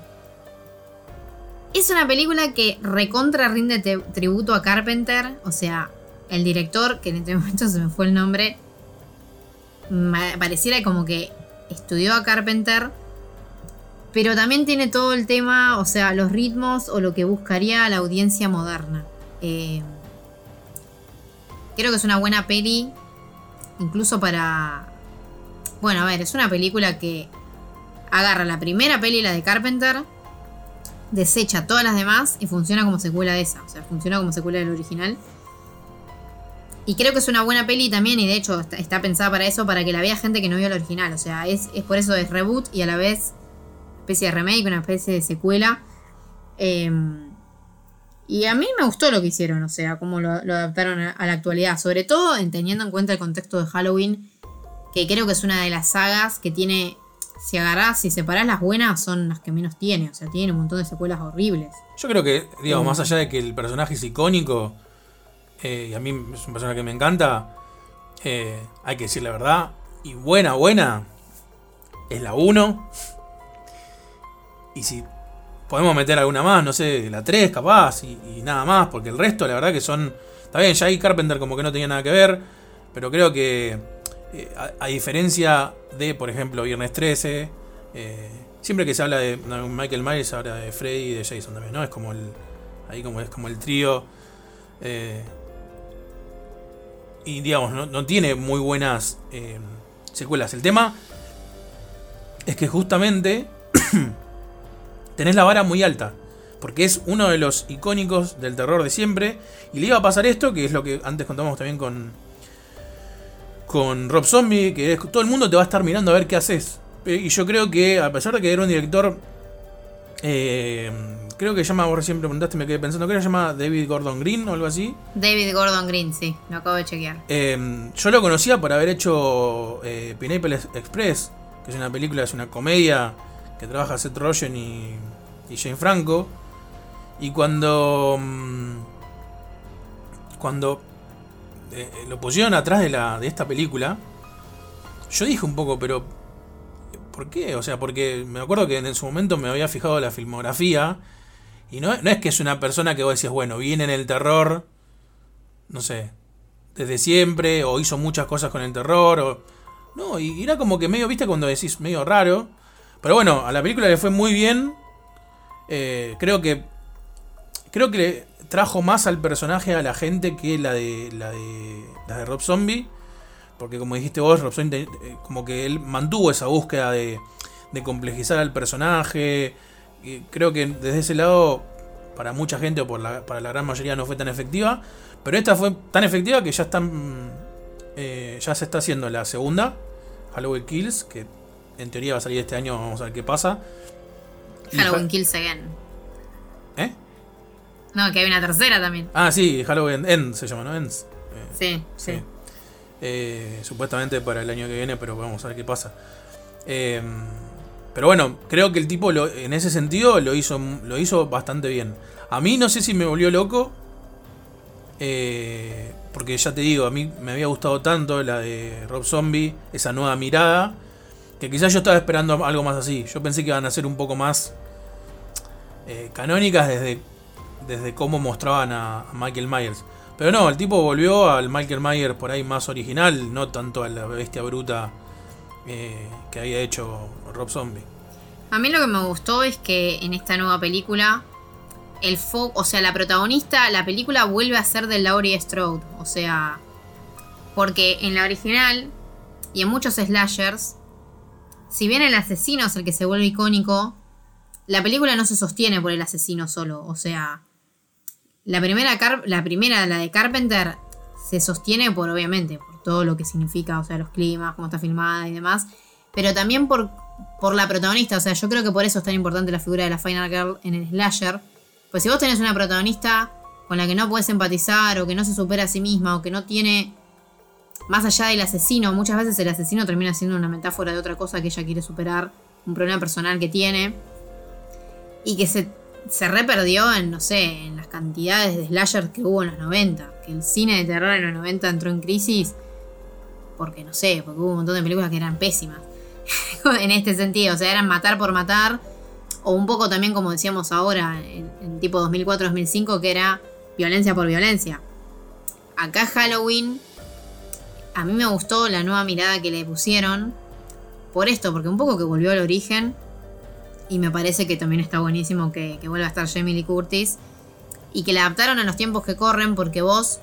es una película que recontra rinde tributo a Carpenter. O sea, el director, que en este [LAUGHS] momento se me fue el nombre, pareciera como que estudió a Carpenter. Pero también tiene todo el tema, o sea, los ritmos o lo que buscaría la audiencia moderna. Eh, creo que es una buena peli, incluso para... Bueno, a ver, es una película que agarra la primera peli, la de Carpenter, desecha todas las demás y funciona como secuela de esa. O sea, funciona como secuela del original. Y creo que es una buena peli también, y de hecho está, pensada para eso, para que la vea gente que no vio el original. O sea, es por eso es reboot y a la vez especie de remake, una especie de secuela. Eh, y a mí me gustó lo que hicieron, o sea, cómo lo, lo adaptaron a, a la actualidad. Sobre todo en teniendo en cuenta el contexto de Halloween, que creo que es una de las sagas que tiene. Si agarrás, si separás las buenas, son las que menos tiene. O sea, tiene un montón de secuelas horribles. Yo creo que, digamos, más allá de que el personaje es icónico, eh, y a mí es un personaje que me encanta, eh, hay que decir la verdad, y buena, buena, es la 1. Y si podemos meter alguna más, no sé, la 3 capaz, y, nada más, porque el resto, la verdad que son... Está bien, ya Carpenter como que no tenía nada que ver, pero creo que, eh, a, diferencia de, por ejemplo, Viernes 13, eh, siempre que se habla de Michael Myers, habla de Freddy y de Jason también, ¿no? Es como el. Ahí como es como el trío. eh, y digamos, no, no tiene muy buenas secuelas. El tema es que justamente [CLEARS THROAT] tenés la vara muy alta. Porque es uno de los icónicos del terror de siempre. Y le iba a pasar esto, que es lo que antes contamos también con. Con Rob Zombie, que es, todo el mundo te va a estar mirando a ver qué haces. Eh, Y yo creo que, a pesar de que era un director. eh, creo que llama, vos recién preguntaste, me quedé pensando, creo que se llama David Gordon Green o algo así. David Gordon Green, sí, lo acabo de chequear. Eh, yo lo conocía por haber hecho eh, Pineapple Express, que es una película, es una comedia que trabaja Seth Rogen y, y Jane Franco. Y cuando. mm, Cuando eh, lo pusieron atrás de, la, de esta película, yo dije un poco, pero. ¿Por qué? O sea, porque me acuerdo que en su momento me había fijado la filmografía. Y no, no es que es una persona que vos decís, bueno, viene en el terror. No sé, desde siempre, o hizo muchas cosas con el terror, o... No, y era como que medio, viste, cuando decís medio raro. Pero bueno, a la película le fue muy bien. Eh, creo que... Creo que trajo más al personaje a la gente que la de la de, la de Rob Zombie. Porque como dijiste vos, Rob Zombie, eh, como que él mantuvo esa búsqueda de, de complejizar al personaje. Y creo que desde ese lado, para mucha gente o por la, para la gran mayoría no fue tan efectiva. Pero esta fue tan efectiva que ya están. eh, ya se está haciendo la segunda, Halloween Kills, que en teoría va a salir este año, vamos a ver qué pasa. Halloween Kills Again. ¿Eh? No, que hay una tercera también. Ah, sí, Halloween End se llama, ¿no? Ends. Eh, Sí, sí. sí. Eh, supuestamente para el año que viene, pero vamos a ver qué pasa. Eh, pero bueno, creo que el tipo lo- en ese sentido lo hizo, lo hizo bastante bien. A mí no sé si me volvió loco. porque ya te digo, a mí me había gustado tanto la de Rob Zombie, esa nueva mirada. Que quizás yo estaba esperando algo más así. Yo pensé que iban a ser un poco más eh, canónicas desde, desde cómo mostraban a, Michael Myers. Pero no, el tipo volvió al Michael Myers por ahí más original, no tanto a la bestia bruta eh, que había hecho Rob Zombie. A mí lo que me gustó es que en esta nueva película, el fo o sea, la protagonista, la película vuelve a ser de Laurie Strode. O sea, porque en la original y en muchos slashers, si bien el asesino es el que se vuelve icónico, la película no se sostiene por el asesino solo. O sea, la primera, la primera, la de Carpenter, se sostiene por, obviamente, por todo lo que significa, o sea, los climas, cómo está filmada y demás, pero también por, por la protagonista. O sea, yo creo que por eso es tan importante la figura de la Final Girl en el slasher. Pues si vos tenés una protagonista con la que no puedes empatizar, o que no se supera a sí misma, o que no tiene. Más allá del asesino, muchas veces el asesino termina siendo una metáfora de otra cosa que ella quiere superar, un problema personal que tiene. Y que se, se reperdió en, no sé, en las cantidades de slashers que hubo en los 90. Que el cine de terror en los 90 entró en crisis. Porque no sé, porque hubo un montón de películas que eran pésimas. [LAUGHS] en este sentido, o sea, eran matar por matar. O un poco también, como decíamos ahora, en, en tipo 2004-2005, que era violencia por violencia. Acá Halloween, a mí me gustó la nueva mirada que le pusieron. Por esto, porque un poco que volvió al origen. Y me parece que también está buenísimo que, que vuelva a estar Jamie Lee Curtis. Y que la adaptaron a los tiempos que corren, porque vos,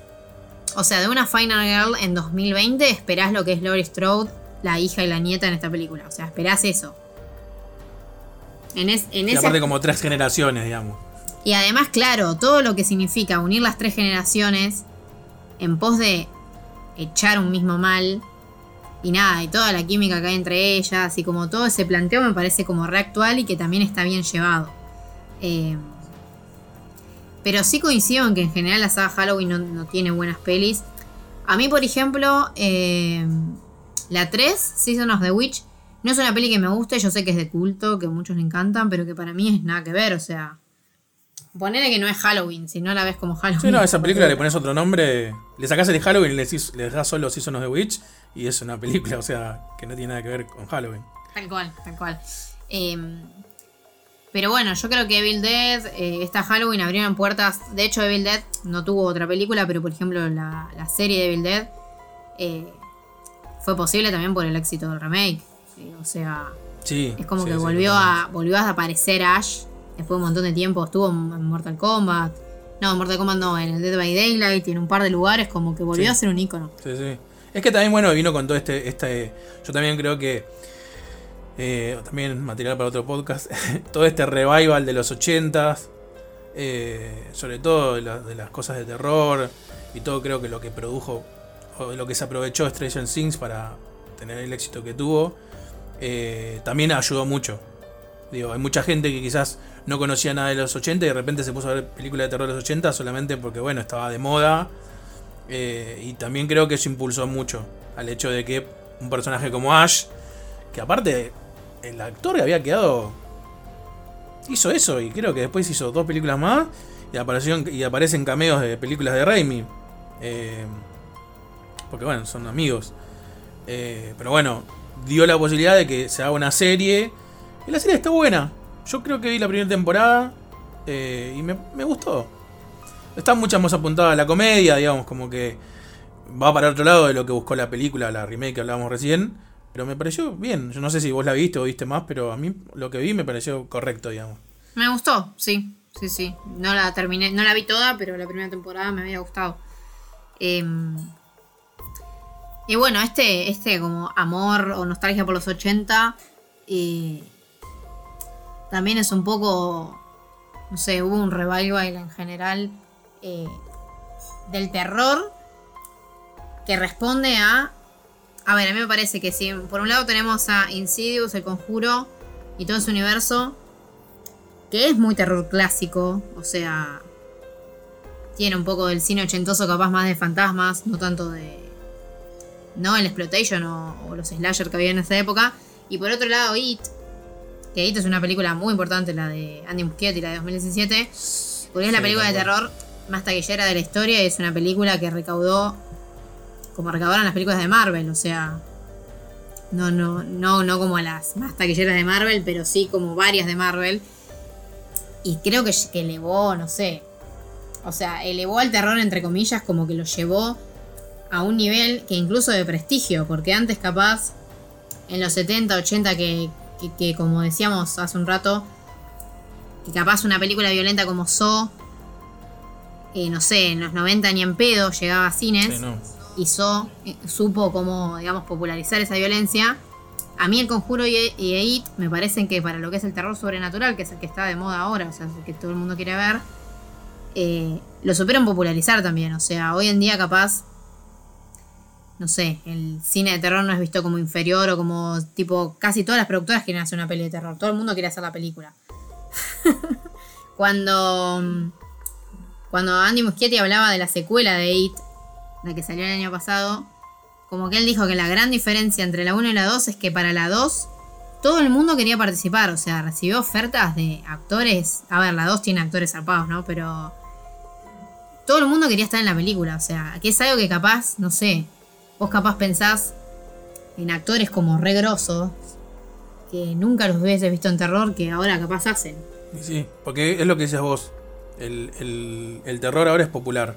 o sea, de una Final Girl en 2020 esperás lo que es Laurie Strode, la hija y la nieta en esta película. O sea, esperás eso. En, es- en Y aparte como tres generaciones, digamos. y además, claro, todo lo que significa unir las tres generaciones en pos de echar un mismo mal. Y nada, y toda la química que hay entre ellas, y como todo ese planteo me parece como reactual y que también está bien llevado. Eh, pero sí coincido en que en general la saga Halloween no, no tiene buenas pelis. A mí, por ejemplo, eh, la 3, Season of the Witch, no es una peli que me guste, yo sé que es de culto, que a muchos le encantan, pero que para mí es nada que ver, o sea... Ponele que no es Halloween, si no la ves como Halloween. Sí, no, a esa película le pones otro nombre, le sacás el Halloween y le, le das solo Season of the Witch y es una película, o sea, que no tiene nada que ver con Halloween. Tal cual, tal cual. Eh, pero bueno, yo creo que Evil Dead, eh, esta Halloween abrieron puertas. De hecho, Evil Dead no tuvo otra película, pero por ejemplo, la, la serie de Evil Dead eh, fue posible también por el éxito del remake. O sea, Sí. es como sí, que volvió, a, volvió a aparecer Ash después de un montón de tiempo. Estuvo en Mortal Kombat. No, en Mortal Kombat no, en el Dead by Daylight y en un par de lugares, como que volvió Sí. a ser un ícono. Sí, sí. Es que también, bueno, vino con todo este. este yo también creo que. eh, también material para otro podcast. [LAUGHS] todo este revival de los 80s. eh, sobre todo de, la- de las cosas de terror. Y todo creo que lo que produjo. O lo que se aprovechó Stranger Things para tener el éxito que tuvo. eh, también ayudó mucho. Digo, hay mucha gente que quizás no conocía nada de los 80 y de repente se puso a ver películas de terror de los 80 solamente porque, bueno, estaba de moda. Eh, y también creo que eso impulsó mucho al hecho de que un personaje como Ash, que aparte el actor había quedado. hizo eso y creo que después hizo dos películas más y, y aparecen cameos de películas de Raimi. Eh, porque bueno, son amigos. Eh, pero bueno, dio la posibilidad de que se haga una serie. Y la serie está buena. Yo creo que vi la primera temporada eh, y me, gustó. Está mucho más apuntada a la comedia, digamos, como que va para otro lado de lo que buscó la película, la remake que hablábamos recién. Pero me pareció bien. Yo no sé si vos la viste o viste más, pero a mí lo que vi me pareció correcto, digamos. Me gustó, sí, sí, sí. No la terminé, no la vi toda, pero la primera temporada me había gustado. Em, y bueno, este, este como amor o nostalgia por los 80 eh, también es un poco, no sé, hubo un revival en general eh, del terror que responde a... A ver, a mí me parece que si por un lado tenemos a Insidious, el conjuro y todo ese universo, que es muy terror clásico, o sea, tiene un poco del cine ochentoso, capaz más de fantasmas, no tanto de. No el exploitation o, los slasher que había en esa época. Y por otro lado, It, que es una película muy importante, la de Andy Muschietti, la de 2017, porque es la Sí, película de terror más taquillera de la historia y es una película que recaudó como recaudaron las películas de Marvel, o sea, no, no, no, no como las más taquilleras de Marvel, pero sí como varias de Marvel. Y creo que, que elevó, no sé, o sea, elevó al terror entre comillas, como que lo llevó a un nivel que incluso de prestigio, porque antes capaz, en los 70, 80, que, que, que como decíamos hace un rato, que capaz una película violenta como So, eh, no sé, en los 90 ni en pedo llegaba a cines Sí, no. y So eh, supo cómo, digamos, popularizar esa violencia. A mí el conjuro y, y It me parecen que para lo que es el terror sobrenatural, que es el que está de moda ahora, o sea, el que todo el mundo quiere ver, eh, lo supieron popularizar también. O sea, hoy en día capaz, no sé, el cine de terror no es visto como inferior o como tipo, casi todas las productoras quieren hacer una peli de terror. Todo el mundo quiere hacer la película. [LAUGHS] Cuando... Cuando Andy Muschietti hablaba de la secuela de It, la que salió el año pasado, como que él dijo que la gran diferencia entre la 1 y la 2 es que para la 2 todo el mundo quería participar, o sea, recibió ofertas de actores. A ver, la 2 tiene actores zarpados, ¿no? Pero todo el mundo quería estar en la película, o sea, que es algo que capaz, no sé, vos capaz pensás en actores como re grosos, que nunca los hubieses visto en terror, que ahora capaz hacen. Sí, porque es lo que decías vos. El, el- terror ahora es popular.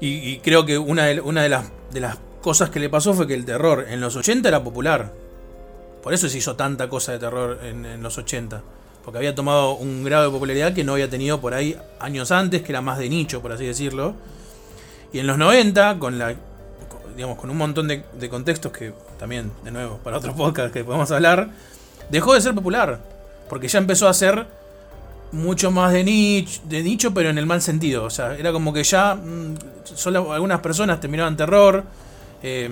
Y, creo que una, de, una de, las, de las cosas que le pasó fue que el terror en los 80 era popular. Por eso se hizo tanta cosa de terror en, en los 80. Porque había tomado un grado de popularidad que no había tenido por ahí años antes, que era más de nicho, por así decirlo. Y en los 90, con la digamos, con un montón de, de contextos que también, de nuevo, para otro podcast que podemos hablar, dejó de ser popular. Porque ya empezó a ser mucho más de nicho, de nicho, pero en el mal sentido. O sea, era como que ya mm, solo algunas personas te miraban terror. eh,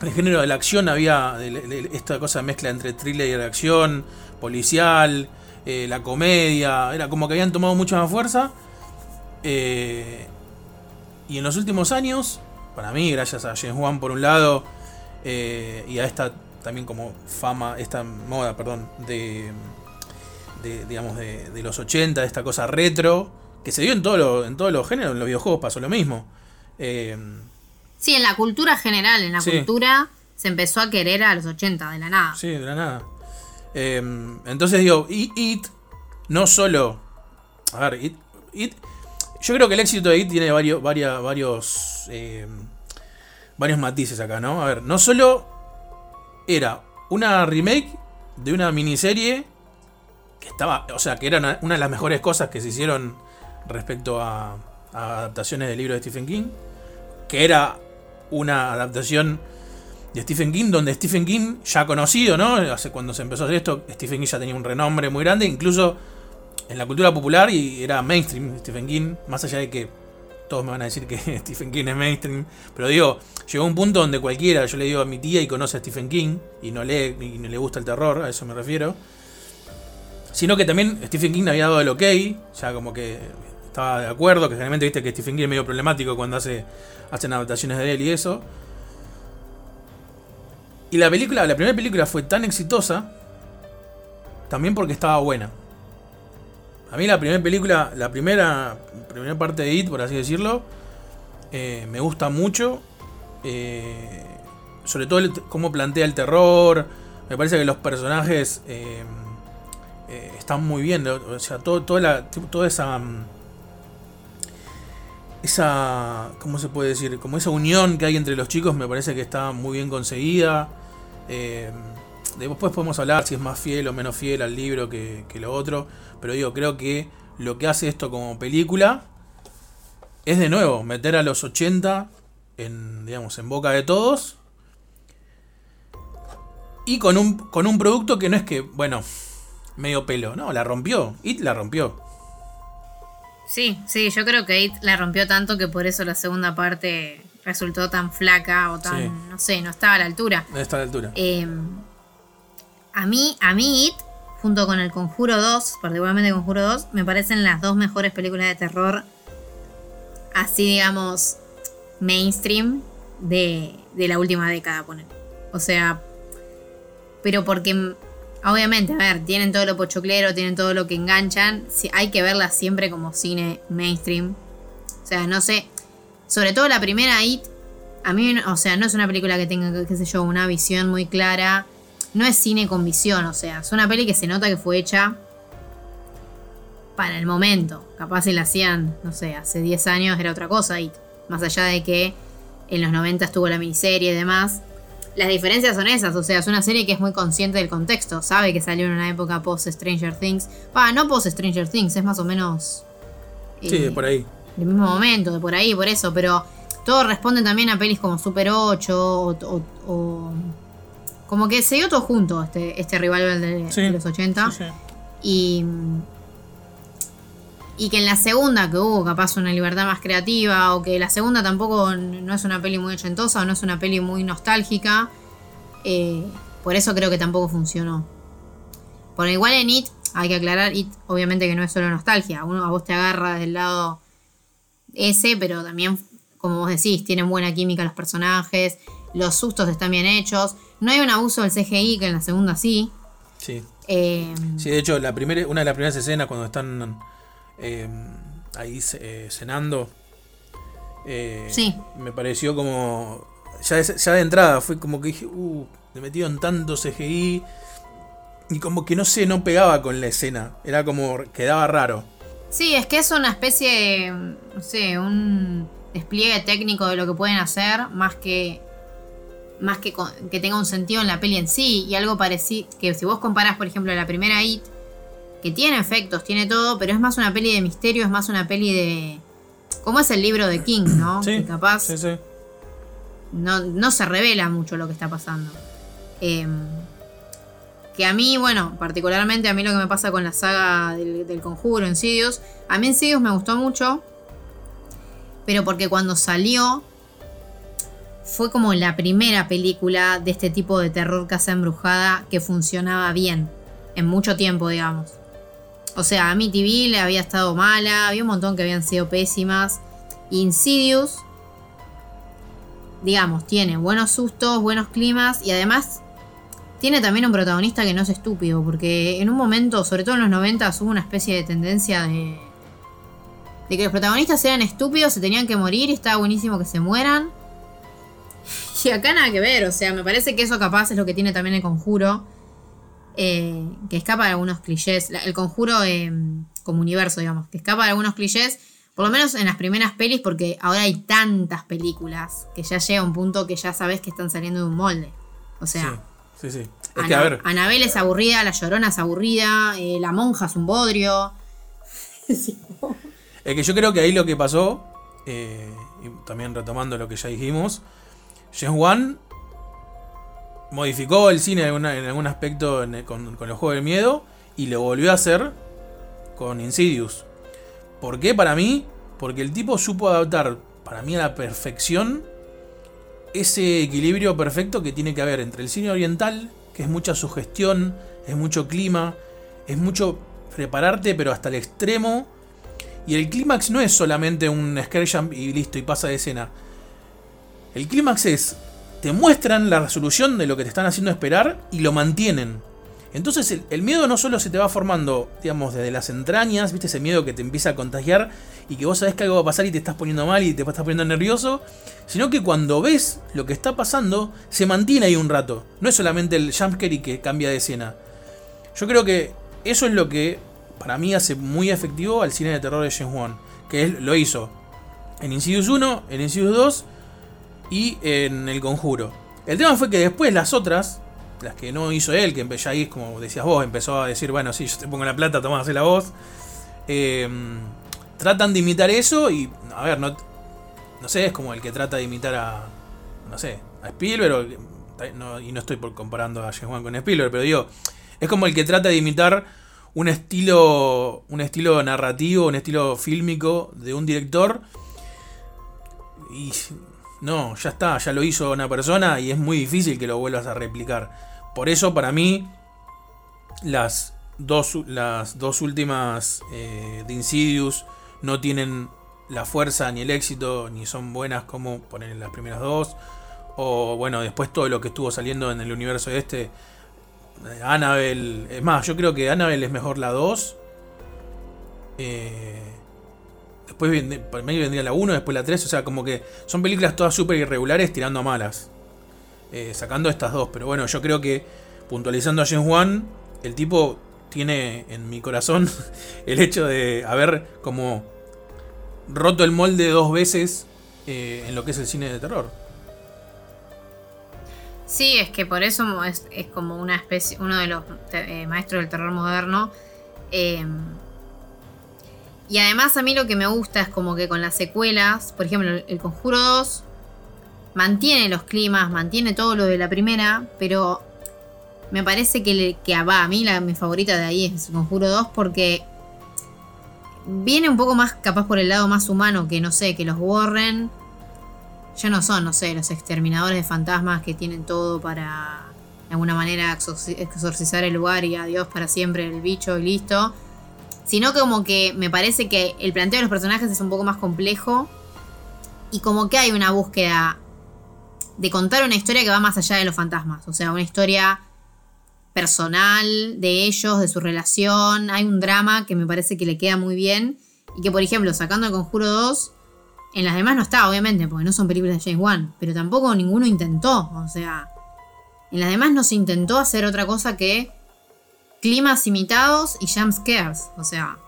el género de la acción había de- de- esta cosa mezcla entre thriller y de acción, policial, eh, la comedia. Era como que habían tomado mucha más fuerza. eh, y en los últimos años, para mí, gracias a James Wan por un lado, eh, y a esta también como fama, esta moda, perdón, de, de, digamos, de, de los 80, de esta cosa retro, que se dio en, todo lo- en todos los géneros, en los videojuegos pasó lo mismo. Eh, Sí, en la cultura general, en la Sí. cultura se empezó a querer a los 80, de la nada. sí, de la nada. Eh, entonces digo, y It, no solo... A ver, It, It- yo creo que el éxito de It tiene varios, varias, varios, eh, varios matices acá, ¿no? A ver, no solo era una remake de una miniserie que estaba, o sea, que era una, una de las mejores cosas que se hicieron respecto a, a adaptaciones del libro de Stephen King, que era una adaptación de Stephen King, donde Stephen King ya conocido, ¿no? Hace cuando se empezó a hacer esto, Stephen King ya tenía un renombre muy grande, incluso en la cultura popular y era mainstream Stephen King, más allá de que todos me van a decir que [LAUGHS] Stephen King es mainstream, pero digo, llegó un punto donde cualquiera, yo le digo a mi tía y conoce a Stephen King y no lee y no le gusta el terror, a eso me refiero. Sino que también Stephen King había dado el ok, ya como que estaba de acuerdo, que generalmente viste que Stephen King es medio problemático cuando hace hacen adaptaciones de él y eso. Y la película, la primera película fue tan exitosa también porque estaba buena. A mí la primera película, la primera, primera parte de It, por así decirlo, eh, me gusta mucho. eh, sobre todo cómo plantea el terror. Me parece que los personajes eh, están muy bien. O sea, toda, la, toda esa... mm, Esa... ¿Cómo se puede decir? Como esa unión que hay entre los chicos me parece que está muy bien conseguida. Después podemos hablar si es más fiel o menos fiel al libro que, que lo otro. Pero digo, creo que lo que hace esto como película es de nuevo meter a los 80 en, digamos, en boca de todos. Y con un, con un producto que no es que, bueno, medio pelo. No, la rompió. It la rompió. Sí, sí, yo creo que It la rompió tanto que por eso la segunda parte resultó tan flaca o tan, Sí. no sé, no estaba a la altura. A esta altura. Eh, a mí, a mí It, junto con el Conjuro 2, particularmente Conjuro 2, me parecen las dos mejores películas de terror, así digamos, mainstream de, de la última década, poner. O sea, pero porque Obviamente, a ver, tienen todo lo pochoclero, tienen todo lo que enganchan. Hay que verla siempre como cine mainstream. O sea, no sé. Sobre todo la primera It. A mí, o sea, no es una película que tenga, qué sé yo, una visión muy clara. No es cine con visión, o sea, es una peli que se nota que fue hecha para el momento. Capaz si la hacían, no sé, hace 10 años era otra cosa. It. Más allá de que en los 90 estuvo la miniserie y demás. Las diferencias son esas, o sea, es una serie que es muy consciente del contexto, sabe que salió en una época post Stranger Things. Ah, no post Stranger Things, es más o menos. Sí, eh, por ahí. Del mismo momento, de por ahí, por eso, pero todo responde también a pelis como Super 8 o. o- o- como que se dio todo junto este, este revival de, Sí, de los 80. Sí, sí. Y. Y que en la segunda, que hubo capaz una libertad más creativa, o que la segunda tampoco no es una peli muy ochentosa, o no es una peli muy nostálgica, eh, por eso creo que tampoco funcionó. Por igual en It, hay que aclarar, It obviamente que no es solo nostalgia, uno a vos te agarra del lado ese, pero también, como vos decís, tienen buena química los personajes, los sustos están bien hechos, no hay un abuso del CGI, que en la segunda sí. Sí. Eh, Sí, de hecho, la primera, una de las primeras escenas cuando están eh, ahí eh, cenando, Sí. me pareció como. Ya de, ya de entrada fue como que dije, uh, le metieron tanto CGI y como que no sé, no pegaba con la escena. Era como, quedaba raro. Sí, es que es una especie de, no sé, un despliegue técnico de lo que pueden hacer, más que más que, con- que tenga un sentido en la peli en sí, y algo parecido, que si vos comparás, por ejemplo, la primera It, que tiene efectos, tiene todo, pero es más una peli de misterio, es más una peli de... como es el libro de King, ¿no? Sí, que capaz sí, sí. no, no se revela mucho lo que está pasando. Eh, que a mí, bueno, particularmente a mí lo que me pasa con la saga del, del conjuro, Insidious, a mí Insidious me gustó mucho, pero porque cuando salió fue como la primera película de este tipo de terror casa embrujada que funcionaba bien, en mucho tiempo, digamos. O sea, a TV le había estado mala, había un montón que habían sido pésimas. Insidious digamos, tiene buenos sustos, buenos climas y además tiene también un protagonista que no es estúpido, porque en un momento, sobre todo en los 90, hubo una especie de tendencia de, de que los protagonistas eran estúpidos, se tenían que morir y estaba buenísimo que se mueran. Y acá nada que ver, o sea, me parece que eso capaz es lo que tiene también el conjuro, eh, que escapa de algunos clichés, el conjuro eh, como universo, digamos, que escapa de algunos clichés, por lo menos en las primeras pelis, porque ahora hay tantas películas que ya llega un punto que ya sabes que están saliendo de un molde. O sea, Sí, sí, sí. Es Ana- que, a ver, Anabel es aburrida, La Llorona es aburrida, eh, La Monja es un bodrio. [LAUGHS] es que yo creo que ahí lo que pasó, y también retomando lo que ya dijimos, James Wan modificó el cine en, algún aspecto el- con, con los juegos del miedo y lo volvió a hacer con Insidious. ¿Por qué para mí? Porque el tipo supo adaptar para mí a la perfección ese equilibrio perfecto que tiene que haber entre el cine oriental, que es mucha sugestión, es mucho clima, es mucho prepararte pero hasta el extremo. Y el clímax no es solamente un scare jump y listo y pasa de escena. El clímax es, te muestran la resolución de lo que te están haciendo esperar y lo mantienen. Entonces el, miedo no solo se te va formando, digamos, desde las entrañas, viste ese miedo que te empieza a contagiar y que vos sabés que algo va a pasar y te estás poniendo mal y te estás poniendo nervioso, sino que cuando ves lo que está pasando, se mantiene ahí un rato. No es solamente el jumpscare y que cambia de escena. Yo creo que eso es lo que para mí hace muy efectivo al cine de terror de James Wan, que él lo hizo en Insidious 1, en Insidious 2 y en El Conjuro. El tema fue que después las otras, las que no hizo él, que ya ahí, como decías vos, empezó a decir, bueno, sí, yo te pongo la plata, tomá, hacé la voz. eh, tratan de imitar eso y, a ver, no, no sé, es como el que trata de imitar a, no sé, a Spielberg, y no estoy por comparando a James Wan con Spielberg, pero digo, es como el que trata de imitar un estilo, un estilo narrativo, un estilo fílmico de un director y no, ya está, ya lo hizo una persona y es muy difícil que lo vuelvas a replicar. Por eso para mí las dos, las dos últimas eh, de Insidious no tienen la fuerza ni el éxito ni son buenas como poner las primeras dos. O bueno, después todo lo que estuvo saliendo en el universo este Eh, Annabelle. Es más, yo creo que Annabelle es mejor la 2. Eh, después por medio vendría la 1, después la 3. O sea, como que son películas todas súper irregulares tirando a malas. Eh, sacando estas dos. Pero bueno, yo creo que puntualizando a James Wan, el tipo tiene en mi corazón [LAUGHS] el hecho de haber como roto el molde dos veces eh, en lo que es el cine de terror. Sí, es que por eso es, como una especie, uno de los eh, maestros del terror moderno. Y además a mí lo que me gusta es como que con las secuelas, por ejemplo, el Conjuro 2 mantiene los climas, mantiene todo lo de la primera, pero me parece que, que va, a mí la, mi favorita de ahí es el Conjuro 2 porque viene un poco más capaz por el lado más humano que no sé, que los Warren ya no son, no sé, los exterminadores de fantasmas que tienen todo para de alguna manera exorci- exorcizar el lugar y adiós para siempre el bicho y listo. Sino como que me parece que el planteo de los personajes es un poco más complejo y como que hay una búsqueda de contar una historia que va más allá de los fantasmas. O sea, una historia personal de ellos, de su relación. Hay un drama que me parece que le queda muy bien. Y que, por ejemplo, sacando el Conjuro 2, en las demás no está, obviamente, porque no son películas de James Wan. Pero tampoco ninguno intentó. O sea, en las demás no se intentó hacer otra cosa que climas imitados y jump scares. O sea,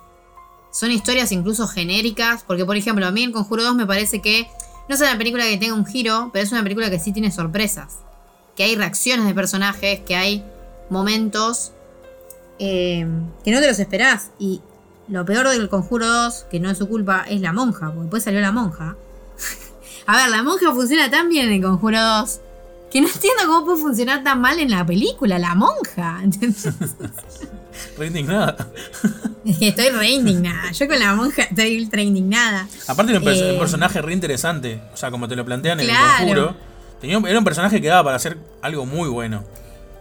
son historias incluso genéricas. Porque, por ejemplo, a mí el Conjuro 2 me parece que no es una película que tenga un giro, pero es una película que sí tiene sorpresas. Que hay reacciones de personajes, que hay momentos eh, que no te los esperás. Y lo peor del Conjuro 2, que no es su culpa, es la monja, porque después salió la monja. [LAUGHS] A ver, la monja funciona tan bien en Conjuro 2 que no entiendo cómo puede funcionar tan mal en la película, la monja. [LAUGHS] Re indignada. Estoy re indignada. Yo con la monja estoy ultra indignada. Aparte era un, Eh. un personaje re interesante. O sea, como te lo plantean en el conjuro. Tenía un- era un personaje que daba para hacer algo muy bueno.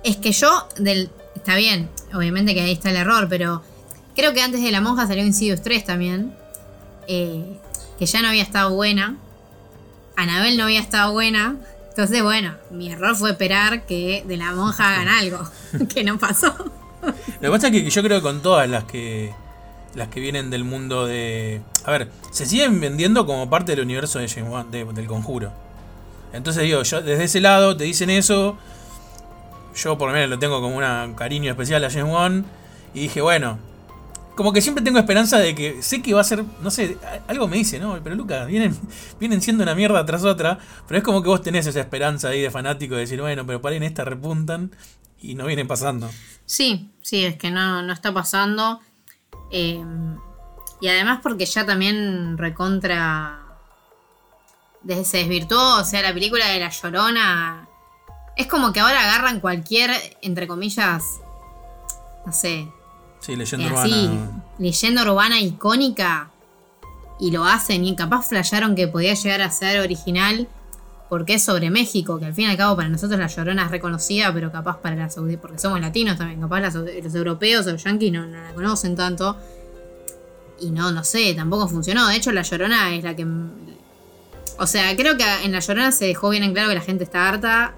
Es que yo, del. Está bien, obviamente que ahí está el error, pero creo que antes de la monja salió Insidious 3 también. eh, que ya no había estado buena. Anabel no había estado buena. Entonces, bueno, mi error fue esperar que de la monja hagan algo. [LAUGHS] que no pasó. Lo que pasa es que yo creo que con todas las que las que vienen del mundo de. A ver, se siguen vendiendo como parte del universo de James Wan, de- del conjuro. Entonces digo, yo desde ese lado te dicen eso. Yo por lo menos lo tengo como un cariño especial a James Wan. Y dije, bueno. Como que siempre tengo esperanza de que sé que va a ser, no sé, algo me dice, ¿no? Pero Lucas, vienen, [LAUGHS] vienen siendo una mierda tras otra, pero es como que vos tenés esa esperanza ahí de fanático de decir, bueno, pero para en esta repuntan y no vienen pasando. Sí, sí, es que no, no está pasando. Eh, y además porque ya también recontra... Desde se desvirtuó, o sea, la película de La Llorona... Es como que ahora agarran cualquier, entre comillas, no sé, Sí, leyenda urbana. así, leyenda urbana icónica y lo hacen y capaz flashearon que podía llegar a ser original porque es sobre México, que al fin y al cabo para nosotros la llorona es reconocida, pero capaz para las audi- porque somos latinos también, capaz las los europeos o los no, no la conocen tanto. Y no, no sé, tampoco funcionó. De hecho, la llorona es la que. O sea, creo que en la llorona se dejó bien en claro que la gente está harta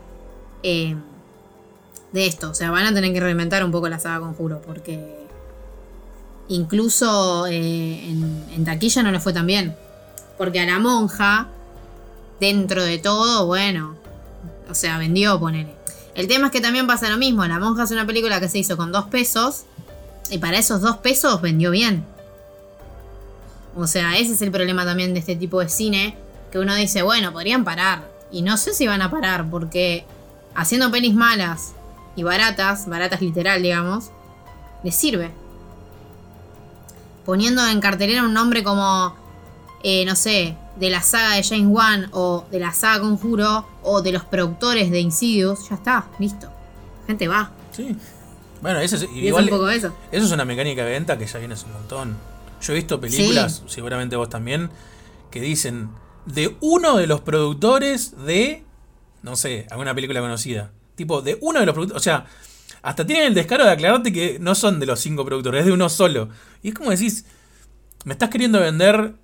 eh, de esto. O sea, van a tener que reinventar un poco la saga Conjuro, porque incluso eh, en, en taquilla no le fue tan bien. Porque a la monja, dentro de todo, bueno, o sea, vendió, ponele. El tema es que también pasa lo mismo. La monja es una película que se hizo con dos pesos. Y para esos dos pesos vendió bien. O sea, ese es el problema también de este tipo de cine. Que uno dice, bueno, podrían parar. Y no sé si van a parar, porque haciendo pelis malas y baratas, baratas literal, digamos, les sirve. Poniendo en cartelera un nombre como, eh, no sé, de la saga de James Wan o de la saga Conjuro o de los productores de Insidious, ya está, listo. La gente va. Sí. Bueno, eso es, Y igual, es un poco eso. eso es una mecánica de venta que ya viene hace un montón. Yo he visto películas, seguramente vos también, que dicen de uno de los productores de, no sé, alguna película conocida. Tipo, de uno de los productores, o sea, hasta tienen el descaro de aclararte que no son de los cinco productores, es de uno solo. Y es como decís, me estás queriendo vender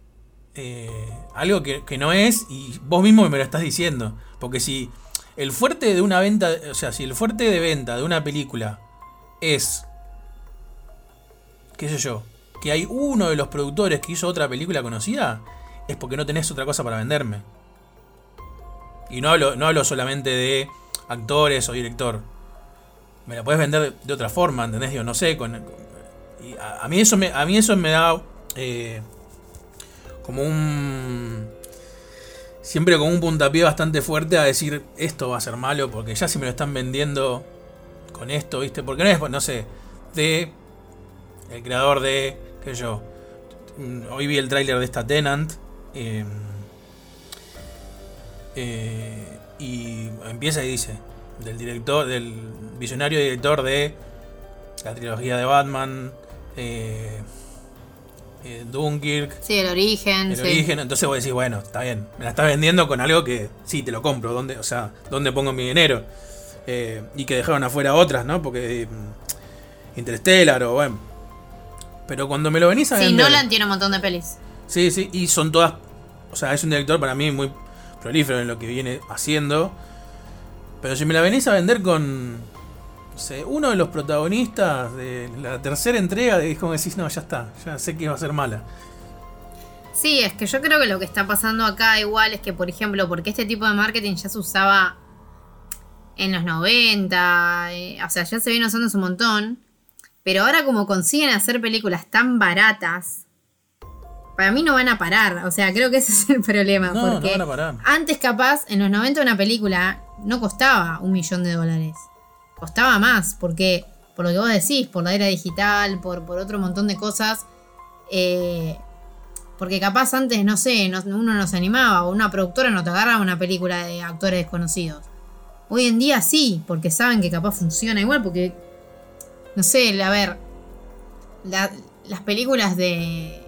eh, algo que, que no es y vos mismo me lo estás diciendo. Porque si el fuerte de una venta, o sea, si el fuerte de venta de una película es, qué sé yo, que hay uno de los productores que hizo otra película conocida, es porque no tenés otra cosa para venderme. Y no hablo, no hablo solamente de actores o director. Me la puedes vender de otra forma, ¿entendés? Digo, no sé, con, y a, mí eso me, a mí eso me da eh, como un siempre con un puntapié bastante fuerte a decir esto va a ser malo porque ya si me lo están vendiendo con esto, ¿viste? Porque no es, no sé, de el creador de, qué yo, hoy vi el tráiler de esta Tenant eh, eh, y empieza y dice del director, del visionario director de la trilogía de Batman, eh, eh, Dunkirk, Sí, el origen. el sí. origen, entonces vos decís, bueno, está bien, me la estás vendiendo con algo que sí, te lo compro, ¿dónde, o sea, ¿dónde pongo mi dinero? Eh, y que dejaron afuera otras, ¿no? Porque mm, Interstellar o bueno. Pero cuando me lo venís a Sí, vender... Nolan tiene un montón de pelis. Sí, sí, y son todas. O sea, es un director para mí muy prolífero en lo que viene haciendo. Pero si me la venís a vender con. Sé, uno de los protagonistas de la tercera entrega, es como decís, no, ya está, ya sé que va a ser mala. Sí, es que yo creo que lo que está pasando acá igual es que, por ejemplo, porque este tipo de marketing ya se usaba en los 90, eh, o sea, ya se viene usando hace un montón, pero ahora como consiguen hacer películas tan baratas, para mí no van a parar, o sea, creo que ese es el problema, No, no van a parar. antes capaz, en los 90 una película no costaba un millón de dólares, costaba más, porque, por lo que vos decís, por la era digital, por, por otro montón de cosas, eh, porque capaz antes, no sé, no- uno no se animaba o una productora no te agarraba una película de actores desconocidos. Hoy en día sí, porque saben que capaz funciona igual, porque, no sé, a ver, la- las películas de,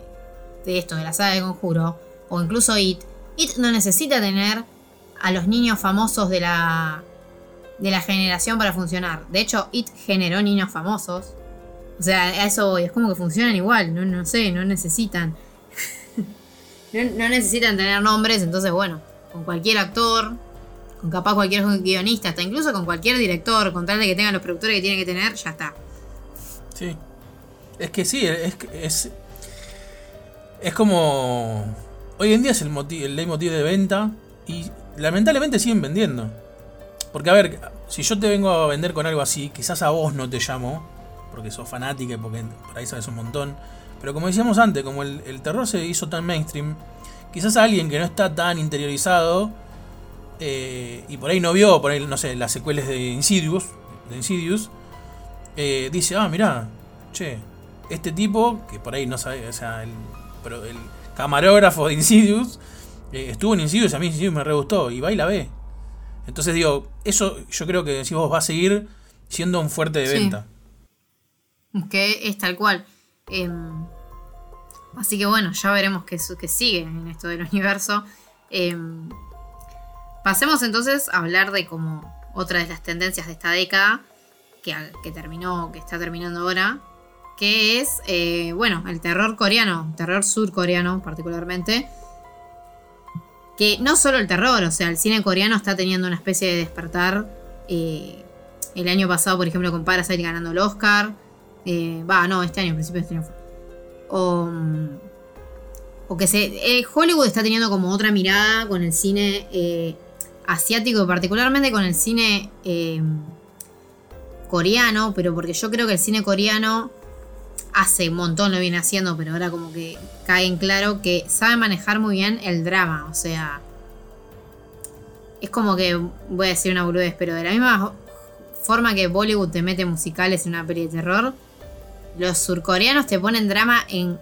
de esto, de la saga de Conjuro, o incluso It, It no necesita tener a los niños famosos de la, de la generación para funcionar. De hecho, It generó niños famosos. O sea, eso es como que funcionan igual, no, no sé, no necesitan. [LAUGHS] no, necesitan tener nombres, entonces bueno, con cualquier actor, con capaz cualquier guionista, hasta incluso con cualquier director, con tal de que tengan los productores que tienen que tener, ya está. Sí. Es que sí, es, es, es como. Hoy en día es el, motivo, el leitmotiv de venta y lamentablemente siguen vendiendo. Porque, a ver, si yo te vengo a vender con algo así, quizás a vos no te llamo, porque sos fanática y porque por ahí sabes un montón. Pero como decíamos antes, como el, terror se hizo tan mainstream, quizás a alguien que no está tan interiorizado eh, y por ahí no vio, por ahí, no sé, las secuelas de Insidious, de Insidious eh, dice, ah, mirá, che, este tipo, que por ahí no sabe, o sea, el camarógrafo de Insidious, eh, estuvo en Insidious, a mí Insidious me re gustó, y va y la ve. Entonces digo, eso yo creo que decís vos va a seguir siendo un fuerte de Sí. venta. Que es tal cual. Em, así que bueno, ya veremos qué, qué sigue en esto del universo. Em, pasemos entonces a hablar de como otra de las tendencias de esta década, que, que terminó, que está terminando ahora, que es, eh, bueno, el terror coreano, terror surcoreano particularmente. Que no solo el terror, o sea, el cine coreano está teniendo una especie de despertar. eh, el año pasado, por ejemplo, con Parasite ganando el Oscar. Eh, Va, no, este año, en principio este año fue. O, mm, o que se. eh, Hollywood está teniendo como otra mirada con el cine asiático, particularmente con el cine coreano, pero porque yo creo que el cine coreano hace un montón lo viene haciendo, pero ahora como que cae en claro que sabe manejar muy bien el drama, o sea. Es como que, voy a decir una boludez, pero de la misma forma que Bollywood te mete musicales en una peli de terror, los surcoreanos te ponen drama en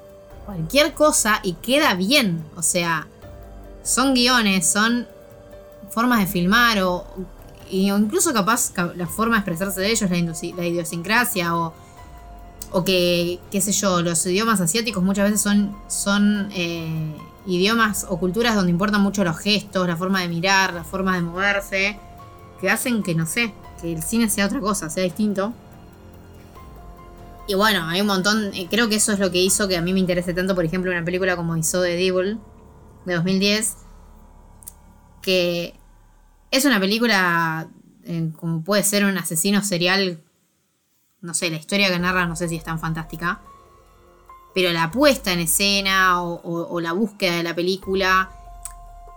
cualquier cosa y queda bien. O sea, son guiones, son formas de filmar o, o incluso capaz ca- la forma de expresarse de ellos, la, la idiosincrasia o, o que, qué sé yo, los idiomas asiáticos muchas veces son, son eh, idiomas o culturas donde importan mucho los gestos, la forma de mirar, la forma de moverse, que hacen que, no sé, que el cine sea otra cosa, sea distinto. Y bueno, hay un montón, eh, creo que eso es lo que hizo que a mí me interese tanto, por ejemplo, una película como hizo de Devil, de 2010, que es una película eh, como puede ser un asesino serial no sé, la historia que narra no sé si es tan fantástica, pero la puesta en escena o, la búsqueda de la película,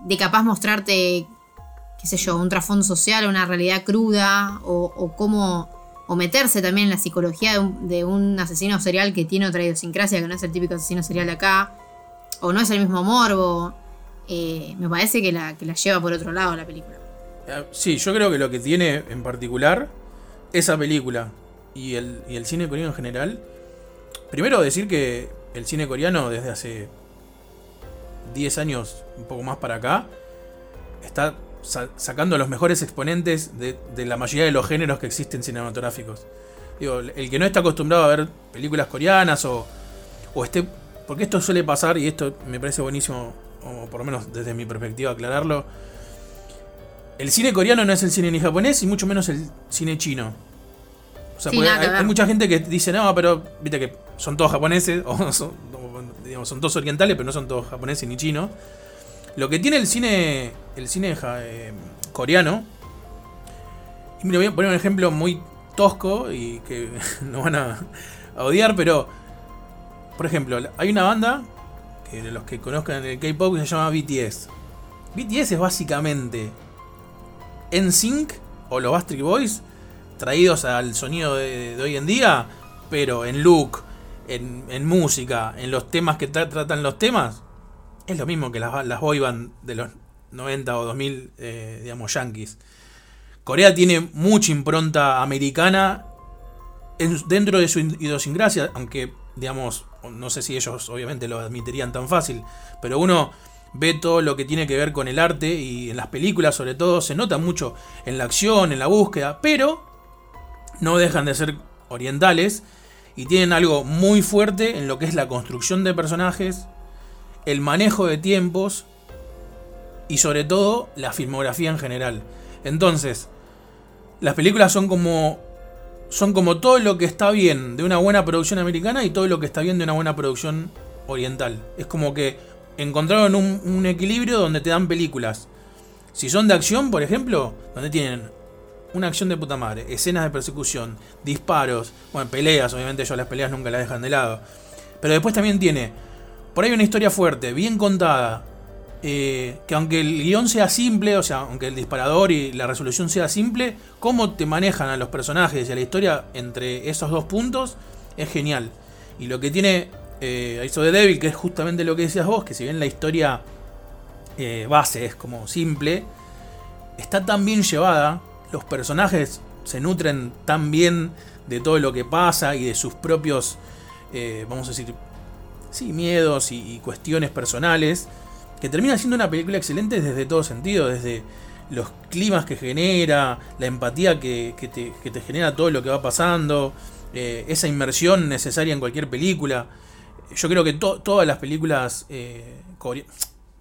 de capaz mostrarte, qué sé yo, un trasfondo social, una realidad cruda, o, cómo, o meterse también en la psicología de un, de un asesino serial que tiene otra idiosincrasia, que no es el típico asesino serial de acá, o no es el mismo morbo, eh, me parece que la, que la lleva por otro lado la película. Eh, Sí, yo creo que lo que tiene en particular esa película y el, y el cine coreano en general. Primero decir que el cine coreano desde hace 10 años, un poco más para acá, está sa- sacando los mejores exponentes de, de la mayoría de los géneros que existen cinematográficos. Digo, el que no está acostumbrado a ver películas coreanas o, o esté... Porque esto suele pasar y esto me parece buenísimo, o por lo menos desde mi perspectiva aclararlo. El cine coreano no es el cine ni japonés y mucho menos el cine chino. O sea, Sí, nada hay, mucha gente que dice, no, pero viste que son todos japoneses, [LAUGHS] o son, digamos, son todos orientales, pero no son todos japoneses ni chinos. Lo que tiene el cine, el cine eh, coreano, y mira, voy a poner un ejemplo muy tosco y que [LAUGHS] nos van a, a odiar, pero, por ejemplo, hay una banda, que de los que conozcan el K-pop, que se llama BTS. BTS es básicamente NSYNC o los Backstreet Boys traídos al sonido de, hoy en día, pero en look, en, música, en los temas que tra- tratan los temas, es lo mismo que las, las boy band de los 90 o 2000, eh, digamos, yankees. Corea tiene mucha impronta americana en- dentro de su in- idiosincrasia, aunque, digamos, no sé si ellos obviamente lo admitirían tan fácil, pero uno ve todo lo que tiene que ver con el arte y en las películas sobre todo se nota mucho en la acción, en la búsqueda, pero no dejan de ser orientales y tienen algo muy fuerte en lo que es la construcción de personajes, el manejo de tiempos y sobre todo la filmografía en general. Entonces, las películas son como son como todo lo que está bien de una buena producción americana y todo lo que está bien de una buena producción oriental. Es como que encontraron un, un equilibrio donde te dan películas. Si son de acción, por ejemplo, donde tienen una acción de puta madre, escenas de persecución, disparos, bueno, peleas, obviamente ellos las peleas nunca las dejan de lado. Pero después también tiene por ahí una historia fuerte, bien contada, eh, que aunque el guion sea simple, o sea, aunque el disparador y la resolución sea simple, cómo te manejan a los personajes y a la historia entre esos dos puntos es genial. Y lo que tiene eh, the Devil, que es justamente lo que decías vos, que si bien la historia eh, base es como simple, está tan bien llevada, los personajes se nutren tan bien de todo lo que pasa y de sus propios, eh, vamos a decir, sí, miedos y, cuestiones personales, que termina siendo una película excelente desde todo sentido, desde los climas que genera, la empatía que, que te, genera todo lo que va pasando, eh, esa inmersión necesaria en cualquier película. Yo creo que to- todas las películas eh,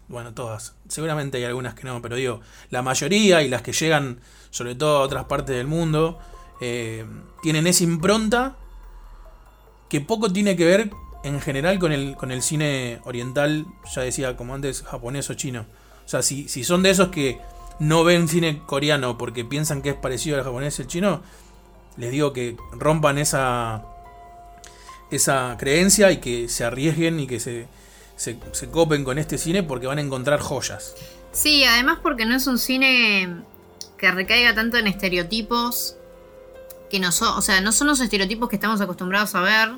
bueno, todas, seguramente hay algunas que no, pero digo, la mayoría y las que llegan sobre todo a otras partes del mundo, eh, tienen esa impronta que poco tiene que ver en general con el, con el cine oriental, ya decía como antes, japonés o chino. O sea, si, si son de esos que no ven cine coreano porque piensan que es parecido al japonés y el chino, les digo que rompan esa, esa creencia y que se arriesguen y que se, se, copen con este cine porque van a encontrar joyas. Sí, además porque no es un cine que recaiga tanto en estereotipos que no son, o sea, no son los estereotipos que estamos acostumbrados a ver,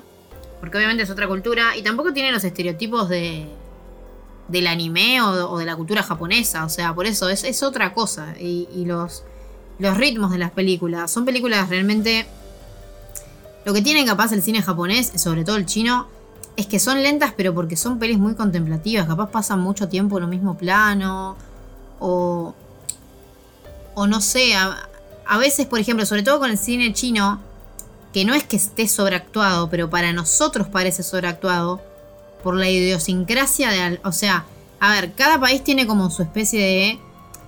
porque obviamente es otra cultura, y tampoco tiene los estereotipos de del anime o, o de la cultura japonesa, o sea, por eso es, es otra cosa, y, y los, los ritmos de las películas, son películas realmente... Lo que tiene capaz el cine japonés, sobre todo el chino, es que son lentas, pero porque son pelis muy contemplativas. Capaz pasan mucho tiempo en un mismo plano. O. O no sé. A, veces, por ejemplo, sobre todo con el cine chino, que no es que esté sobreactuado, pero para nosotros parece sobreactuado. Por la idiosincrasia de. O sea, a ver, cada país tiene como su especie de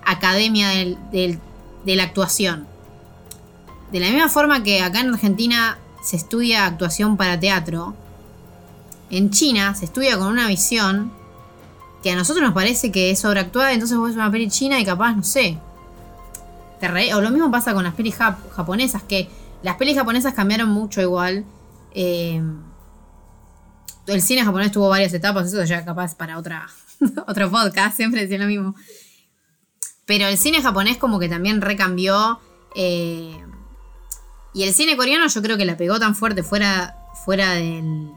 academia de la actuación. De la misma forma que acá en Argentina se estudia actuación para teatro, en China se estudia con una visión que a nosotros nos parece que es sobreactuada, entonces vos ves una peli china y capaz, no sé. o lo mismo pasa con las pelis jap- japonesas, que Las pelis japonesas cambiaron mucho igual. Eh, el cine japonés tuvo varias etapas, eso ya capaz para otra, [LAUGHS] otro podcast, siempre decía lo mismo. Pero el cine japonés como que también recambió. eh, y el cine coreano yo creo que la pegó tan fuerte fuera, fuera del,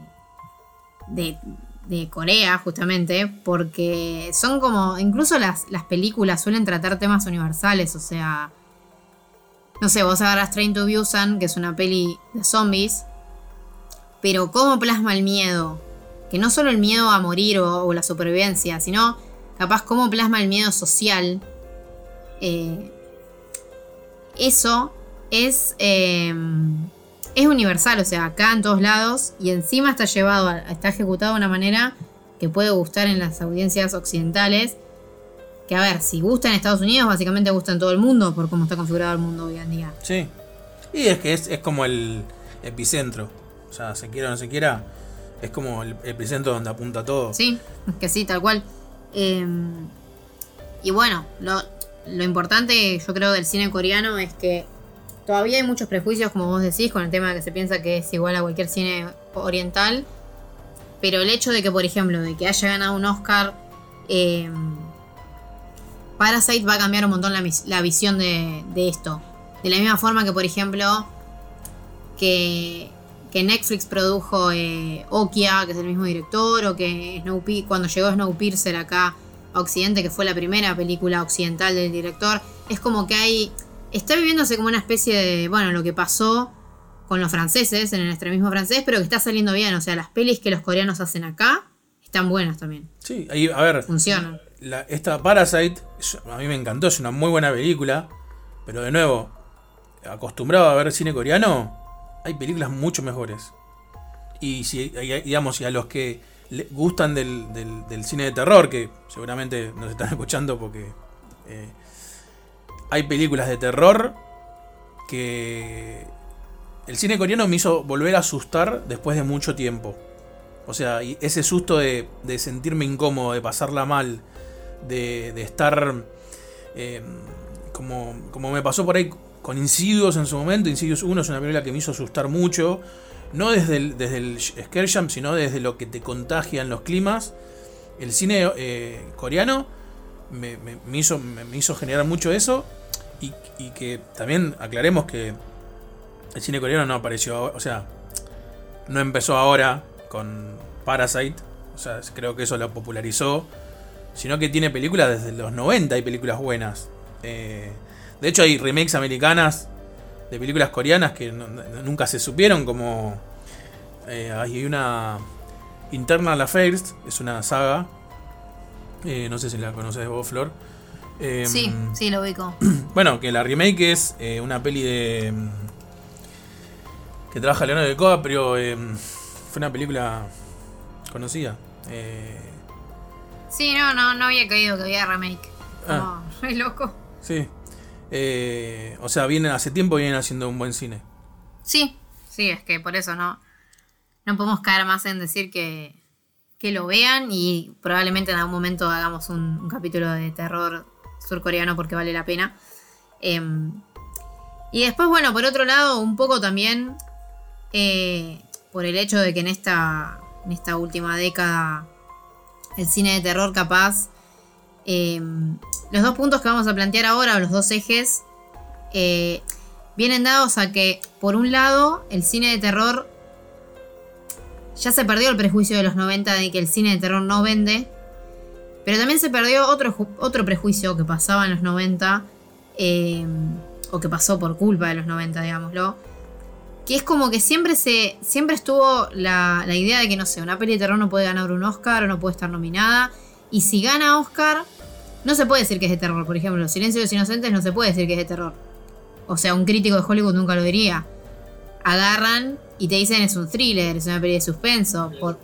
de, Corea, justamente, porque son como. Incluso las, las películas suelen tratar temas universales, o sea. No sé, vos agarras Train to Busan, que es una peli de zombies, pero cómo plasma el miedo. Que no solo el miedo a morir o, la supervivencia, sino capaz cómo plasma el miedo social. Eh, eso es, eh, es universal, o sea, acá en todos lados y encima está llevado, a- está ejecutado de una manera que puede gustar en las audiencias occidentales. Que a ver, si gusta en Estados Unidos, básicamente gusta en todo el mundo por cómo está configurado el mundo hoy en día. Sí. Y es que es, es como el epicentro. O sea, se quiera o no se quiera, es como el epicentro donde apunta todo. Sí, es que sí, tal cual. Eh, y bueno, lo, lo importante yo creo del cine coreano es que todavía hay muchos prejuicios, como vos decís, con el tema de que se piensa que es igual a cualquier cine oriental. Pero el hecho de que, por ejemplo, de que haya ganado un Oscar, eh, Parasite va a cambiar un montón la, visión de, esto. De la misma forma que, por ejemplo, que, Netflix produjo eh, Okia, que es el mismo director, o que cuando llegó Snowpiercer acá a Occidente, que fue la primera película occidental del director, es como que hay. Está viviéndose como una especie de. Bueno, lo que pasó con los franceses, en el extremismo francés, pero que está saliendo bien. O sea, las pelis que los coreanos hacen acá están buenas también. Sí, ahí, a ver, Funcionan. la- esta Parasite, a mí me encantó, es una muy buena película. Pero de nuevo, acostumbrado a ver cine coreano, hay películas mucho mejores. Y si, digamos, y a los que le gustan del, del- del cine de terror, que seguramente nos están [LAUGHS] escuchando porque eh, hay películas de terror que el cine coreano me hizo volver a asustar después de mucho tiempo. O sea, ese susto de, sentirme incómodo, de pasarla mal, de, estar eh, como, me pasó por ahí con Insidious en su momento. Insidious 1 es una película que me hizo asustar mucho. No desde el, desde scare sino desde lo que te contagian los climas. El cine eh, coreano me hizo generar mucho eso. Y, que también aclaremos que el cine coreano no apareció, o sea, no empezó ahora con Parasite, o sea, creo que eso lo popularizó, sino que tiene películas desde los 90, hay películas buenas. Eh, de hecho, hay remakes americanas de películas coreanas que nunca se supieron, como eh, hay una Internal Affairs, es una saga, eh, no sé si la conoces vos, Flor. Eh, Sí, sí, lo ubico. [CLEARS THROAT] bueno, que la remake es eh, una peli de. mm, que trabaja Leonardo DiCaprio. eh, fue una película conocida. Eh, Sí, no, no, no había caído que había remake. Ah. No, [LAUGHS] re loco. sí. Eh, o sea, vienen hace tiempo vienen haciendo un buen cine. Sí, sí, es que por eso no, no podemos caer más en decir que, que lo vean y probablemente en algún momento hagamos un, un capítulo de terror surcoreano porque vale la pena. Em, y después, bueno, por otro lado, un poco también eh, por el hecho de que en esta, en esta última década el cine de terror capaz... em, los dos puntos que vamos a plantear ahora, los dos ejes, eh, vienen dados a que, por un lado, el cine de terror ya se perdió el prejuicio de los 90 de que el cine de terror no vende, pero también se perdió otro, otro prejuicio que pasaba en los 90, eh, o que pasó por culpa de los 90, digámoslo, que es como que siempre se siempre estuvo la, la idea de que, no sé, una peli de terror no puede ganar un Oscar o no puede estar nominada, y si gana Oscar, no se puede decir que es de terror, por ejemplo, Silencio de los Inocentes no se puede decir que es de terror. O sea, un crítico de Hollywood nunca lo diría. Agarran y te dicen es un thriller, es una peli de suspenso. Por...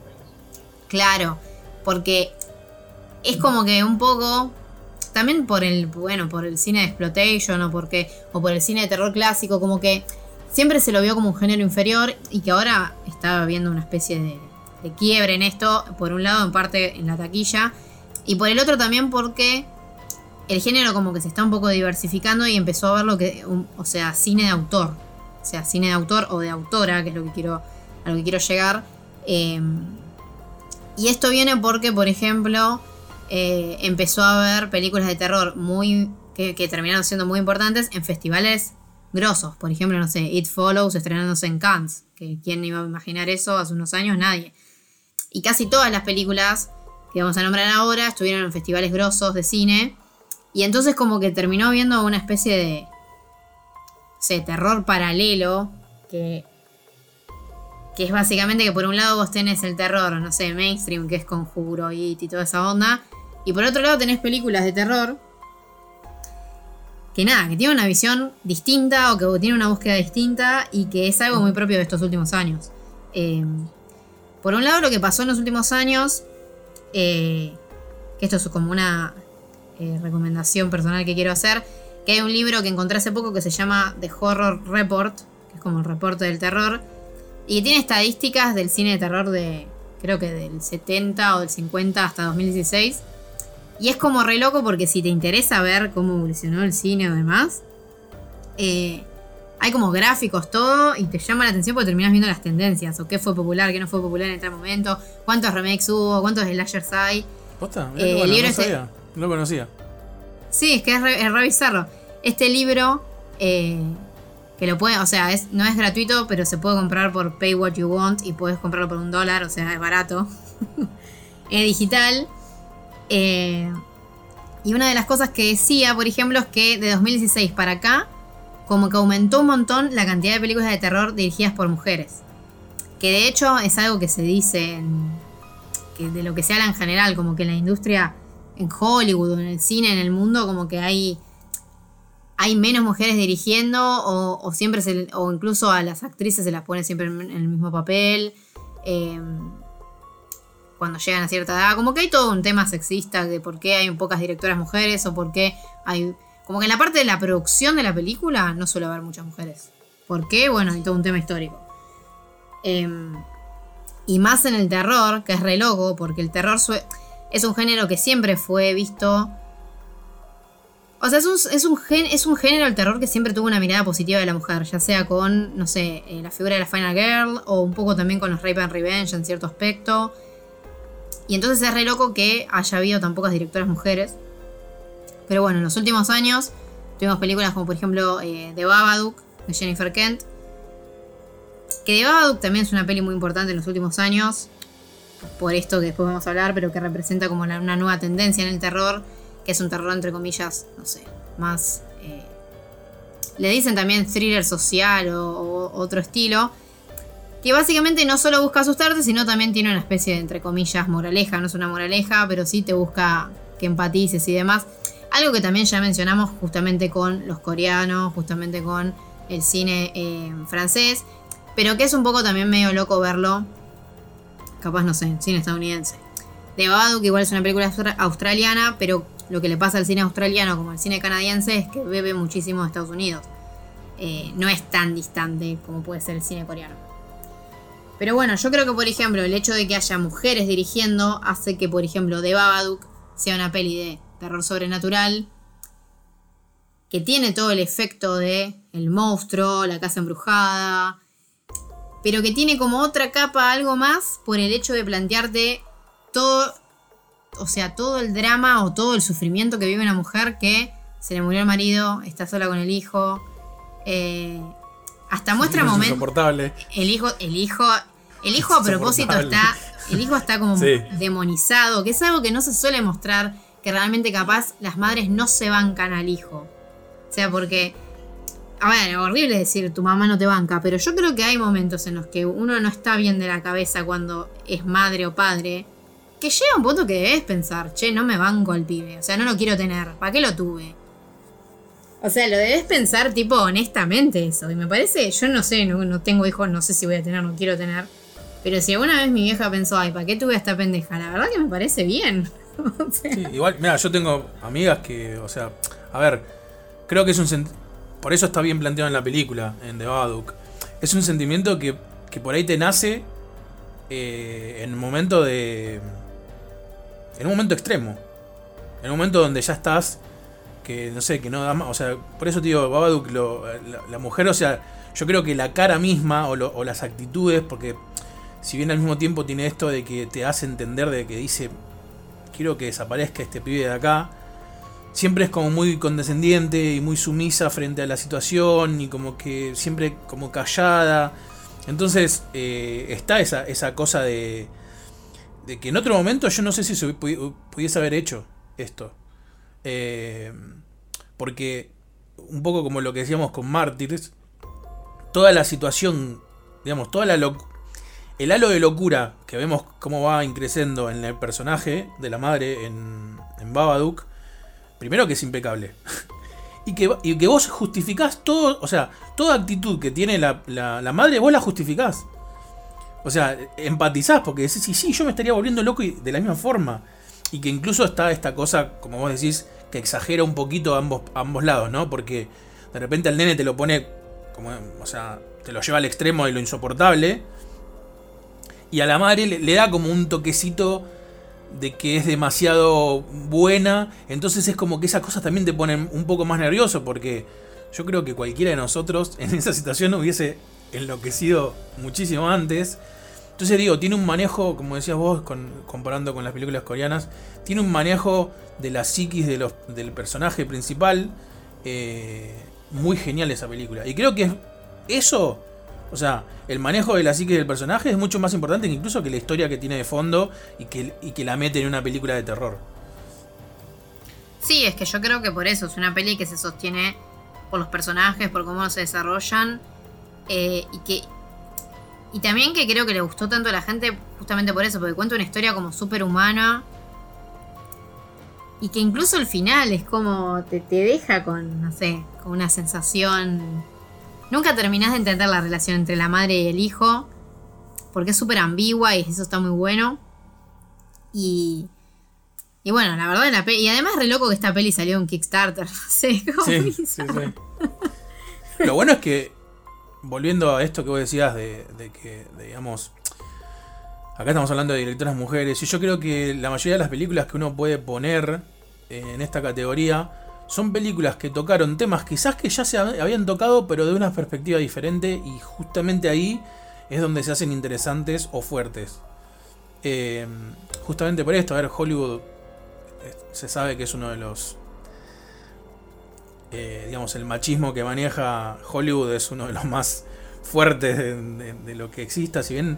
Claro, porque es como que un poco. También por el. Bueno, por el cine de exploitation o porque. O por el cine de terror clásico, como que siempre se lo vio como un género inferior. Y que ahora está habiendo una especie de, de quiebre en esto. Por un lado, en parte en la taquilla. Y por el otro también porque el género como que se está un poco diversificando y empezó a ver lo que, o sea, cine de autor. sea cine de autor o de autora, que es lo que quiero, a lo que quiero llegar. Eh, y esto viene porque, por ejemplo, eh, empezó a haber películas de terror muy que, terminaron siendo muy importantes en festivales grosos. Por ejemplo, no sé, It Follows estrenándose en Cannes. Que quién iba a imaginar eso hace unos años, nadie. Y casi todas las películas que vamos a nombrar ahora estuvieron en festivales grosos de cine. Y entonces como que terminó viendo una especie de... No sé, terror paralelo. Que... Que es básicamente que por un lado vos tenés el terror, no sé, mainstream, que es Conjuro, y toda esa onda. Y por otro lado tenés películas de terror que nada, que tiene una visión distinta o que tiene una búsqueda distinta y que es algo muy propio de estos últimos años. Eh, por un lado, lo que pasó en los últimos años, eh, que esto es como una eh, recomendación personal que quiero hacer, que hay un libro que encontré hace poco que se llama The Horror Report, que es como el reporte del terror, y que tiene estadísticas del cine de terror de, creo que del 70 o del 50 hasta 2016 y es como re loco porque si te interesa ver cómo evolucionó el cine o demás, eh, hay como gráficos, todo, y te llama la atención porque terminas viendo las tendencias, o qué fue popular, qué no fue popular en tal momento, cuántos remakes hubo, cuántos slashers hay. ¿Posta? Eh, bueno, el libro no este- sabía, no lo conocía. Sí, es que es re, es re bizarro. Este libro, eh, que lo puede, o sea, es, no es gratuito, pero se puede comprar por Pay What You Want y puedes comprarlo por un dólar, o sea, es barato. [LAUGHS] es digital. Eh, y una de las cosas que decía, por ejemplo, es que de 2016 para acá, como que aumentó un montón la cantidad de películas de terror dirigidas por mujeres. Que de hecho es algo que se dice en, que de lo que se habla en general, como que en la industria, en Hollywood, en el cine, en el mundo, como que hay, hay menos mujeres dirigiendo, o, siempre se, o incluso a las actrices se las pone siempre en el mismo papel. eh, cuando llegan a cierta edad, como que hay todo un tema sexista de por qué hay pocas directoras mujeres o por qué hay... Como que en la parte de la producción de la película no suele haber muchas mujeres. ¿Por qué? Bueno, hay todo un tema histórico. Em, y más en el terror, que es re loco, porque el terror es un género que siempre fue visto. O sea, es un, es, un gen- es un género el terror que siempre tuvo una mirada positiva de la mujer, ya sea con, no sé, eh, la figura de la Final Girl, o un poco también con los Rape and Revenge en cierto aspecto. Y entonces es re loco que haya habido tan pocas directoras mujeres. Pero bueno, en los últimos años tuvimos películas como por ejemplo eh, The Babadook de Jennifer Kent. Que The Babadook también es una peli muy importante en los últimos años. Por esto que después vamos a hablar, pero que representa como una nueva tendencia en el terror. Que es un terror entre comillas, no sé, más... eh, le dicen también thriller social o otro estilo. Que básicamente no solo busca asustarte, sino también tiene una especie de, entre comillas, moraleja. No es una moraleja, pero sí te busca que empatices y demás. Algo que también ya mencionamos justamente con los coreanos, justamente con el cine eh, francés. Pero que es un poco también medio loco verlo. Capaz, no sé, cine estadounidense. De Babadook igual es una película austra- australiana, pero lo que le pasa al cine australiano como al cine canadiense es que bebe muchísimo de Estados Unidos. Eh, no es tan distante como puede ser el cine coreano. Pero bueno, yo creo que, por ejemplo, el hecho de que haya mujeres dirigiendo hace que, por ejemplo, The Babadook sea una peli de terror sobrenatural que tiene todo el efecto de el monstruo, la casa embrujada, pero que tiene como otra capa, algo más, por el hecho de plantearte todo, o sea, todo el drama o todo el sufrimiento que vive una mujer que se le murió el marido, está sola con el hijo, eh, hasta muestra Es momentos... insoportable. El hijo, el hijo, el hijo a propósito está, el hijo está como [LAUGHS] Sí. demonizado, que es algo que no se suele mostrar, que realmente capaz las madres no se bancan al hijo. O sea, porque, a ver, horrible decir tu mamá no te banca, pero yo creo que hay momentos en los que uno no está bien de la cabeza cuando es madre o padre, que llega un punto que debes pensar, che, no me banco al pibe, o sea, no lo quiero tener, ¿para qué lo tuve? O sea, lo debes pensar tipo honestamente eso. Y me parece, yo no sé, no, no tengo hijos, no sé si voy a tener, no quiero tener. Pero si alguna vez mi vieja pensó, ay, ¿para qué tuve esta pendeja? La verdad que me parece bien. [LAUGHS] Sí, igual, mira, yo tengo amigas que, o sea, a ver, creo que es un por eso está bien planteado en la película, en The Babadook. Es un sentimiento que, que por ahí te nace eh, en un momento de. En un momento extremo. En un momento donde ya estás. Que no sé, que no da más. O sea, por eso te digo, Babadook, la, mujer, o sea, yo creo que la cara misma o, lo- o las actitudes, porque si bien al mismo tiempo tiene esto de que te hace entender de que dice, quiero que desaparezca este pibe de acá, siempre es como muy condescendiente y muy sumisa frente a la situación y como que siempre como callada. Entonces eh, está esa, esa cosa de, de que en otro momento yo no sé si se pu- pudiese haber hecho esto. Eh, porque un poco como lo que decíamos con Mártires, toda la situación, digamos, toda la el halo de locura que vemos cómo va increciendo en el personaje de la madre en, en Babadook, primero que es impecable. [LAUGHS] Y que, y que vos justificás todo, o sea, toda actitud que tiene la, la- la madre, vos la justificás. O sea, empatizás porque decís, sí, sí, yo me estaría volviendo loco y de la misma forma. Y que incluso está esta cosa, como vos decís, que exagera un poquito a ambos, ambos lados, ¿no? Porque de repente al nene te lo pone, como, o sea, te lo lleva al extremo de lo insoportable. Y a la madre le, le da como un toquecito de que es demasiado buena. Entonces es como que esas cosas también te ponen un poco más nervioso porque yo creo que cualquiera de nosotros en [LAUGHS] esa situación hubiese enloquecido muchísimo antes. Entonces digo, tiene un manejo, como decías vos, con- comparando con las películas coreanas, tiene un manejo de la psiquis del personaje principal eh, muy genial esa película. Y creo que eso, o sea, el manejo de la psiquis del personaje es mucho más importante incluso que la historia que tiene de fondo y que, y que la mete en una película de terror. Sí, es que yo creo que por eso es una peli que se sostiene por los personajes, por cómo se desarrollan. eh, y que. Y también que creo que le gustó tanto a la gente justamente por eso, porque cuenta una historia como súper humana. Y que incluso el final es como. Te, te deja con, no sé, con una sensación. Nunca terminás de entender la relación entre la madre y el hijo. Porque es súper ambigua y eso está muy bueno. Y. Y bueno, la verdad, la peli. Y además, re loco que esta peli salió en Kickstarter. [LAUGHS] No sé, como Sí, sí, sí. Lo bueno es que, volviendo a esto que vos decías de, que, digamos, acá estamos hablando de directoras mujeres, y yo creo que la mayoría de las películas que uno puede poner en esta categoría son películas que tocaron temas quizás que ya se hab- habían tocado, pero de una perspectiva diferente, y justamente ahí es donde se hacen interesantes o fuertes. Eh, justamente por esto, a ver, Hollywood eh, se sabe que es uno de los eh, digamos, el machismo que maneja Hollywood es uno de los más fuertes de, lo que exista. Si bien,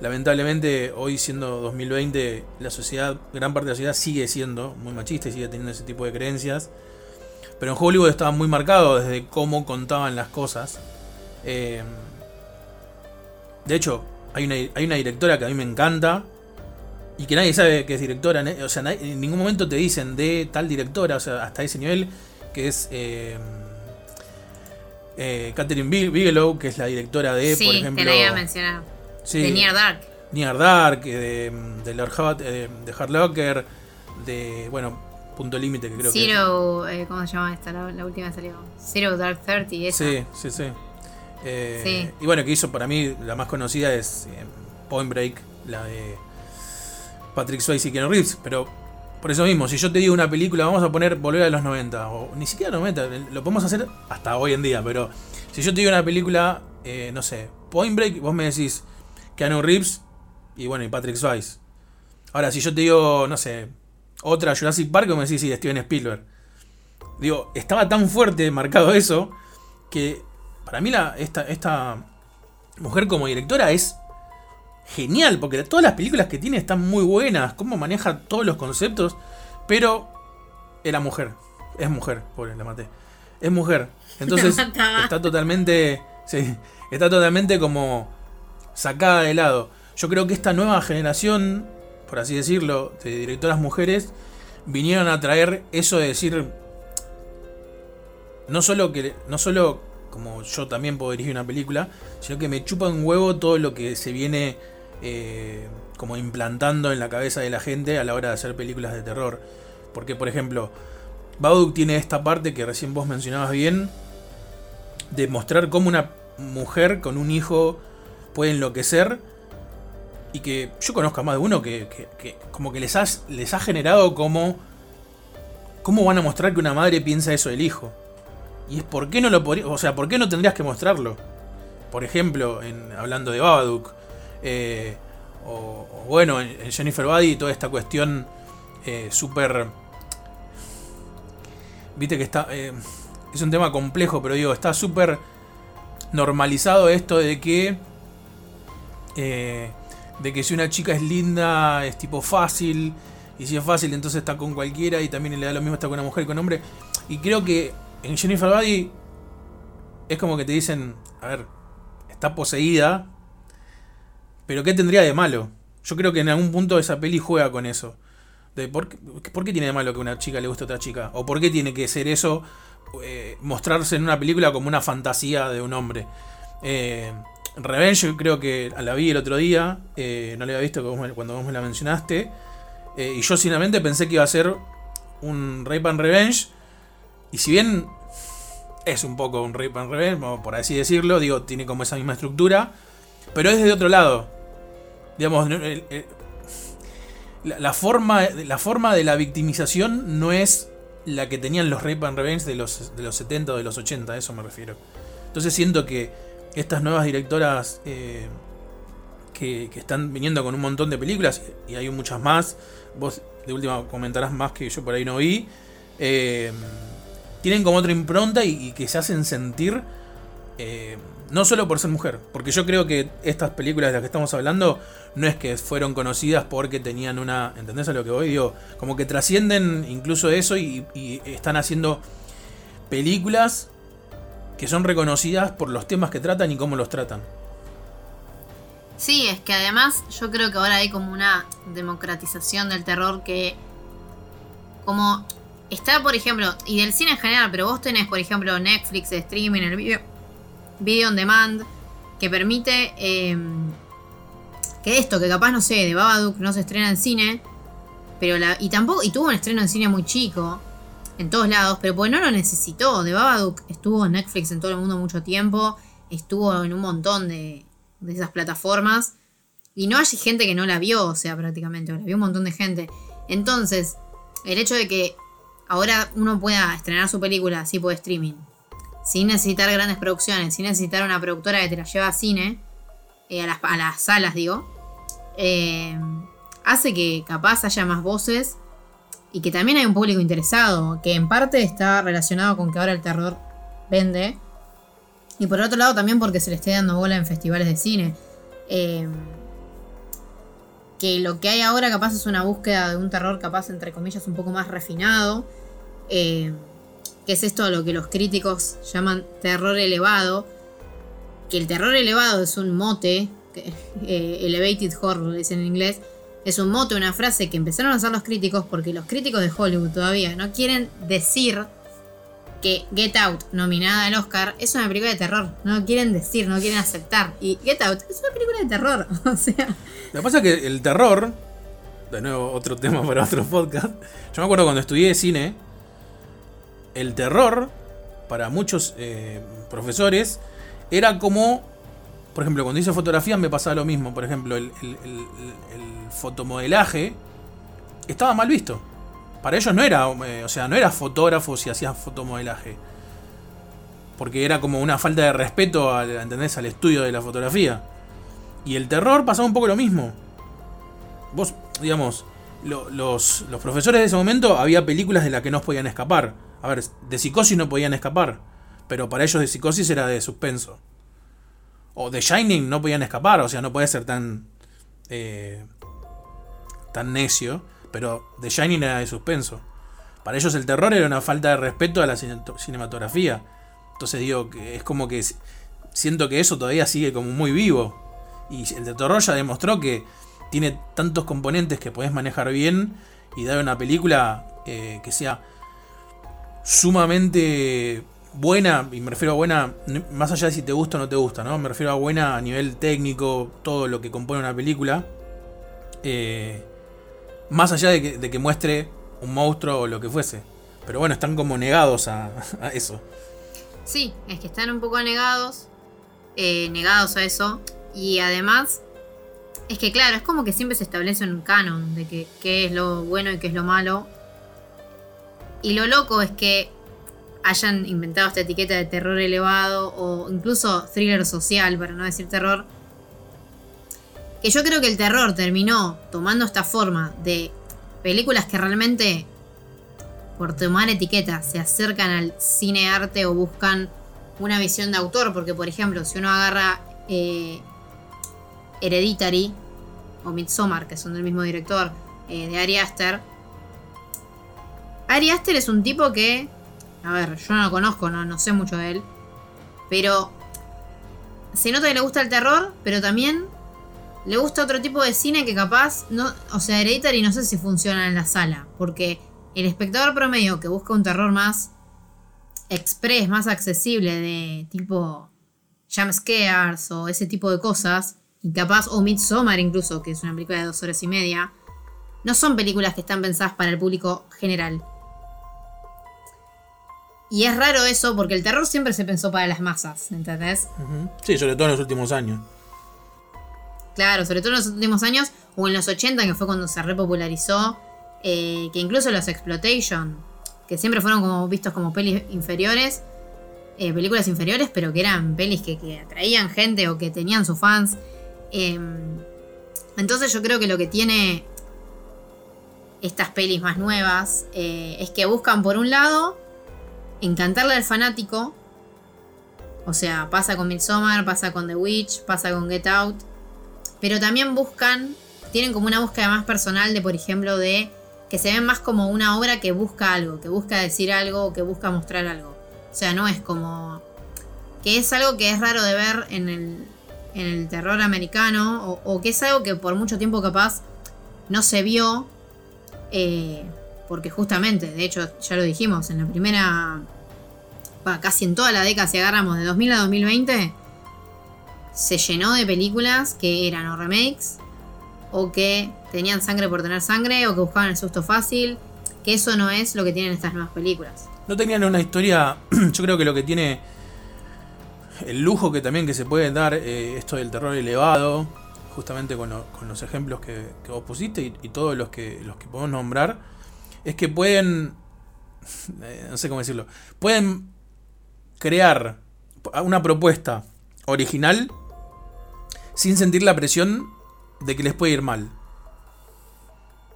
lamentablemente, hoy siendo 2020, la sociedad, gran parte de la sociedad sigue siendo muy machista y sigue teniendo ese tipo de creencias. Pero en Hollywood estaba muy marcado desde cómo contaban las cosas. Eh, de hecho, hay una, hay una directora que a mí me encanta. Y que nadie sabe que es directora. ne- O sea, en ningún momento te dicen de tal directora. O sea, hasta ese nivel que es eh, eh, Catherine Bi- Bigelow, que es la directora de, sí, por ejemplo, te la iba a mencionar. sí, De Near Dark. Near Dark, eh, de, de Lord Hot, eh, de Hard Locker, de, bueno, Punto Límite, que creo Zero, eh, ¿cómo se llama esta? La, la última que salió. Zero Dark Thirty, que esa. Sí, sí, sí. Eh, Sí. Y bueno, que hizo para mí la más conocida es eh, Point Break, la de Patrick Swayze y Keanu Reeves, pero por eso mismo, si yo te digo una película, vamos a poner Volver a los 90, o ni siquiera 90, lo podemos hacer hasta hoy en día, pero si yo te digo una película, eh, no sé, Point Break, vos me decís Keanu Reeves y bueno, y Patrick Swayze. Ahora, si yo te digo, no sé, otra Jurassic Park, vos me decís, sí, Steven Spielberg. Digo, estaba tan fuerte marcado eso que para mí la, esta, esta mujer como directora es genial, porque todas las películas que tiene están muy buenas, cómo maneja todos los conceptos, pero era mujer, es mujer, pobre, la maté. Es mujer. [LAUGHS] Entonces está totalmente, sí, está totalmente como sacada de lado. Yo creo que esta nueva generación, por así decirlo, de directoras mujeres, vinieron a traer eso de decir, no solo que, no solo como yo también puedo dirigir una película, sino que me chupa un huevo todo lo que se viene eh, como implantando en la cabeza de la gente a la hora de hacer películas de terror. Porque, por ejemplo, Bauduk tiene esta parte que recién vos mencionabas bien, de mostrar cómo una mujer con un hijo puede enloquecer. Y que yo conozco a más de uno que, como que les, has- les ha generado como ¿cómo van a mostrar que una madre piensa eso del hijo? Y es por qué no lo podría, o sea, ¿por qué no tendrías que mostrarlo? Por ejemplo, en, hablando de Babadook, eh, o, bueno, en Jennifer Buddy, toda esta cuestión eh, súper. Viste que está. Eh, es un tema complejo, pero digo, está súper normalizado esto de que. Eh, de que si una chica es linda, es tipo fácil. Y si es fácil, entonces está con cualquiera. Y también le da lo mismo estar con una mujer y con hombre. Y creo que en Jennifer Buddy es como que te dicen, a ver, está poseída, pero ¿qué tendría de malo? Yo creo que en algún punto esa peli juega con eso. Por, qué, tiene de malo que una chica le guste a otra chica? ¿O por qué tiene que ser eso, eh, mostrarse en una película como una fantasía de un hombre? Eh, Revenge, yo creo que la vi el otro día, eh, no la había visto cuando vos me la mencionaste. Y yo sinceramente pensé que iba a ser un Rape and Revenge. Y si bien es un poco un Rape and Revenge, por así decirlo, digo, tiene como esa misma estructura. Pero es de otro lado. Digamos, la, forma, la forma de la victimización no es la que tenían los Rape and Revenge de los, de los 70 o de los 80, a eso me refiero. Entonces siento que estas nuevas directoras eh, que, que, están viniendo con un montón de películas, y hay muchas más, vos de última comentarás más que yo por ahí no vi, eh, tienen como otra impronta y, y, que se hacen sentir eh, no solo por ser mujer, porque yo creo que estas películas de las que estamos hablando no es que fueron conocidas porque tenían una, ¿entendés a lo que voy? Digo, como que trascienden incluso eso y, y están haciendo películas que son reconocidas por los temas que tratan y cómo los tratan. Sí, es que además yo creo que ahora hay como una democratización del terror que como está, por ejemplo, y del cine en general, pero vos tenés, por ejemplo, Netflix, streaming, el video, video on demand, que permite eh, que esto, que capaz, no sé, de Babadook no se estrena en cine, pero la, y tampoco, y tuvo un estreno en cine muy chico, en todos lados, pero pues no lo necesitó. De Babadook estuvo en Netflix en todo el mundo mucho tiempo, estuvo en un montón de, de esas plataformas, y no hay gente que no la vio, o sea, prácticamente, la vio un montón de gente. Entonces, el hecho de que ahora uno pueda estrenar su película así por streaming, sin necesitar grandes producciones, sin necesitar una productora que te la lleva a cine, eh, a, las, salas, digo, eh, hace que capaz haya más voces y que también hay un público interesado, que en parte está relacionado con que ahora el terror vende. Y por otro lado también porque se le esté dando bola en festivales de cine. Eh, que lo que hay ahora capaz es una búsqueda de un terror capaz entre comillas un poco más refinado. Que es esto a lo que los críticos llaman terror elevado. Que el terror elevado es un mote, eh, elevated horror dicen en inglés, es un mote, una frase que empezaron a usar los críticos porque los críticos de Hollywood todavía no quieren decir que Get Out, nominada al Oscar, es una película de terror. No quieren decir, no quieren aceptar. Y Get Out es una película de terror. [LAUGHS] O sea. Lo que pasa es que el terror, de nuevo otro tema para otro podcast. Yo me acuerdo cuando estudié cine, el terror, para muchos eh, profesores, era como. Por ejemplo, cuando hice fotografía me pasaba lo mismo. Por ejemplo, el, el, el, el fotomodelaje estaba mal visto. Para ellos no era, eh, o sea, no era fotógrafo si hacías fotomodelaje. Porque era como una falta de respeto al, ¿entendés? al estudio de la fotografía. Y el terror pasaba un poco lo mismo. Vos, digamos, lo, los, los profesores de ese momento había películas de las que no podían escapar. A ver, de psicosis no podían escapar. Pero para ellos de psicosis era de suspenso. O de Shining no podían escapar. O sea, no puede ser tan. Eh, tan necio. Pero The Shining era de suspenso. Para ellos el terror era una falta de respeto a la cinematografía. Entonces digo que es como que siento que eso todavía sigue como muy vivo. Y el de terror ya demostró que tiene tantos componentes que podés manejar bien y dar una película eh, que sea sumamente buena, y me refiero a buena más allá de si te gusta o no te gusta, ¿no? Me refiero a buena a nivel técnico, todo lo que compone una película. Eh, más allá de que, muestre un monstruo o lo que fuese. Pero bueno, están como negados a, a eso. Sí, es que están un poco negados. Eh, negados a eso. Y además, es que claro, es como que siempre se establece un canon de que qué es lo bueno y qué es lo malo. Y lo loco es que hayan inventado esta etiqueta de terror elevado o incluso thriller social, para no decir terror. Que yo creo que el terror terminó tomando esta forma de películas que realmente, por tomar etiquetas, se acercan al cine arte o buscan una visión de autor. Porque, por ejemplo, si uno agarra eh, Hereditary o Midsommar, que son del mismo director, eh, de Ari Aster. Ari Aster es un tipo que, a ver, yo no lo conozco, no, no sé mucho de él, pero se nota que le gusta el terror, pero también le gusta otro tipo de cine que capaz, o sea, Hereditary no sé si funciona en la sala, porque el espectador promedio que busca un terror más express, más accesible, de tipo jump scares o ese tipo de cosas, y capaz, o Midsommar incluso, que es una película de dos horas y media, no son películas que están pensadas para el público general. Y es raro eso porque el terror siempre se pensó para las masas, ¿entendés? Sí, sobre todo en los últimos años. Claro, sobre todo en los últimos años, o en los 80, que fue cuando se repopularizó, eh, que incluso los Exploitation, que siempre fueron como vistos como pelis inferiores, eh, películas inferiores, pero que eran pelis que, que atraían gente o que tenían sus fans. Eh, entonces yo creo que lo que tiene estas pelis más nuevas eh, es que buscan por un lado encantarle al fanático. O sea, pasa con Midsommar, pasa con The Witch, pasa con Get Out. Pero también buscan, tienen como una búsqueda más personal de, por ejemplo, de que se ven más como una obra que busca algo, que busca decir algo, que busca mostrar algo. O sea, no es como... que es algo que es raro de ver en el, en el terror americano, o, o que es algo que por mucho tiempo capaz no se vio, eh, porque justamente, de hecho, ya lo dijimos, en la primera, casi en toda la década, si agarramos de 2000 a 2020, se llenó de películas que eran o remakes, o que tenían sangre por tener sangre, o que buscaban el susto fácil, que eso no es lo que tienen estas nuevas películas. No tenían una historia. [CLEARS THROAT] Yo creo que lo que tiene. El lujo que también que se puede dar eh, esto del terror elevado. Justamente con los ejemplos que, que vos pusiste y, y todos los que, los que podemos nombrar. Es que pueden. eh, no sé cómo decirlo. Pueden crear una propuesta original sin sentir la presión de que les puede ir mal.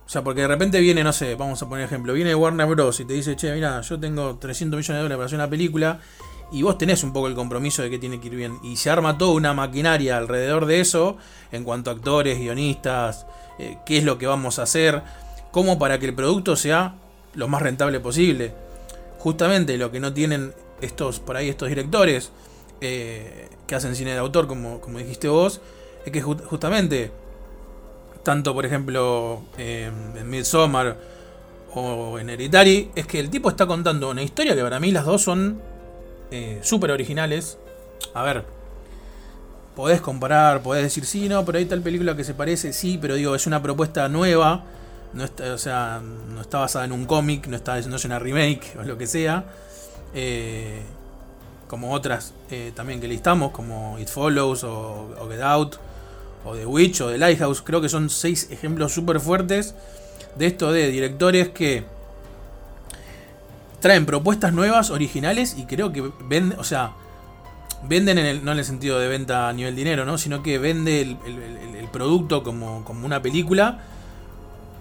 O sea, porque de repente viene, no sé, vamos a poner ejemplo, viene Warner Bros. y te dice, che, mira, yo tengo 300 millones de dólares para hacer una película y vos tenés un poco el compromiso de que tiene que ir bien. Y se arma toda una maquinaria alrededor de eso, en cuanto a actores, guionistas, eh, qué es lo que vamos a hacer, como para que el producto sea lo más rentable posible. Justamente lo que no tienen estos, por ahí, estos directores eh, que hacen cine de autor, como, como dijiste vos, es que ju- justamente tanto por ejemplo eh, en Midsommar o en Hereditary, es que el tipo está contando una historia que para mí las dos son eh, súper originales. A ver, podés comparar, podés decir sí, no, pero hay tal película que se parece, sí, pero digo, es una propuesta nueva, no está, o sea, no está basada en un cómic, no, está, no es una remake o lo que sea. Eh, como otras eh, también que listamos, como It Follows o, Get Out o The Witch o The Lighthouse, creo que son seis ejemplos súper fuertes de esto de directores que traen propuestas nuevas, originales y creo que venden, o sea, venden en el, no en el sentido de venta a nivel dinero, ¿no? sino que vende el- el producto como, como una película,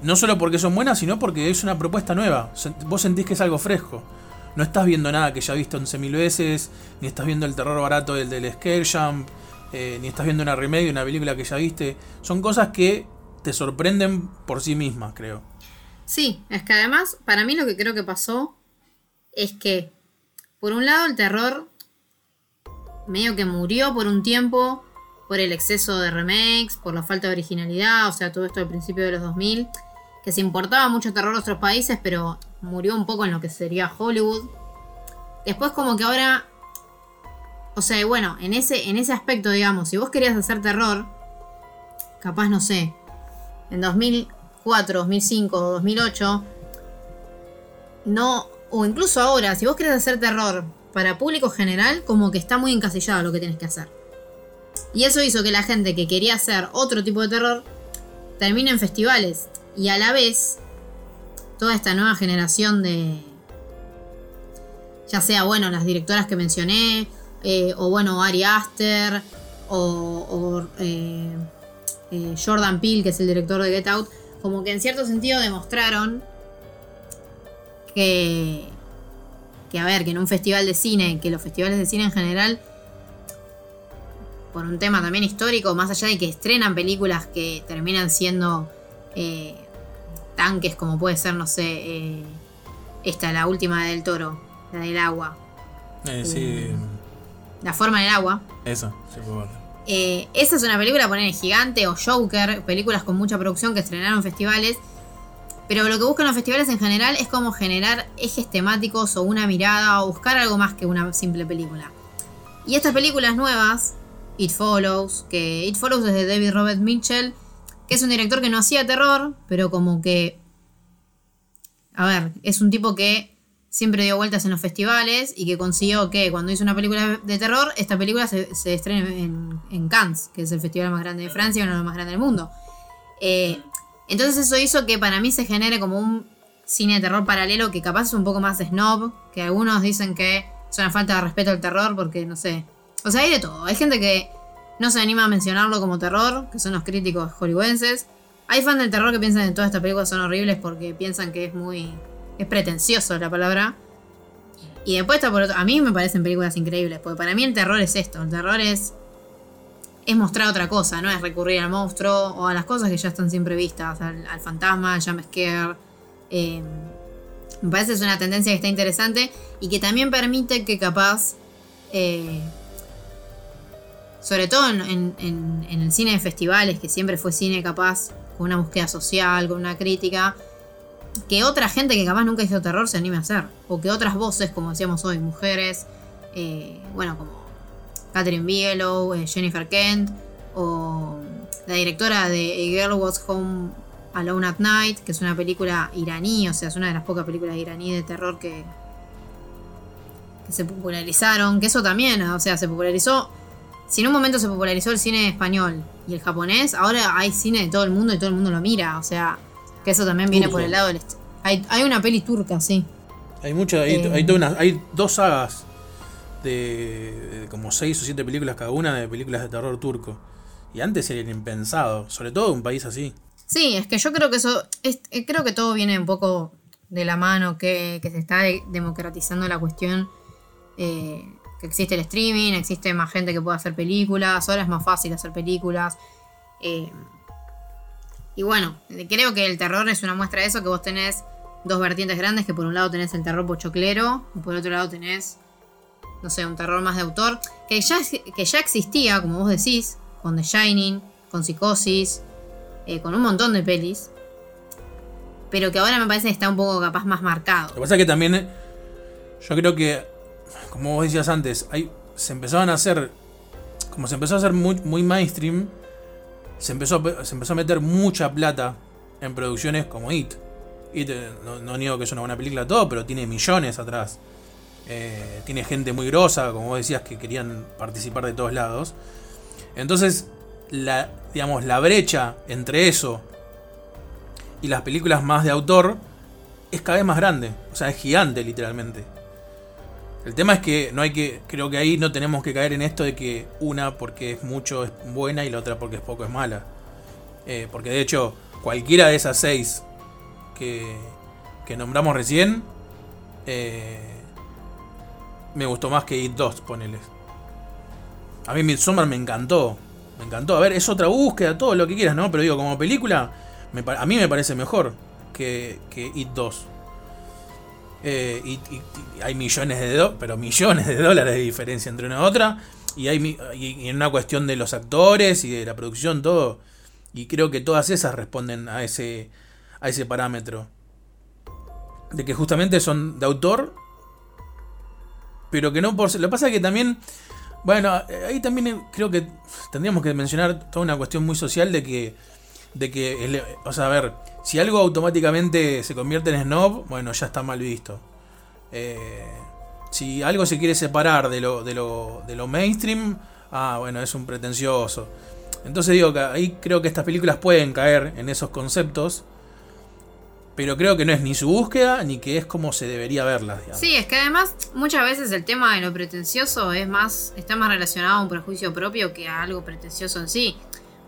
no solo porque son buenas, sino porque es una propuesta nueva. Vos sentís que es algo fresco. No estás viendo nada que ya visto 11.000 veces, ni estás viendo el terror barato del, del Scare Jump, eh, ni estás viendo una remake de una película que ya viste. Son cosas que te sorprenden por sí mismas, creo. Sí, es que además, para mí lo que creo que pasó es que, por un lado, el terror medio que murió por un tiempo por el exceso de remakes, por la falta de originalidad, o sea, todo esto al principio de los 2000, que se importaba mucho terror a otros países, pero murió un poco en lo que sería Hollywood. Después como que ahora, o sea, bueno, en ese, en ese aspecto, digamos, si vos querías hacer terror, capaz, no sé, en 2004, 2005, 2008, no, o incluso ahora, si vos querés hacer terror para público general, como que está muy encasillado lo que tenés que hacer. Y eso hizo que la gente que quería hacer otro tipo de terror termine en festivales. Y a la vez, toda esta nueva generación de, ya sea, bueno, las directoras que mencioné, eh, o bueno, Ari Aster, o, eh, eh, Jordan Peele, que es el director de Get Out, como que en cierto sentido demostraron que, que, a ver, que en un festival de cine, que los festivales de cine en general, por un tema también histórico, más allá de que estrenan películas que terminan siendo tanques, como puede ser, no sé, eh, esta, la última del toro, la del agua. Eh, sí, La forma del agua. esa, sí, puedo ver. Eh, esa es una película, poner gigante o Joker, películas con mucha producción que estrenaron en festivales. Pero lo que buscan los festivales en general es como generar ejes temáticos o una mirada o buscar algo más que una simple película. Y estas películas nuevas, It Follows, que It Follows es de David Robert Mitchell, que es un director que no hacía terror, pero como que... A ver, es un tipo que siempre dio vueltas en los festivales y que consiguió que cuando hizo una película de terror, esta película se, se estrene en, en Cannes, que es el festival más grande de Francia y uno de los más grandes del mundo. Eh, entonces eso hizo que para mí se genere como un cine de terror paralelo que capaz es un poco más snob, que algunos dicen que es una falta de respeto al terror porque no sé. O sea, hay de todo. Hay gente que no se anima a mencionarlo como terror, que son los críticos hollywoodenses. Hay fans del terror que piensan que todas estas películas son horribles porque piensan que es muy... es pretencioso la palabra. Y después está por otro... A mí me parecen películas increíbles, porque para mí el terror es esto. El terror es es mostrar otra cosa, no es recurrir al monstruo o a las cosas que ya están siempre vistas, al, fantasma, al jumpscare. Eh, me parece que es una tendencia que está interesante y que también permite que capaz, eh, sobre todo en, el cine de festivales, que siempre fue cine capaz con una búsqueda social, con una crítica, que otra gente que capaz nunca hizo terror se anime a hacer. O que otras voces, como decíamos hoy, mujeres, eh, bueno, como Catherine Bigelow, eh, Jennifer Kent, o la directora de A Girl Was Home Alone at Night, que es una película iraní, o sea, es una de las pocas películas iraní de terror que, que se popularizaron, que eso también, o sea, se popularizó. Si en un momento se popularizó el cine español y el japonés, ahora hay cine de todo el mundo y todo el mundo lo mira, o sea, que eso también viene Turco. por el lado del... Hay, hay una peli turca, sí. Hay mucho, hay, Eh. hay, toda una- hay dos sagas de, de como seis o siete películas cada una de películas de terror turco. Y antes era impensado, sobre todo en un país así. Sí, es que yo creo que eso, es- eh, creo que todo viene un poco de la mano, que, que se está de- democratizando la cuestión, eh, existe el streaming, existe más gente que puede hacer películas, ahora es más fácil hacer películas. eh, y bueno, creo que el terror es una muestra de eso, que vos tenés dos vertientes grandes, que por un lado tenés el terror pochoclero, y por otro lado tenés, no sé, un terror más de autor, que ya, que ya existía, como vos decís, con The Shining, con Psicosis, eh, con un montón de pelis. Pero que ahora me parece que está un poco capaz más marcado. Lo que pasa es que también, eh, yo creo que, como vos decías antes, se empezaban a hacer, como se empezó a hacer muy, mainstream, se empezó, a, meter mucha plata en producciones como It. It, eh, no, niego que es una buena película todo, pero tiene millones atrás. Eh, tiene gente muy grosa, como vos decías, que querían participar de todos lados. Entonces, digamos, la brecha entre eso y las películas más de autor es cada vez más grande. O sea, es gigante, literalmente. El tema es que no hay que. Creo que ahí no tenemos que caer en esto de que una porque es mucho es buena y la otra porque es poco es mala. Eh, porque de hecho, cualquiera de esas seis que, que nombramos recién. eh, me gustó más que It 2, poneles. A mí Midsommar me encantó. Me encantó. A ver, es otra búsqueda, todo lo que quieras, ¿no? Pero digo, como película, a mí me parece mejor que, que It 2. Eh, y, y- hay millones de pero millones de dólares de diferencia entre una y otra. Y hay y, en una cuestión de los actores y de la producción, todo. Y creo que todas esas responden a ese, a ese parámetro. De que justamente son de autor. Pero que no por Lo que pasa es que también. Bueno, eh, ahí también eh, creo que tendríamos que mencionar toda una cuestión muy social de que. De que. o sea, a ver. Si algo automáticamente se convierte en snob, bueno, ya está mal visto. Eh, si algo se quiere separar de lo, de lo, de lo mainstream, ah, bueno, es un pretencioso. Entonces digo que ahí creo que estas películas pueden caer en esos conceptos. Pero creo que no es ni su búsqueda ni que es como se debería verlas. Sí, es que además muchas veces el tema de lo pretencioso es más, está más relacionado a un prejuicio propio que a algo pretencioso en sí.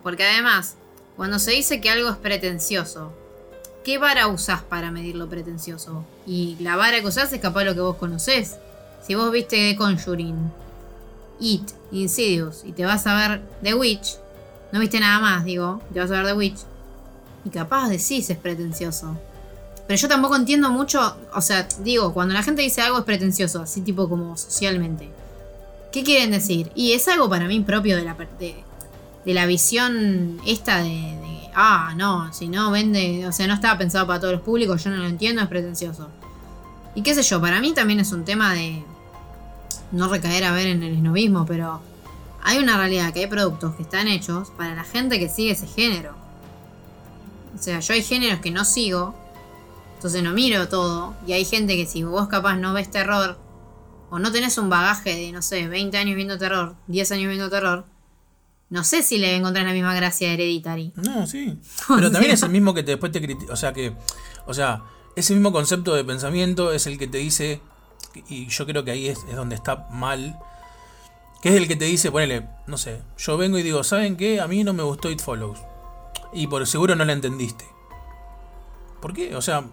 Porque además, cuando se dice que algo es pretencioso, ¿qué vara usás para medir lo pretencioso? Y la vara que usás es capaz de lo que vos conocés. Si vos viste Conjuring, It, Insidious y te vas a ver The Witch, no viste nada más, digo, te vas a ver The Witch, y capaz decís es pretencioso. Pero yo tampoco entiendo mucho, o sea, digo, cuando la gente dice algo es pretencioso, así tipo como socialmente. ¿Qué quieren decir? Y es algo para mí propio de la, de, la visión esta de, ah, no, si no vende, o sea, no estaba pensado para todos los públicos, yo no lo entiendo, es pretencioso. Y qué sé yo, para mí también es un tema de no recaer a ver en el esnovismo, pero hay una realidad que hay productos que están hechos para la gente que sigue ese género. O sea, yo hay géneros que no sigo, entonces no miro todo. Y hay gente que si vos capaz no ves terror, o no tenés un bagaje de, no sé, 20 años viendo terror, 10 años viendo terror, no sé si le encontrás la misma gracia a Hereditary. No, sí. [LAUGHS] Pero también es el mismo que te- después te critica. O sea que. O sea, ese mismo concepto de pensamiento es el que te dice. Y yo creo que ahí es, es donde está mal. Que es el que te dice, ponele, no sé, yo vengo y digo, ¿saben qué? A mí no me gustó It Follows. Y por seguro no la entendiste. ¿Por qué? O sea,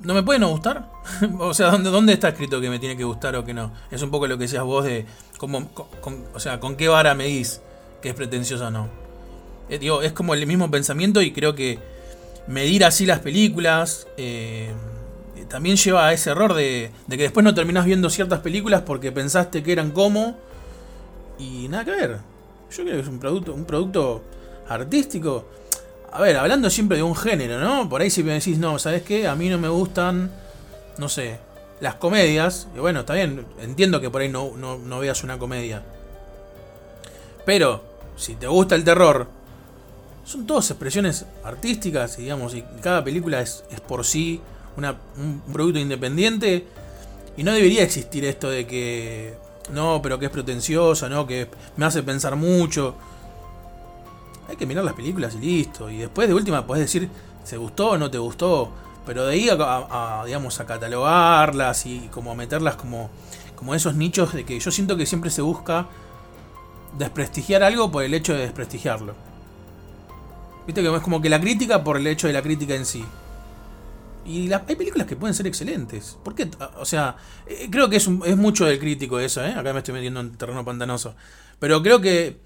¿no me puede no gustar? [LAUGHS] o sea, ¿dónde, ¿dónde está escrito que me tiene que gustar o que no? Es un poco lo que decías vos de, cómo, con- con- o sea, ¿con qué vara medís que es pretencioso o no? Eh, digo, es como el mismo pensamiento y creo que medir así las películas eh, también lleva a ese error de, de que después no terminás viendo ciertas películas porque pensaste que eran como y nada que ver. Yo creo que es un producto, un producto artístico. A ver, hablando siempre de un género, ¿no? Por ahí si me decís, no, ¿sabes qué? A mí no me gustan, no sé, las comedias. Y bueno, está bien, entiendo que por ahí no, no, no veas una comedia. Pero, si te gusta el terror, son todas expresiones artísticas, digamos, y cada película es, es por sí una- un producto independiente. Y no debería existir esto de que no, pero que es pretencioso, no, que me hace pensar mucho. Hay que mirar las películas y listo. Y después de última podés decir, ¿se gustó o no te gustó? Pero de ahí a, a- digamos, a catalogarlas y como a meterlas como, como esos nichos de que yo siento que siempre se busca desprestigiar algo por el hecho de desprestigiarlo. Viste que es como que la crítica por el hecho de la crítica en sí. Y hay películas que pueden ser excelentes. ¿Por qué? O sea, eh, creo que es, mucho del crítico eso, ¿eh? Acá me estoy metiendo en terreno pantanoso. Pero creo que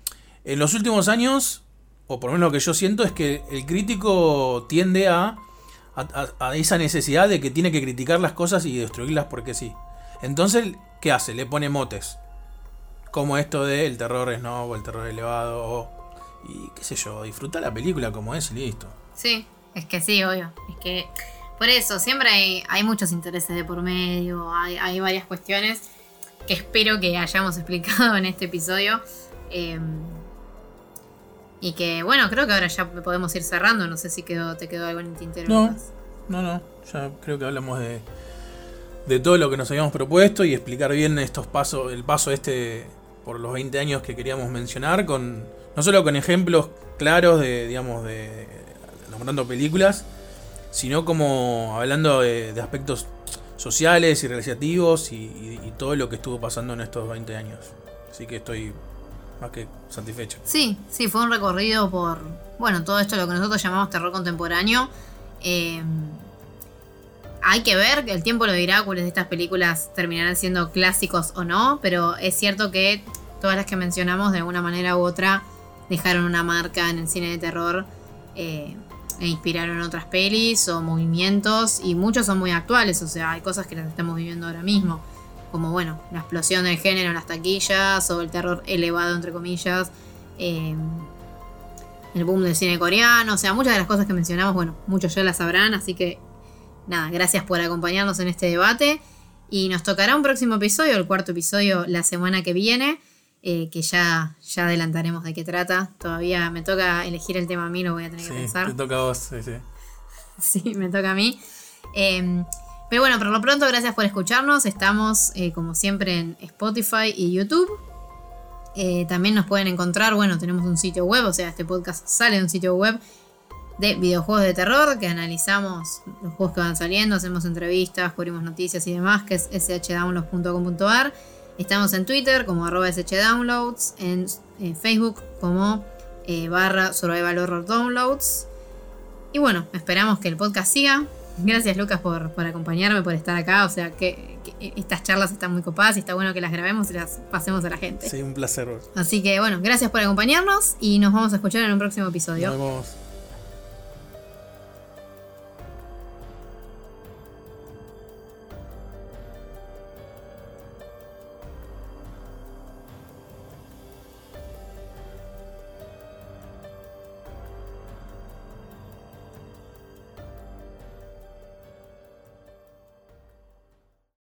en los últimos años, o por lo menos lo que yo siento, es que el crítico tiende a, a- a esa necesidad de que tiene que criticar las cosas y destruirlas porque sí. Entonces, ¿qué hace? Le pone motes. Como esto de el terror es no, o el terror elevado, o... Y qué sé yo, disfruta la película como es y listo. Sí, es que sí, obvio. Es que por eso siempre hay, hay muchos intereses de por medio, hay, hay varias cuestiones que espero que hayamos [LAUGHS] explicado en este episodio. Eh, y que bueno, creo que ahora ya podemos ir cerrando. No sé si quedó, te quedó algo en el tintero. No. No, no, ya creo que hablamos de, de todo lo que nos habíamos propuesto y explicar bien estos pasos, el paso este por los 20 años que queríamos mencionar, con no solo con ejemplos claros de, digamos, de nombrando películas, sino como hablando de, aspectos sociales y realizativos y, y- y todo lo que estuvo pasando en estos 20 años. Así que estoy más que satisfecho. Sí, sí, fue un recorrido por, bueno, todo esto lo que nosotros llamamos terror contemporáneo. Eh, hay que ver, el tiempo lo dirá cuáles de estas películas terminarán siendo clásicos o no, pero es cierto que todas las que mencionamos de alguna manera u otra dejaron una marca en el cine de terror eh, e inspiraron otras pelis o movimientos y muchos son muy actuales, o sea, hay cosas que las estamos viviendo ahora mismo, como bueno, la explosión del género en las taquillas o el terror elevado entre comillas, eh, el boom del cine coreano, o sea, muchas de las cosas que mencionamos, bueno, muchos ya las sabrán, así que nada, gracias por acompañarnos en este debate y nos tocará un próximo episodio, el cuarto episodio la semana que viene. eh, que ya, ya adelantaremos de qué trata. Todavía me toca elegir el tema a mí, lo voy a tener Sí, que pensar. te toca a vos, sí, sí. [LAUGHS] Sí, me toca a mí. Eh, pero bueno, por lo pronto, gracias por escucharnos. Estamos, eh, como siempre, en Spotify y YouTube. Eh, también nos pueden encontrar, bueno, tenemos un sitio web, o sea, este podcast sale de un sitio web de videojuegos de terror, que analizamos los juegos que van saliendo, hacemos entrevistas, cubrimos noticias y demás, que es shdownloads.com.ar. Estamos en Twitter como arroba shdownloads, en eh, Facebook como eh, barra survival horror downloads. Y bueno, esperamos que el podcast siga. Gracias Lucas por, por acompañarme, por estar acá. O sea que, que estas charlas están muy copadas y está bueno que las grabemos y las pasemos a la gente. Sí, un placer. Así que bueno, gracias por acompañarnos y nos vamos a escuchar en un próximo episodio. Nos vemos.